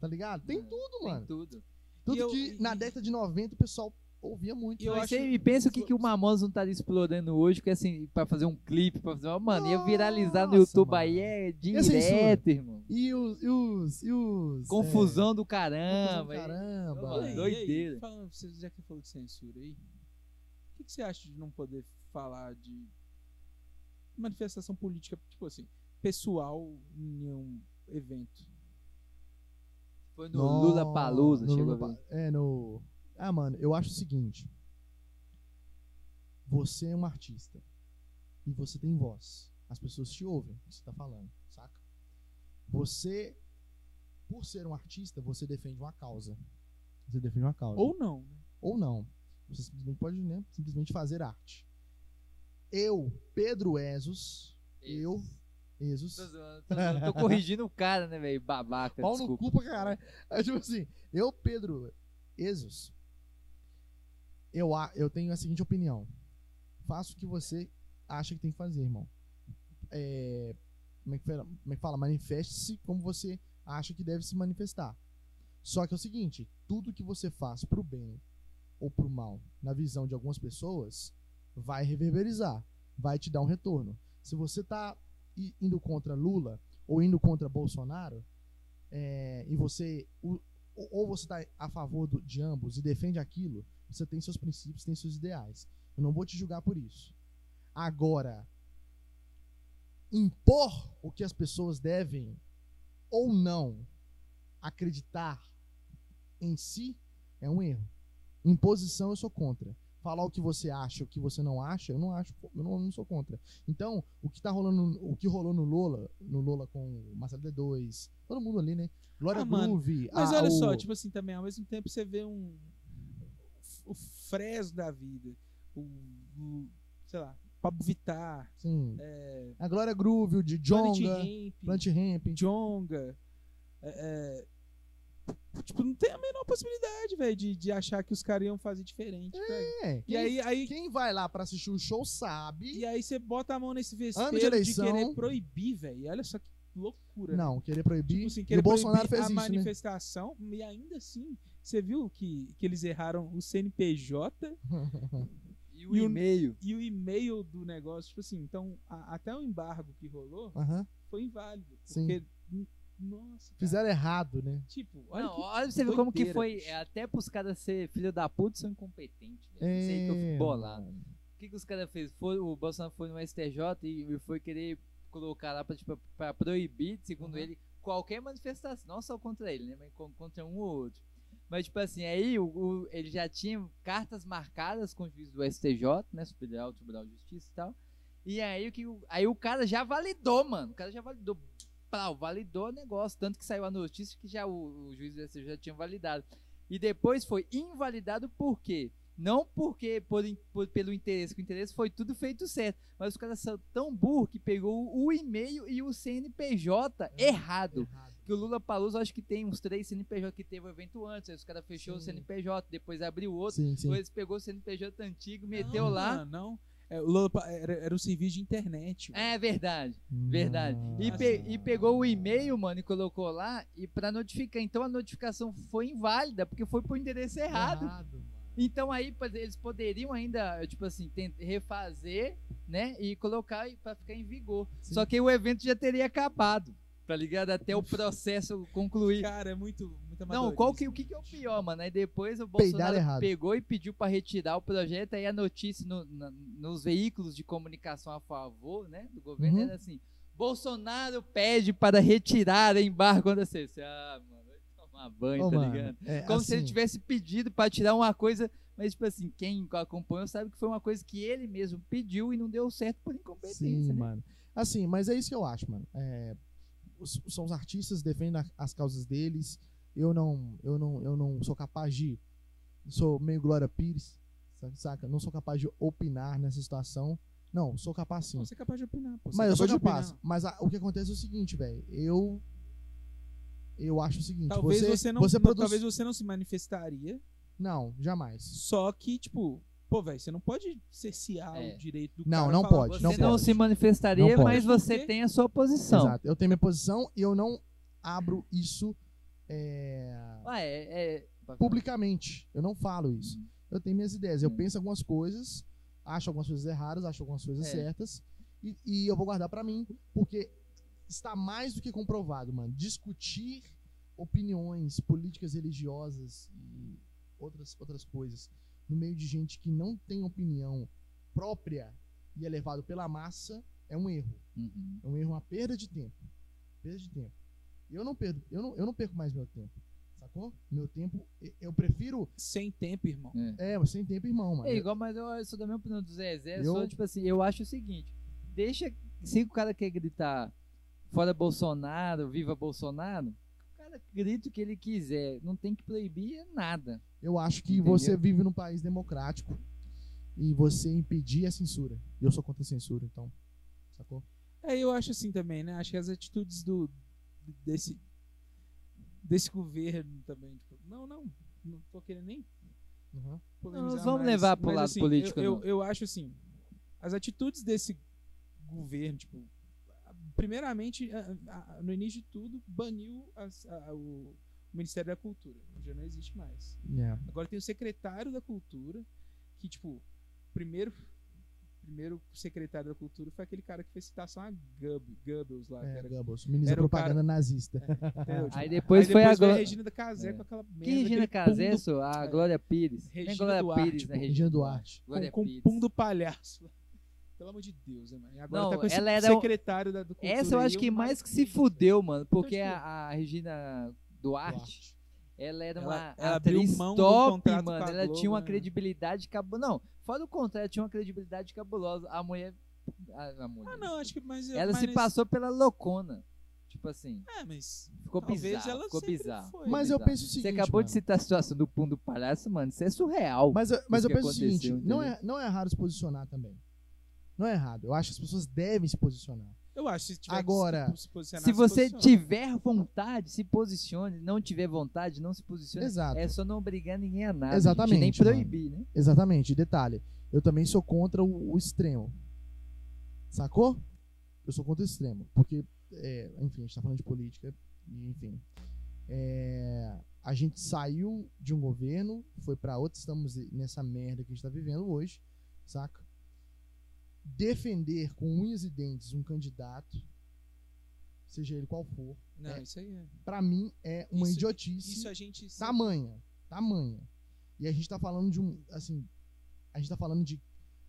tá ligado? Tem É, tudo, Tem mano. tudo. Tudo E eu- que e- na década de 90 o pessoal ouvia muito. E eu você me pensa o que, que o Mamonas não tá explorando hoje, que assim, pra fazer um clipe, pra fazer uma. Mano, ia viralizar no Nossa, YouTube mano. aí é direto, censura? irmão. E os. E os, e os Confusão do é, confusão caramba. do aí- caramba. Mano, E aí, doideira. E aí, falando, você já que falou de censura aí, o que, que você acha de não poder falar de manifestação política, tipo assim, pessoal em um evento? Foi no No- Lula Palusa, chegou a Lula ver. Pa- É, no. Ah, mano, eu acho o seguinte. Você é um artista. E você tem voz. As pessoas te ouvem o que você tá falando, saca? Você, por ser um artista, você defende uma causa. Você defende uma causa. Ou não, né? ou não. Você simplesmente pode né, simplesmente fazer arte. Eu, Pedro Esos, eu, Esos, Tô zoando, tô, zoando, tô corrigindo o cara, né, velho? Babaca, pau no cu pra caralho. É tipo assim, eu, Pedro Esos, eu, eu tenho a seguinte opinião. Faça o que você acha que tem que fazer, irmão. É, como, é que fala, como é que fala? Manifeste-se como você acha que deve se manifestar. Só que é o seguinte, tudo que você faz pro bem ou pro mal, na visão de algumas pessoas, vai reverberizar, vai te dar um retorno. Se você tá i- indo contra Lula ou indo contra Bolsonaro, é, e você ou você está a favor do- de ambos e defende aquilo, você tem seus princípios, tem seus ideais. Eu não vou te julgar por isso. Agora, impor o que as pessoas devem ou não acreditar em si é um erro. Imposição eu sou contra. Falar o que você acha, o que você não acha, eu não acho, eu não, eu não sou contra. Então, o que tá rolando, o que rolou no Lola, no Lola com o Marcelo D2, todo mundo ali, né? Glória Ah, Groove, Mas a- olha o- só, tipo assim, também, ao mesmo tempo você vê um. O Fresno da vida. O. o- sei lá, Pablo Vittar. sim, É, a Glória Groove, o de Planet Jonga, Plant Ramp, Jonga. é, é, tipo, não tem a menor possibilidade, velho, de, de achar que os caras iam fazer diferente, velho. é, E quem, aí, aí, quem vai lá pra assistir o show sabe. e aí você bota a mão nesse Ano de de, querer proibir, velho. E Olha só que loucura. Não, querer proibir. Tipo assim, e querer o Bolsonaro fez a isso, né? manifestação, e ainda assim, você viu que, que eles erraram o CNPJ E o E o- e-mail. e o e-mail do negócio, tipo assim, então, a- até o embargo que rolou Aham. foi inválido. Sim. Porque, nossa, cara, Fizeram errado, né? tipo, olha Não, que olha pra você ver como que foi. bicho. é, Até pros caras ser filho da puta são incompetentes. velho. Isso aí que eu É, fico bolado. mano. O que, que os caras fez? Foi, o Bolsonaro foi no STJ e, e foi querer colocar lá pra, tipo, pra proibir, segundo Uhum. ele, qualquer manifestação. Não só contra ele, né? Mas con- contra um ou outro. Mas, tipo assim, aí o, o- ele já tinha cartas marcadas com o juiz do STJ, né? Superior Tribunal de Justiça e tal. E aí o, que, aí o cara já validou, mano. O cara já validou. Plau, validou o negócio. Tanto que saiu a notícia que já o, o juiz do STJ já tinha validado. E depois foi invalidado por quê? Não porque por, por- pelo interesse, que o interesse foi tudo feito certo. Mas os caras são tão burros que pegou o e-mail e o CNPJ errado. Errado. Que o Lula Paluso acho que tem uns três CNPJ que teve o evento antes. Aí os caras fechou o Sim. CNPJ, depois abriu outro. Sim, sim. Depois pegou o CNPJ antigo, meteu não, lá. Não, não. É, o era, era um serviço de internet. mano. É verdade, verdade. E, pe- e pegou o e-mail, mano, e colocou lá e para notificar. Então a notificação foi inválida porque foi pro endereço errado. mano. Então aí eles poderiam ainda, tipo assim, refazer, né, e colocar para ficar em vigor. Sim. Só que o evento já teria acabado, tá ligado? Até o processo concluir. Cara, é muito Não, qual que, o que, que é o pior, mano? Aí depois o Bolsonaro pegou e pediu pra retirar o projeto, aí a notícia no- na- nos veículos de comunicação a favor, né, do governo Uhum. era assim: Bolsonaro pede para retirar embargo da CC. Ah, mano, vai tomar banho, Ô, tá mano, ligado? é, Como se ele assim, tivesse pedido pra tirar uma coisa, mas tipo assim, quem acompanhou sabe que foi uma coisa que ele mesmo pediu e não deu certo por incompetência, Sim, né? mano. Assim, mas é isso que eu acho, mano. É, os- são os artistas defendem as causas deles. Eu não, eu não, eu não sou capaz de sou meio Glória Pires, sa- saca? Não sou capaz de opinar nessa situação. Não, sou capaz sim. Você é capaz de opinar. Pô. Você Mas é eu sou capaz opinar. Mas a- o que acontece é o seguinte, velho. Eu eu acho o seguinte, Talvez você, você, não, você não- produz talvez você não se manifestaria, Não, jamais. só que, tipo, pô, velho, você não pode cercear É. o direito do Não, cara não falar, pode, Você não não, pode. se manifestaria, Não mas você tem a sua posição. Exato. Eu tenho minha posição e eu não abro isso é, Ah, é, é... publicamente. Eu não falo isso. Eu tenho minhas ideias. Eu Hum. penso algumas coisas, acho algumas coisas erradas, acho algumas coisas É. certas e, e eu vou guardar pra mim, porque está mais do que comprovado, mano. Discutir opiniões políticas religiosas e outras outras coisas no meio de gente que não tem opinião própria e é levado pela massa é um erro. Uhum. É um erro, uma perda de tempo. Perda de tempo. Eu não perdo, eu não, eu não perco mais meu tempo. Sacou? Meu tempo, eu prefiro. Sem tempo, irmão. É, mas sem tempo, irmão, mano. É igual, mas eu sou da minha opinião do Zezé. Eu Eu- sou, tipo assim, eu acho o seguinte: deixa. Se o cara quer gritar fora Bolsonaro, viva Bolsonaro, o cara grita o que ele quiser. Não tem que proibir nada. Eu acho que Entendeu? você vive num país democrático e você impedir a censura. E eu sou contra a censura, então. Sacou? É, eu acho assim também, né? Acho que as atitudes do desse desse governo também, tipo, não, não, não tô querendo nem Uhum. vamos mais, levar pro mas, lado assim, político, Eu, eu, eu acho assim, as atitudes desse governo, tipo, primeiramente, no início de tudo, baniu as- a- o, Ministério da Cultura. Já não existe mais. É. Agora tem o secretário da Cultura, que, tipo, primeiro primeiro secretário da Cultura foi aquele cara que fez citação a Goebbels, Goebbels lá. É, era, Goebbels, ministro da o cara- propaganda nazista. entendeu? Tipo, Aí depois foi a veio Glória. Regina da Casé É. com aquela merda. Que Regina Casé, só? A É. Glória Pires. Regina Glória Duarte, Pires, né? Regina Duarte. Glória com, com Pires. pum do palhaço. Pelo amor de Deus, né, mano? E agora Não, tá com esse ela era o- secretário da do Cultura Essa eu aí, acho que mais que se fudeu, mano. Porque tipo, a, a Regina Duarte, Duarte. Ela era Ela- uma ela abriu atriz top, mano. Ela Globo, tinha uma né? credibilidade cabulosa. Não, fora o contrato, ela tinha uma credibilidade cabulosa. A mulher. A, a mulher Ah, não, acho que mais. ela mais se nesse- passou pela loucona. Tipo assim, É, mas. ficou bizarro. ela Ficou bizarro. foi. Mas eu bizarro. penso o seguinte. Você acabou mano. de citar a situação do pum do palhaço, mano. Isso é surreal. Mas, eu- mas eu penso o seguinte: não é, não é errado se posicionar também. Não é errado. Eu acho que as pessoas devem se posicionar. Eu acho que se tiver Agora, que se, posicionar, Se você posiciona. tiver vontade, se posicione. Não tiver vontade, não se posicione. Exato. É só não obrigar ninguém a nada. Exatamente, nem proibir, né? Exatamente. E detalhe: eu também sou contra o, o extremo. Sacou? Eu sou contra o extremo. Porque, é, enfim, a gente tá falando de política. Enfim. É, a gente saiu de um governo, foi pra outro, estamos nessa merda que a gente tá vivendo hoje, saca? Defender com unhas e dentes um candidato, seja ele qual for, Não, é, isso aí é. pra mim é uma Isso- idiotice Isso a gente. tamanha, tamanha. E a gente tá falando de um, assim, a gente tá falando de,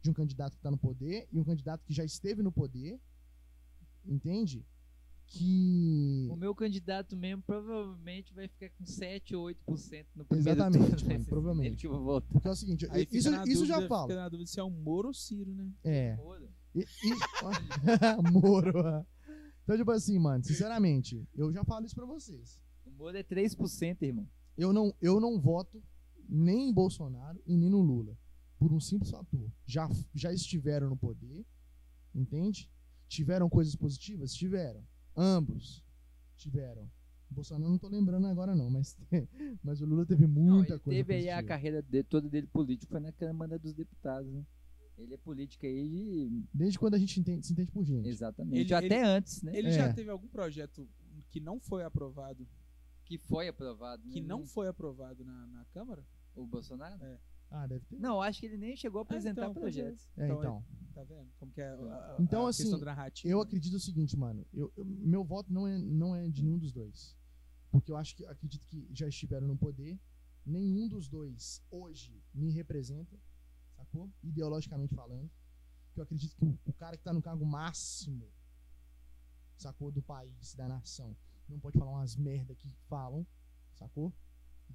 de um candidato que tá no poder e um candidato que já esteve no poder, entende? Que O meu candidato mesmo provavelmente vai ficar com 7 ou 8% no primeiro Exatamente, turno. mano, provavelmente. ele que eu vou votar. porque é o seguinte, Aí isso, isso já dúvida- falo. Fica na dúvida se é o Moro ou Ciro, né? É. Foda. E, e, Moro. Então, tipo assim, mano, sinceramente, eu já falo isso pra vocês. O Moro é 3%, irmão. Eu não, eu não voto nem em Bolsonaro e nem no Lula. Por um simples fator. Já, já estiveram no poder, entende? Tiveram coisas positivas? Tiveram. Ambos tiveram. O Bolsonaro não tô lembrando agora, não, mas, mas o Lula teve Não, muita ele coisa teve aí a carreira de- toda dele política, foi na Câmara dos Deputados, né? Ele é político aí de... Desde quando a gente entende- se entende por gente. Exatamente. Ele- Até ele- antes, né? Ele É. já teve algum projeto que não foi aprovado, Que foi aprovado. que né? não foi aprovado na, na Câmara? O Bolsonaro? É. Ah, deve ter. Não, acho que ele nem chegou a apresentar então, pois é. projetos. É, Então, então. Tá vendo? Como que é a, a- Então, a assim, questão da narrativa. Eu acredito o seguinte, mano. Eu, eu- meu voto não é, não é de nenhum dos dois. Porque eu acho que acredito que já estiveram no poder. Nenhum dos dois hoje me representa, sacou? Ideologicamente falando. Que eu acredito que o, o cara que tá no cargo máximo, sacou? Do país, da nação, não pode falar umas merda que falam, sacou?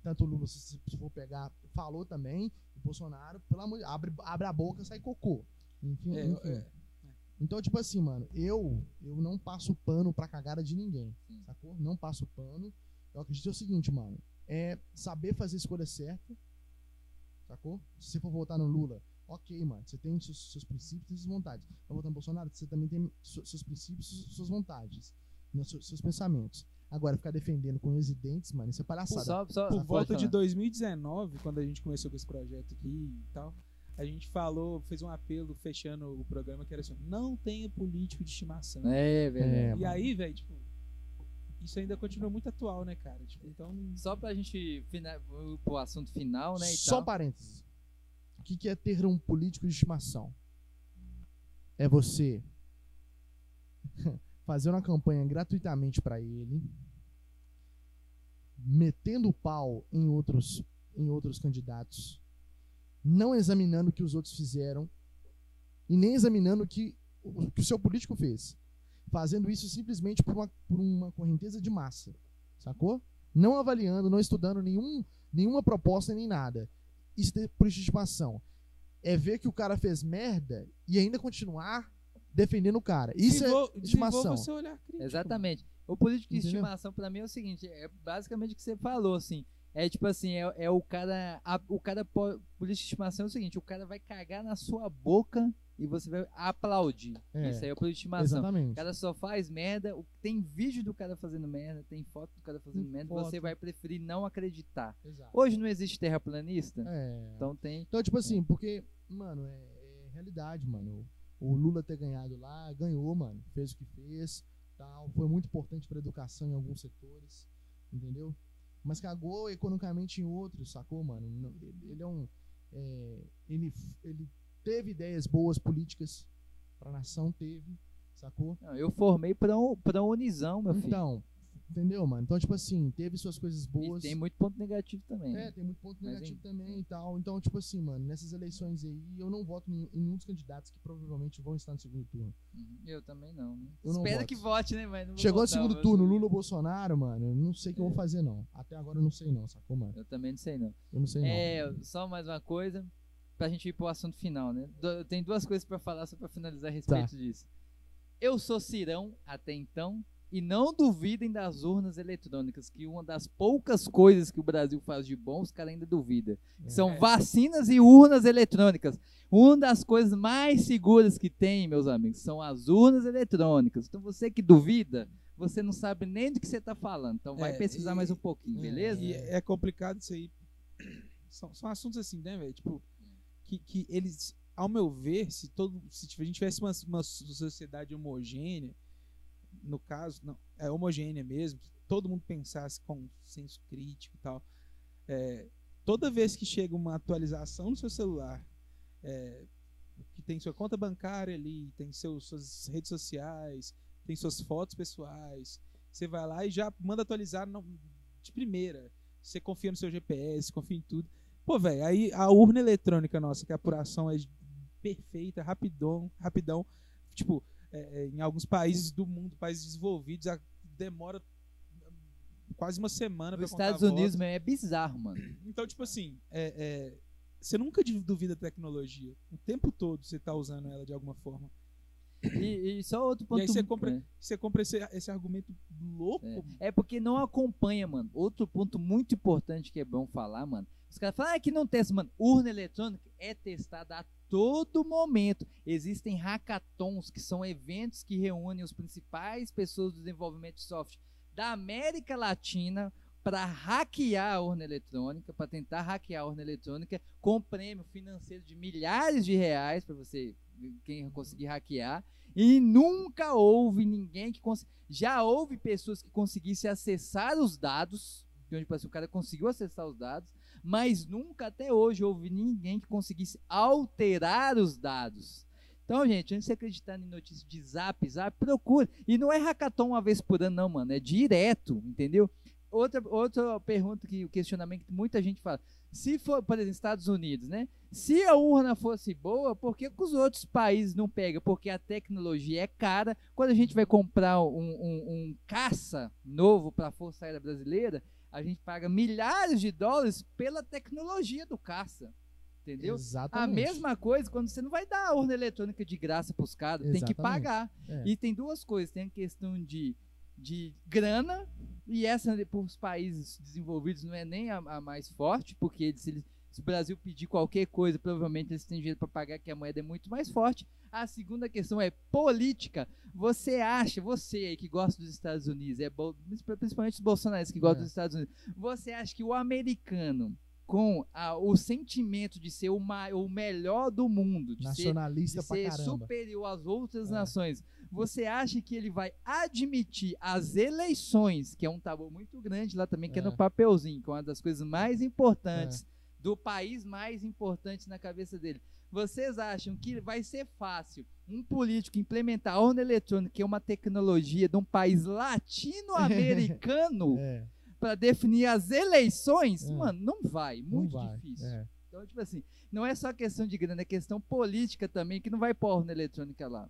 Tanto o Lula, se, se for pegar, falou também. O Bolsonaro, pelo amor de abre, abre a boca, sai cocô. Enfim, É, enfim. é. Então, tipo assim, mano, eu eu não passo pano pra cagada de ninguém, Sim. sacou? Não passo pano. Eu acredito é o seguinte, mano, é saber fazer a escolha certa, sacou? Se você for votar no Lula, ok, mano, você tem seus, seus princípios e suas vontades. Vai votar no Bolsonaro, você também tem su- seus princípios e suas vontades, né, seus, seus pensamentos. Agora, ficar defendendo com e dentes, mano, isso é palhaçada. Só, só, Por volta de falar. 2019, quando a gente começou com esse projeto aqui e tal, a gente falou, fez um apelo fechando o programa que era assim: não tenha político de estimação. É, velho. É, E mano. aí, velho, tipo, isso ainda continua muito atual, né, cara? Tipo, então. Só pra gente fina... pro assunto final, né? E Só tal. parênteses. O que, que é ter um político de estimação? É você fazer uma campanha gratuitamente para ele, metendo o pau em outros, em outros candidatos, não examinando o que os outros fizeram e nem examinando o que o, que o seu político fez. Fazendo isso simplesmente por uma, por uma correnteza de massa. Sacou? Não avaliando, não estudando nenhum, nenhuma proposta nem nada. Isso é por estimação. É ver que o cara fez merda e ainda continuar defendendo o cara. Isso desenvol- é estimação. seu olhar crítico. Exatamente. O político de Entendeu? estimação pra mim é o seguinte, é basicamente o que você falou, assim. É tipo assim, é, é o cara. a- o cara po- político de estimação é o seguinte, o cara vai cagar na sua boca e você vai aplaudir. É, Isso aí é o político de estimação. O Exatamente. cara só faz merda, o- tem vídeo do cara fazendo merda, tem foto do cara fazendo Tem merda, foto. você vai preferir não acreditar. Exato. Hoje não existe terraplanista, É. então tem. Então, tipo assim, porque, mano, é, é realidade, mano. O Lula ter ganhado lá, ganhou, mano. Fez o que fez, tal. Foi muito importante pra educação em alguns setores, entendeu? mas cagou economicamente em outros, sacou, mano? Ele, é um. é, ele, ele teve ideias boas políticas pra nação, teve, sacou? Não, eu formei pra, um- pra Unizão, meu filho. Então, entendeu, mano? Então, tipo assim, teve suas coisas E boas. tem muito ponto negativo também. É, tem muito ponto negativo também e tal. Então, tipo assim, mano, nessas eleições aí, eu não voto em, nenhum dos candidatos que provavelmente vão estar no segundo turno. Uhum. Eu também não. né? Eu não Espero voto. que vote, né? Mas vou Chegou no votar, segundo mas- turno, Lula ou Bolsonaro, mano, eu não sei o que eu É. vou fazer, não. Até agora eu não sei, não, sacou, mano? Eu também não sei, não. Eu não sei, não. É, só mais uma coisa, pra gente ir pro assunto final, né? Do- Tem duas coisas pra falar só pra finalizar a respeito Tá. disso. Eu sou Cirão até então e não duvidem das urnas eletrônicas, que uma das poucas coisas que o Brasil faz de bom, os caras ainda duvidam. É. São vacinas e urnas eletrônicas. Uma das coisas mais seguras que tem, meus amigos, são as urnas eletrônicas. Então você que duvida, você não sabe nem do que você está falando. Então vai É, pesquisar e- mais um pouquinho, é, beleza? E é complicado isso aí. São, são assuntos assim, né, velho? Tipo, que, que eles, ao meu ver, se todo. Se tipo, a gente tivesse uma, uma sociedade homogênea, no caso, não, é homogênea mesmo, que todo mundo pensasse com senso crítico e tal. é, toda vez que chega uma atualização no seu celular, é, que tem sua conta bancária ali, tem seus, suas redes sociais, tem suas fotos pessoais, você vai lá e já manda atualizar no- de primeira. Você confia no seu GPS, confia em tudo. Pô, velho, aí a urna eletrônica nossa, que a apuração é perfeita, rapidão, rapidão. Tipo, é, é, em alguns países do mundo, países desenvolvidos, a- demora quase uma semana contar Estados voto. Unidos mesmo, é bizarro, mano. Então, tipo assim, é, é, você nunca duvida da tecnologia. O tempo todo você tá usando ela de alguma forma. E, e só outro ponto. E aí você compra, é. você compra esse, esse argumento louco. É porque não acompanha, mano. Outro ponto muito importante que é bom falar, mano. Os caras falam ah, que não testa, mano. Urna eletrônica é testada a todo momento. Existem hackathons, que são eventos que reúnem os principais pessoas do desenvolvimento de software da América Latina para hackear a urna eletrônica, para tentar hackear a urna eletrônica com prêmio financeiro de milhares de reais para você, quem conseguir hackear. E nunca houve ninguém que conseguiu. Já houve pessoas que conseguissem acessar os dados, então, tipo assim, o cara conseguiu acessar os dados, mas nunca até hoje houve ninguém que conseguisse alterar os dados. Então, gente, antes de acreditar em notícias de zap, zap, procure. E não é hackathon uma vez por ano, não, mano. É direto, entendeu? Outra, outra pergunta que o questionamento que muita gente fala. Se for, por exemplo, Estados Unidos, né? Se a urna fosse boa, por que, que os outros países não pegam? Porque a tecnologia é cara. Quando a gente vai comprar um, um- um caça novo para a Força Aérea Brasileira, a gente paga milhares de dólares pela tecnologia do caça. Entendeu? A Exatamente. mesma coisa quando você não vai dar a urna eletrônica de graça para os caras, tem que pagar. É. E tem duas coisas, tem a questão de, de grana, e essa para os países desenvolvidos não é nem a, a mais forte, porque eles- eles- se o Brasil pedir qualquer coisa, provavelmente eles têm dinheiro para pagar, que a moeda é muito mais forte. A segunda questão é política. Você acha, você aí que gosta dos Estados Unidos, é principalmente os bolsonaristas que gostam É. dos Estados Unidos, você acha que o americano, com a- o sentimento de ser o, melhor do mundo, de ser Nacionalista de pra ser superior às outras É. nações, você acha que ele vai admitir as eleições, que é um tabu muito grande lá também, que é, É. no papelzinho, que é uma das coisas mais importantes do país mais importante na cabeça dele. Vocês acham que vai ser fácil um político implementar a urna eletrônica, que é uma tecnologia de um país latino-americano, É, para definir as eleições? É. Mano, não vai, não muito vai. difícil. É. Então, tipo assim, não é só questão de grana, é questão política também, que não vai pôr urna eletrônica lá.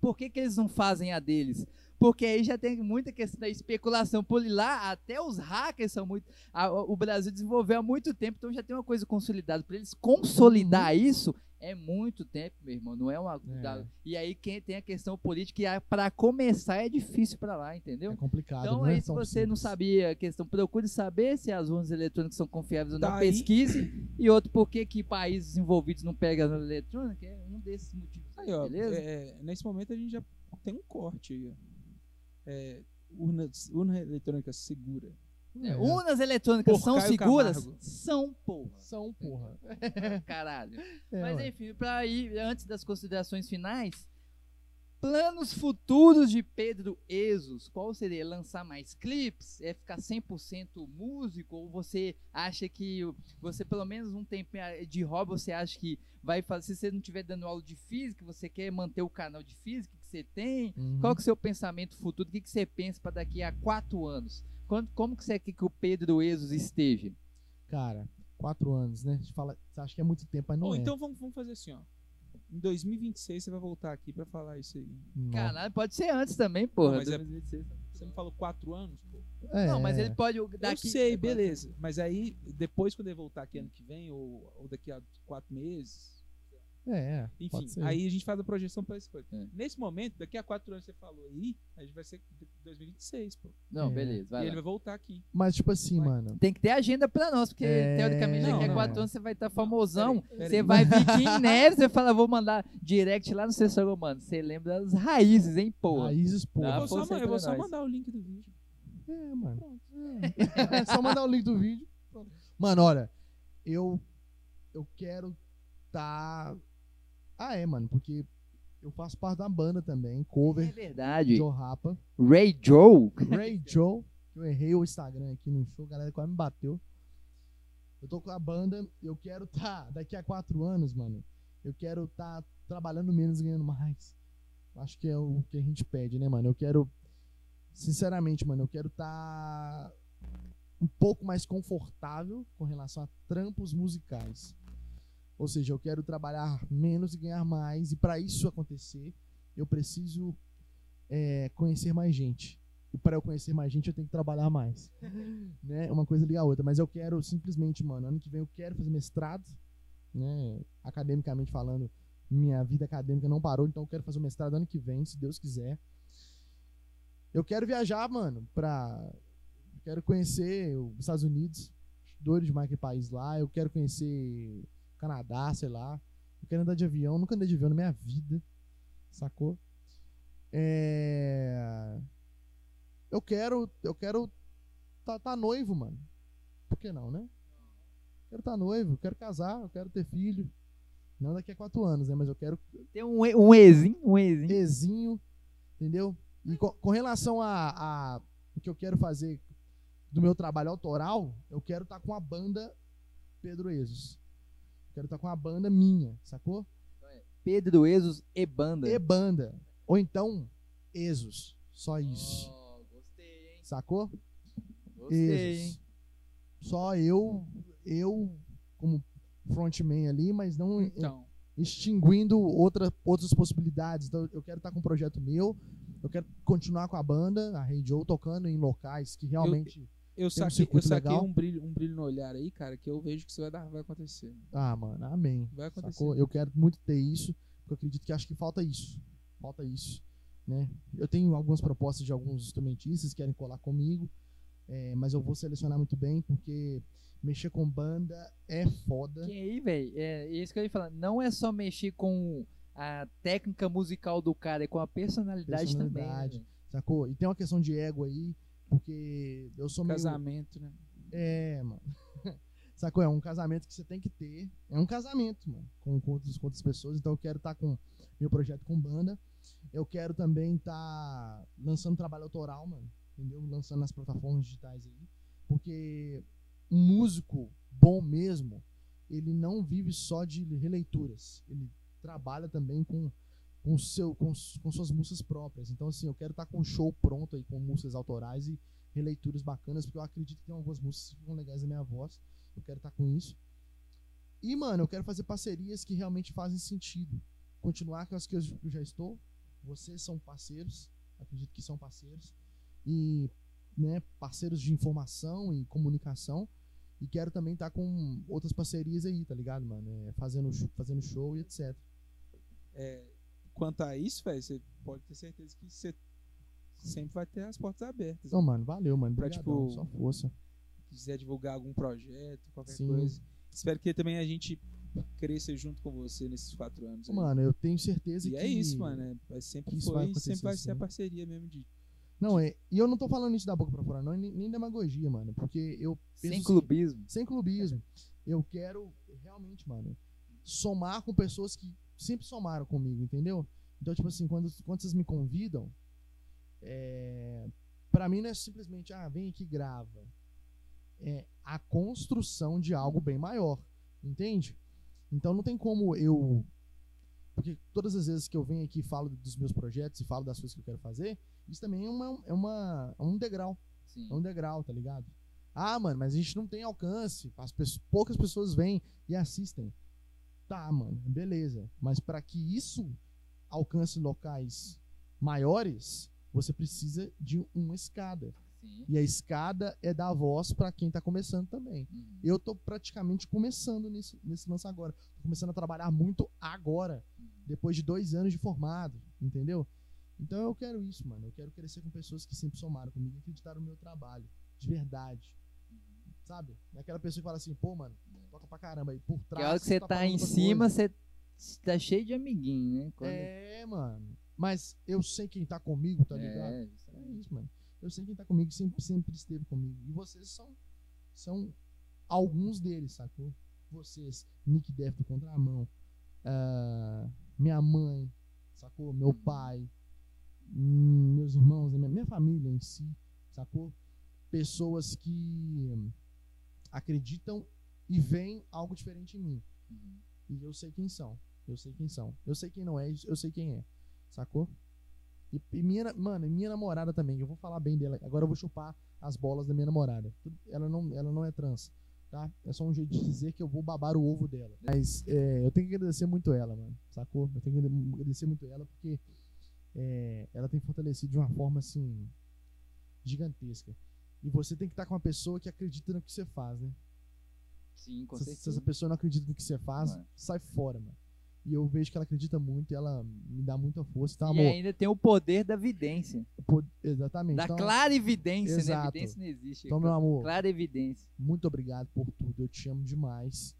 Por que, que eles não fazem a deles? Porque aí já tem muita questão da especulação. Por lá, até os hackers são muito. a- o Brasil desenvolveu há muito tempo, então já tem uma coisa consolidada. Para eles consolidar isso, é muito tempo, meu irmão. Não é uma. É. e aí quem tem a questão política, e para começar é difícil para lá, entendeu? É complicado. Então não é aí, se tão você não simples. sabia a questão, procure saber se as urnas eletrônicas são confiáveis ou não, Tá aí. pesquise. E outro, por que que países desenvolvidos não pegam a urna eletrônica? É um desses motivos, aí, Aí, ó, beleza? é, nesse momento a gente já tem um corte aí, ó. É, urna, urna eletrônica segura. É, É. urnas eletrônicas Por são Caio seguras? Camargo. São, porra. São, porra. Caralho. É, Mas enfim, pra ir, antes das considerações finais, Planos futuros de Pedro Exos, qual seria? Lançar mais clipes? É ficar 100% músico? Ou você acha que você, pelo menos um tempo de hobby, você acha que vai fazer, se você não estiver dando aula de física, você quer manter o canal de física que você tem? Uhum. Qual que é o seu pensamento futuro? O que, que você pensa para daqui a quatro anos? Quando, como que você quer que o Pedro Exos esteja? Cara, quatro anos, né? A gente fala, você acha que é muito tempo, mas não Ou é. então vamos, vamos fazer assim, ó. Em 2026 você vai voltar aqui pra falar isso aí. Não. Caralho, pode ser antes também, porra. mas é- 2026. Você me falou quatro anos, pô. É, Não, mas ele pode daqui. eu sei, beleza. Mas aí, depois quando ele voltar aqui ano que vem, ou, ou daqui a quatro meses, É, é. enfim, pode ser. aí a gente faz a projeção pra essa coisa. É. Nesse momento, daqui a quatro anos você falou aí, a gente vai ser 2026, pô. Não, É. beleza, vai e lá. ele vai voltar aqui. Mas, tipo assim, Vai. mano. Tem que ter agenda pra nós, porque É, teoricamente daqui a não, quatro não. anos você vai estar famosão. Peraí, peraí. Você vai vir em Neves, você fala, vou mandar direct lá no seu Instagram, mano. Você lembra das raízes, hein, porra? Raízes, pô. Eu vou, só, eu vou só mandar o link do vídeo. É, mano. É. É só mandar o link do vídeo. Mano, olha, eu eu quero tá Ah, é, mano, porque eu faço parte da banda também, É cover verdade. Joe Rapa, Ray Joe. Ray Joe, eu errei o Instagram aqui no show, a galera quase me bateu. Eu tô com a banda, eu quero tá daqui a quatro anos, mano. Eu quero tá trabalhando menos, ganhando mais. Acho que é o que a gente pede, né, mano? Eu quero sinceramente, mano, eu quero tá um pouco mais confortável com relação a trampos musicais. Ou seja, eu quero trabalhar menos e ganhar mais. E para isso acontecer, eu preciso é, conhecer mais gente. E para eu conhecer mais gente, eu tenho que trabalhar mais. né? Uma coisa liga a outra. Mas eu quero simplesmente, mano, ano que vem eu quero fazer mestrado. Né? Academicamente falando, minha vida acadêmica não parou, então eu quero fazer o mestrado ano que vem, se Deus quiser. Eu quero viajar, mano, pra. eu Quero conhecer os Estados Unidos, doido demais aquele país lá. Eu quero conhecer Canadá, sei lá. Eu quero andar de avião, nunca andei de avião na minha vida, sacou? É... Eu quero, eu quero tá, tá noivo, mano. Por que não, né? Quero tá noivo, quero casar, eu quero ter filho. Não daqui a quatro anos, né? Mas eu quero Tem um, um exinho, um exinho. Ezinho, entendeu? E com, com relação a, a o que eu quero fazer do meu trabalho autoral, eu quero estar com a banda Pedro Ezos. Quero estar com a banda minha, sacou? Pedro Exos e banda. E banda. Ou então, Ezos. Só isso. Oh, gostei, hein? Sacou? Gostei, hein? Ezos. Só eu, eu como frontman ali, mas não Então, extinguindo outra, outras possibilidades. Então, eu quero estar com um projeto meu, eu quero continuar com a banda, a Rei Joe, tocando em locais que realmente. eu um saquei, eu circuito saquei um, brilho, um brilho no olhar aí, cara, que eu vejo que isso vai, dar, vai acontecer. Ah, mano, amém. Vai acontecer. Sacou? Eu quero muito ter isso, porque eu acredito que acho que falta isso. Falta isso. Né? Eu tenho algumas propostas de alguns instrumentistas que querem colar comigo, é, mas eu vou selecionar muito bem, porque mexer com banda é foda. Que aí, velho, é isso que eu ia falar. Não é só mexer com a técnica musical do cara, é com a personalidade, também. Personalidade. né? Sacou? E tem uma questão de ego aí, porque eu sou meio. Casamento, né? É, mano. Sacou? É um casamento que você tem que ter. É um casamento, mano, com, com, outros, com outras pessoas. Então eu quero estar com meu projeto com banda. Eu quero também estar lançando trabalho autoral, mano. Entendeu? Lançando nas plataformas digitais aí. Porque um músico bom mesmo, ele não vive só de releituras. Ele trabalha também com, com, seu, com, com suas músicas próprias. Então, assim, eu quero estar com um show pronto aí, com músicas autorais e releituras bacanas, porque eu acredito que tem algumas músicas que ficam legais na minha voz. Eu quero estar com isso. E, mano, eu quero fazer parcerias que realmente fazem sentido. Continuar com as que eu já estou. Vocês são parceiros. Acredito que são parceiros. E, né, parceiros de informação e comunicação. E quero também estar com outras parcerias aí, tá ligado, mano? É, fazendo, fazendo show e etc. É, quanto a isso, velho, você pode ter certeza que você sempre vai ter as portas abertas. Então, mano, valeu, mano. Pra, Obrigadão, tipo, só força. quiser divulgar algum projeto, qualquer Sim. coisa. Espero que também a gente cresça junto com você nesses quatro anos. aí. Mano, eu tenho certeza e que. é isso, mano. É, vai sempre isso foi vai e sempre vai ser a parceria mesmo de. Não, é. E eu não tô falando isso da boca pra fora, não, nem, nem demagogia, mano. Porque eu penso Sem assim, clubismo. sem clubismo. Eu quero realmente, mano, somar com pessoas que sempre somaram comigo, entendeu? Então, tipo assim, quando, quando vocês me convidam, é, para mim não é simplesmente, ah, vem aqui grava. É a construção de algo bem maior, entende? Então não tem como eu. Porque todas as vezes que eu venho aqui e falo dos meus projetos e falo das coisas que eu quero fazer, isso também é, uma, é, uma, é um degrau. Sim. É um degrau, tá ligado? Ah, mano, mas a gente não tem alcance. As pessoas, poucas pessoas vêm e assistem. Tá, mano, beleza. Mas para que isso alcance locais maiores, você precisa de uma escada. Sim. E a escada é dar voz para quem tá começando também. Uhum. Eu tô praticamente começando nesse, nesse lance agora. Tô começando a trabalhar muito agora, Uhum. depois de dois anos de formado, entendeu? Então eu quero isso, mano. Eu quero crescer com pessoas que sempre somaram comigo e acreditaram no meu trabalho, de verdade. Sabe? É aquela pessoa que fala assim, pô, mano, toca pra caramba aí por trás. a hora que você tá tá em cima, você tá cheio de amiguinho, né? Quando- É, mano. Mas eu sei quem tá comigo, tá ligado? É, É isso, mano. Eu sei quem tá comigo, sempre, sempre esteve comigo. E vocês são, são alguns deles, sacou? Vocês, Nick Def do Contramão, ah, minha mãe, sacou? Meu Uhum. pai, hum, meus irmãos, minha, minha família em si, sacou? Pessoas que acreditam e veem algo diferente em mim. Uhum. E eu sei quem são. Eu sei quem são. Eu sei quem não é, eu sei quem é. Sacou? E, e minha, mano, minha namorada também. Eu vou falar bem dela. Agora eu vou chupar as bolas da minha namorada. Ela não, ela não é trans, tá? É só um jeito de dizer que eu vou babar o ovo dela. Mas é, eu tenho que agradecer muito ela, mano. Sacou? Eu tenho que agradecer muito ela porque é, ela tem fortalecido de uma forma assim gigantesca. E você tem que estar com uma pessoa que acredita no que você faz, né? Sim, com se, se certeza. essa pessoa não acredita no que você faz, Mano. sai fora, mano. E eu vejo que ela acredita muito e ela me dá muita força. Então, E amor, ainda tem o poder da vidência. exatamente. Da então, clara evidência, Exato. né? Evidência não existe. então, meu amor, Clara evidência. muito obrigado por tudo. Eu te amo demais.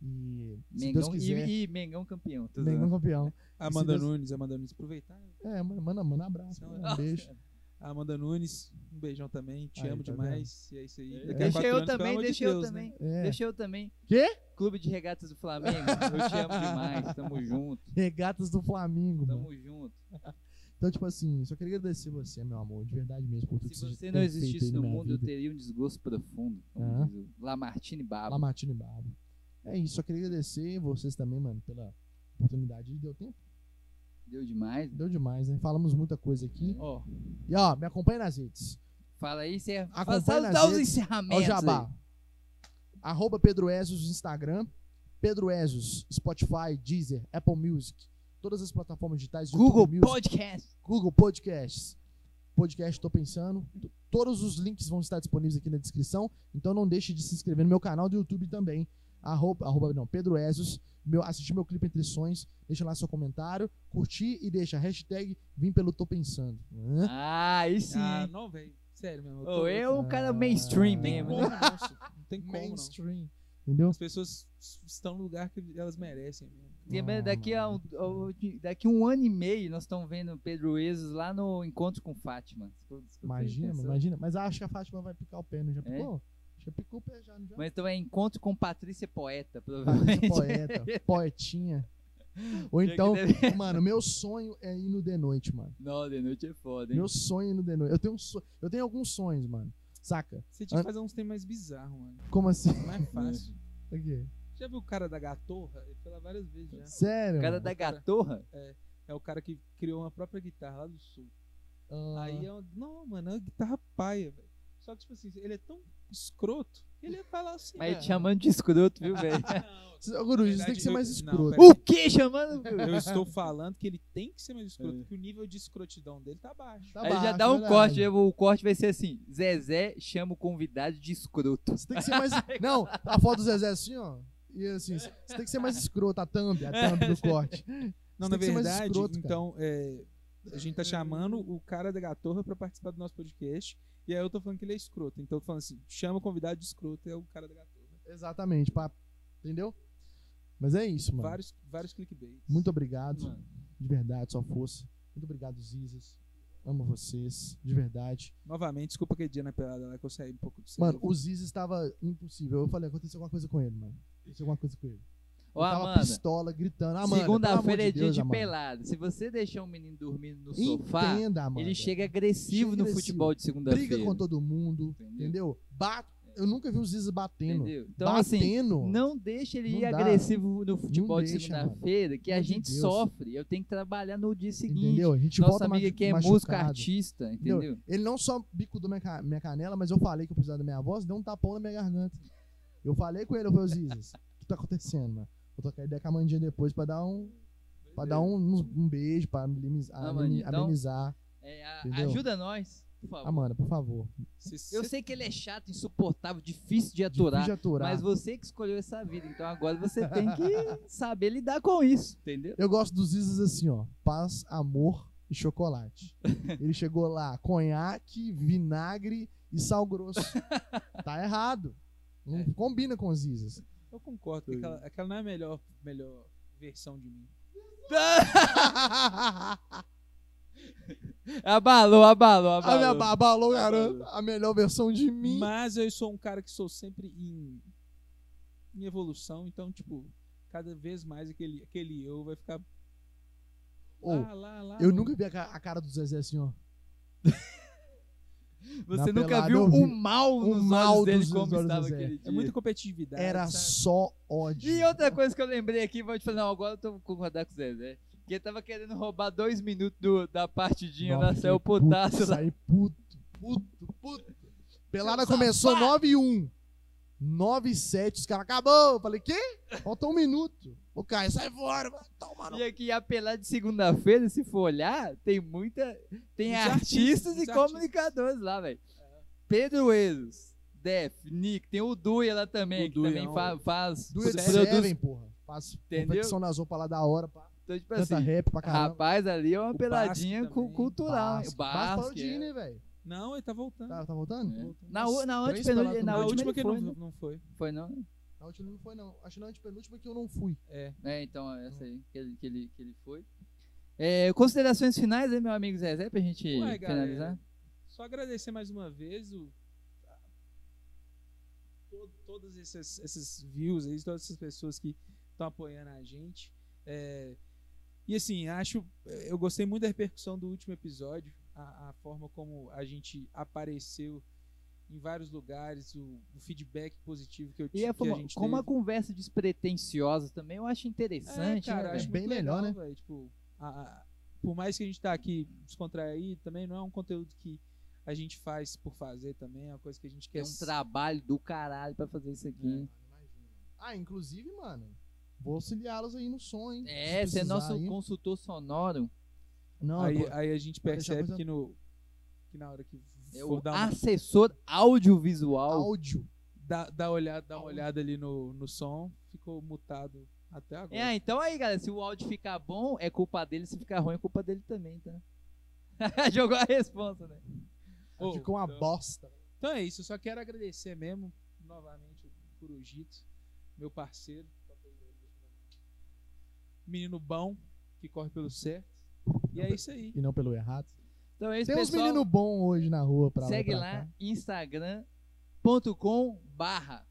E se Mengão, Deus quiser, e, e Mengão campeão. Mengão campeão. Amanda Deus- Nunes, Amanda Nunes, aproveitar. É, manda, manda, manda um abraço. Um beijo. Amanda Nunes, um beijão também. Te Aí, amo tá demais. E é isso aí. É. Deixa eu anos, pelo também, amor de deixa eu Deus, também. né? É. Deixa eu também. Quê? Clube de Regatas do Flamengo. Eu te amo demais. Tamo junto. Regatas do Flamengo, mano. Tamo junto. Então, tipo assim, só queria agradecer você, meu amor, de verdade mesmo, por tudo que Se você não existisse no mundo, eu vida. teria um desgosto profundo. Aham. Como diz o Lamartine Babo. Lamartine Barbo. É isso, só queria agradecer vocês também, mano, pela oportunidade. Deu tempo? Deu demais. Deu demais, né? Falamos muita coisa aqui. Ó, E ó, me acompanha nas redes. Fala aí, você Acompanha fala, nas dá os. Ó, encerramentos. o Jabá. aí. Arroba Pedro Esos no Instagram. Pedro Esos, Spotify, Deezer, Apple Music. Todas as plataformas digitais. Google Music, Podcast. Google Podcasts. Podcast Tô Pensando. Todos os links vão estar disponíveis aqui na descrição. Então não deixe de se inscrever no meu canal do YouTube também. Arroba, arroba não, Pedro Esos. Meu, assistir meu clipe Entre Sonhos. Deixa lá seu comentário. Curtir e deixa hashtag Vim pelo Tô Pensando. Hã? Ah, aí sim. ah, não, velho. Sério mesmo. Tô- eu, um cara Ah, mainstream Não tem mesmo. como, né? não. Não tem como, não. Mainstream. Entendeu? As pessoas estão no lugar que elas merecem mesmo. Tem- Ah, daqui, a um, daqui um ano e meio, nós estamos vendo Pedro Ezos lá no Encontro com Fátima. Imagina, imagina. Mas acho que a Fátima vai picar o pé, não já É? picou? Acho pé já, já? Mas então é Encontro com Patrícia Poeta, Patrícia provavelmente. poeta, poetinha. Ou então, deve- mano, meu sonho é ir no The Noite, mano. Não, de noite é foda, hein? Meu sonho é ir no The Noite. Eu tenho, um so- eu tenho alguns sonhos, mano. Saca? Você tinha An- que fazer uns temas mais bizarros, mano. Como assim? Mais fácil. O quê? Já viu o cara da gatorra? Ele foi lá várias vezes já. Sério? O cara mano? da gatorra? É o cara que criou uma própria guitarra lá do sul. Ah, Aí é um... Não, mano, é uma guitarra paia, velho. Só que, tipo assim, ele é tão escroto ele ia falar assim. Mas ah, te chamando de escroto, viu, velho? não, Guru, isso verdade, tem que ser mais não, escroto. pera- o que chamando? Eu estou falando que ele tem que ser mais escroto, É. porque o nível de escrotidão dele tá baixo. Tá Aí já baixo, dá um verdade. corte, o corte vai ser assim: Zezé chama o convidado de escroto. Você tem que ser mais. Não, a foto do Zezé assim, ó. E assim, você tem que ser mais escroto, a thumb, a thumb do corte. Não, Você na verdade, escroto, então, é, a gente tá chamando o cara da gatorra pra participar do nosso podcast. E aí eu tô falando que ele é escroto. Então eu tô falando assim, chama o convidado de escroto, é o cara da gatorra. Exatamente, pá. Entendeu? Mas é isso, mano. Vários, vários clickbaits. Muito obrigado. Mano. De verdade, só força. Muito obrigado, Zizas. Amo vocês, de verdade. Novamente, desculpa aquele dia na pelada lá que eu saí um pouco do Mano, o Zizas estava impossível. Eu falei, aconteceu alguma coisa com ele, mano. Aconteceu alguma coisa com ele. Ô, eu tava Amanda, pistola, gritando. Amanda, segunda-feira é dia de Amanda. pelada. Se você deixar um menino dormindo no sofá, Entenda, ele chega agressivo Chega no agressivo. futebol de segunda-feira. Briga com todo mundo, Entendeu? entendeu? Bate. Eu nunca vi o Ziza batendo. Entendeu? Então, assim, batendo. não deixa ele Não ir dá. agressivo no futebol de segunda-feira, que a gente Deus. sofre. Eu tenho que trabalhar no dia seguinte. entendeu? A gente Nossa volta amiga machu- que é machucado. música artista, Entendeu? entendeu? Ele não só bicudou minha, ca- minha canela, mas eu falei que eu precisava da minha voz, deu um tapão na minha garganta. Eu falei com ele, eu falei, Zizas, o que tá acontecendo, mano? Vou trocar ideia com a Mandinha depois pra dar um. Pra dar um, um beijo, pra. Não, então- amenizar. É, a- Entendeu? ajuda nós, por favor. Amanda, por favor. Eu sei que ele é chato, insuportável, difícil de Difícil aturar. de aturar. Mas você que escolheu essa vida, então agora você tem que saber lidar com isso, entendeu? Eu gosto dos Zizas assim, ó. Paz, amor e chocolate. Ele chegou lá, conhaque, vinagre e sal grosso. tá errado. Não É. combina com os Zizas. Eu concordo, porque aquela, aquela não é a melhor, melhor versão de mim. Abalou, abalou, A minha abalou. abalou, garanto. A melhor versão de mim. Mas eu sou um cara que sou sempre em, em evolução, então, tipo, cada vez mais aquele, aquele eu vai ficar Ô, lá, lá, lá. eu nunca vi a a cara do Zezé assim, ó. Você Na nunca pelada viu vi o mal o nos mal olhos dele dos como estava aquele dia. É muita competitividade. Era sabe? só ódio. E outra coisa que eu lembrei aqui, vou te falar, não, agora eu tô concordando com o Zezé. Que ele tava querendo roubar dois minutos do- da partidinha Nossa, lá, saiu fiquei puto, putaço lá. Saí puto, puto, puto. Pelada começou safado. 9 e 1. 9 e 7, os caras acabou. Eu falei, quê? Falta um minuto. O Caio, sai fora. vai tomar no E aqui, apelar de segunda-feira, se for olhar, tem muita. Tem artistas, artistas, e comunicadores lá, velho. Pedro Ezos, Def, Nick, tem o Duia lá também, O que Duia também é fa- faz. Do Ed produz- Seven, porra. Faz Entendeu? confecção nas roupas lá da hora. Pá. Então, tipo Canta assim, rap pra caramba. rapaz, ali é uma O peladinha Basque cu- também. cultural. Basque. O Basque Basque, de é. né, velho? Não, ele tá voltando. Tá, tá voltando? É. Voltando. Na, u- na, Três na no Na último última que ele foi, não, né? não foi. Foi não? Na última não foi, não. Acho que na antepenúltima que eu não fui. É. É, então, essa aí que ele, que ele, que ele foi. É, considerações finais aí, meu amigo Zezé, pra gente Ué, galera, finalizar? Só agradecer mais uma vez o, a- to- todos esses, esses views aí, todas essas pessoas que estão apoiando a gente. É, e assim, acho. Eu gostei muito da repercussão do último episódio, a, a forma como a gente apareceu em vários lugares, o, o feedback positivo que eu E tive. é que a como, gente como uma teve. conversa despretensiosa também, eu acho interessante. É, cara, né, acho bem muito melhor, legal, né? velho, Tipo, a- a- por mais que a gente tá aqui descontraído, também não é um conteúdo que a gente faz por fazer também, é uma coisa que a gente quer. É um trabalho do caralho pra fazer isso aqui. Ah, inclusive, mano, vou auxiliá-los aí no som, hein? É, você é nosso aí. consultor sonoro. Não, aí, aí a gente percebe coisa- que no que na hora que É for o dar uma, assessor audiovisual. áudio. dar, dar olhada, dar uma olhada ali no, no som, ficou mutado até agora. É, então aí, galera, se o áudio ficar bom, é culpa dele, se ficar ruim, é culpa dele também, tá? Jogou a resposta, né? Ô, Ficou uma então- bosta. Então é isso, eu só quero agradecer mesmo, novamente, o Curujito, meu parceiro. Menino bom, que corre pelo certo. E é isso aí. E não pelo errado. Então é isso, Tem uns pessoal. meninos bons hoje na rua pra Segue lá. instagram.com barra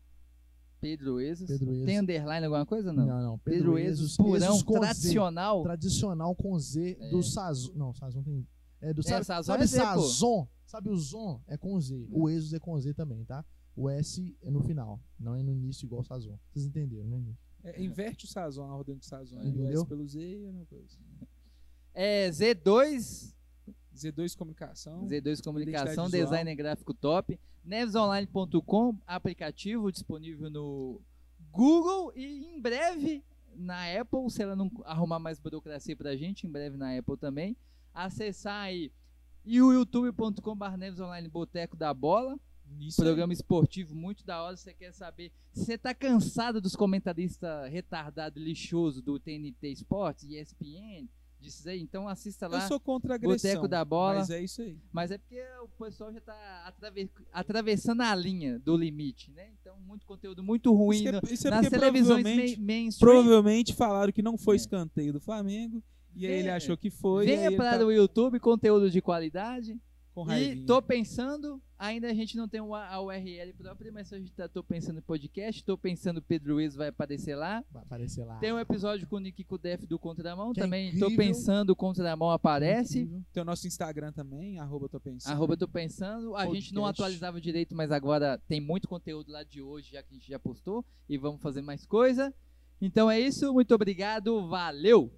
Pedro Ezos. Pedro Ezos. Tem underline alguma coisa não? Não, não. Pedro, Ezos, purão, Ezos com Z. tradicional. Tradicional com Z É. do Sazon. Não, Sazon tem. É do sabe, Sazon sabe é Z. Sazon? Sabe o Zon? É com Z. O Ezos é com Z também, tá? O S é no final. Não é no início igual o Sazon. Vocês entenderam, né? É, inverte o Sazon, a ordem do Sazon. aí O? S pelo Z e a mesma coisa. É Z2, Z2 Comunicação. Z2 Comunicação, Identidade visual. design gráfico top. Nevesonline.com, aplicativo disponível no Google e em breve na Apple, se ela não arrumar mais burocracia pra gente, em breve na Apple também. Acessar aí e o youtube.com.br Nevesonline Boteco da Bola. Isso aí. Programa esportivo muito da hora. Você quer saber se você tá cansado dos comentaristas retardado e lixoso do TNT Esportes, ESPN, disso aí, então assista lá. Eu sou contra a agressão. Boteco da Bola. Mas é isso aí. Mas é porque o pessoal já tá atrave- atravessando a linha do limite, né? Então, muito conteúdo muito ruim Isso, é, isso é nas televisões provavelmente, main- provavelmente falaram que não foi É. escanteio do Flamengo. E aí ele achou que foi. Venha para tá- o YouTube, conteúdo de qualidade. Com E tô pensando, ainda a gente não tem a URL própria, mas a gente tá, tô pensando em podcast, tô pensando que o Pedro Luiz vai aparecer lá. Vai aparecer lá. Tem um episódio com o Nick Kudef do Contramão Que é também. tô incrível. pensando, o Contramão aparece. Incrível. Tem o nosso Instagram também, arroba tô pensando. Arroba tô pensando. A gente não Podcast. atualizava direito, mas agora tem muito conteúdo lá de hoje, já que a gente já postou. E vamos fazer mais coisa. Então é isso, muito obrigado, valeu!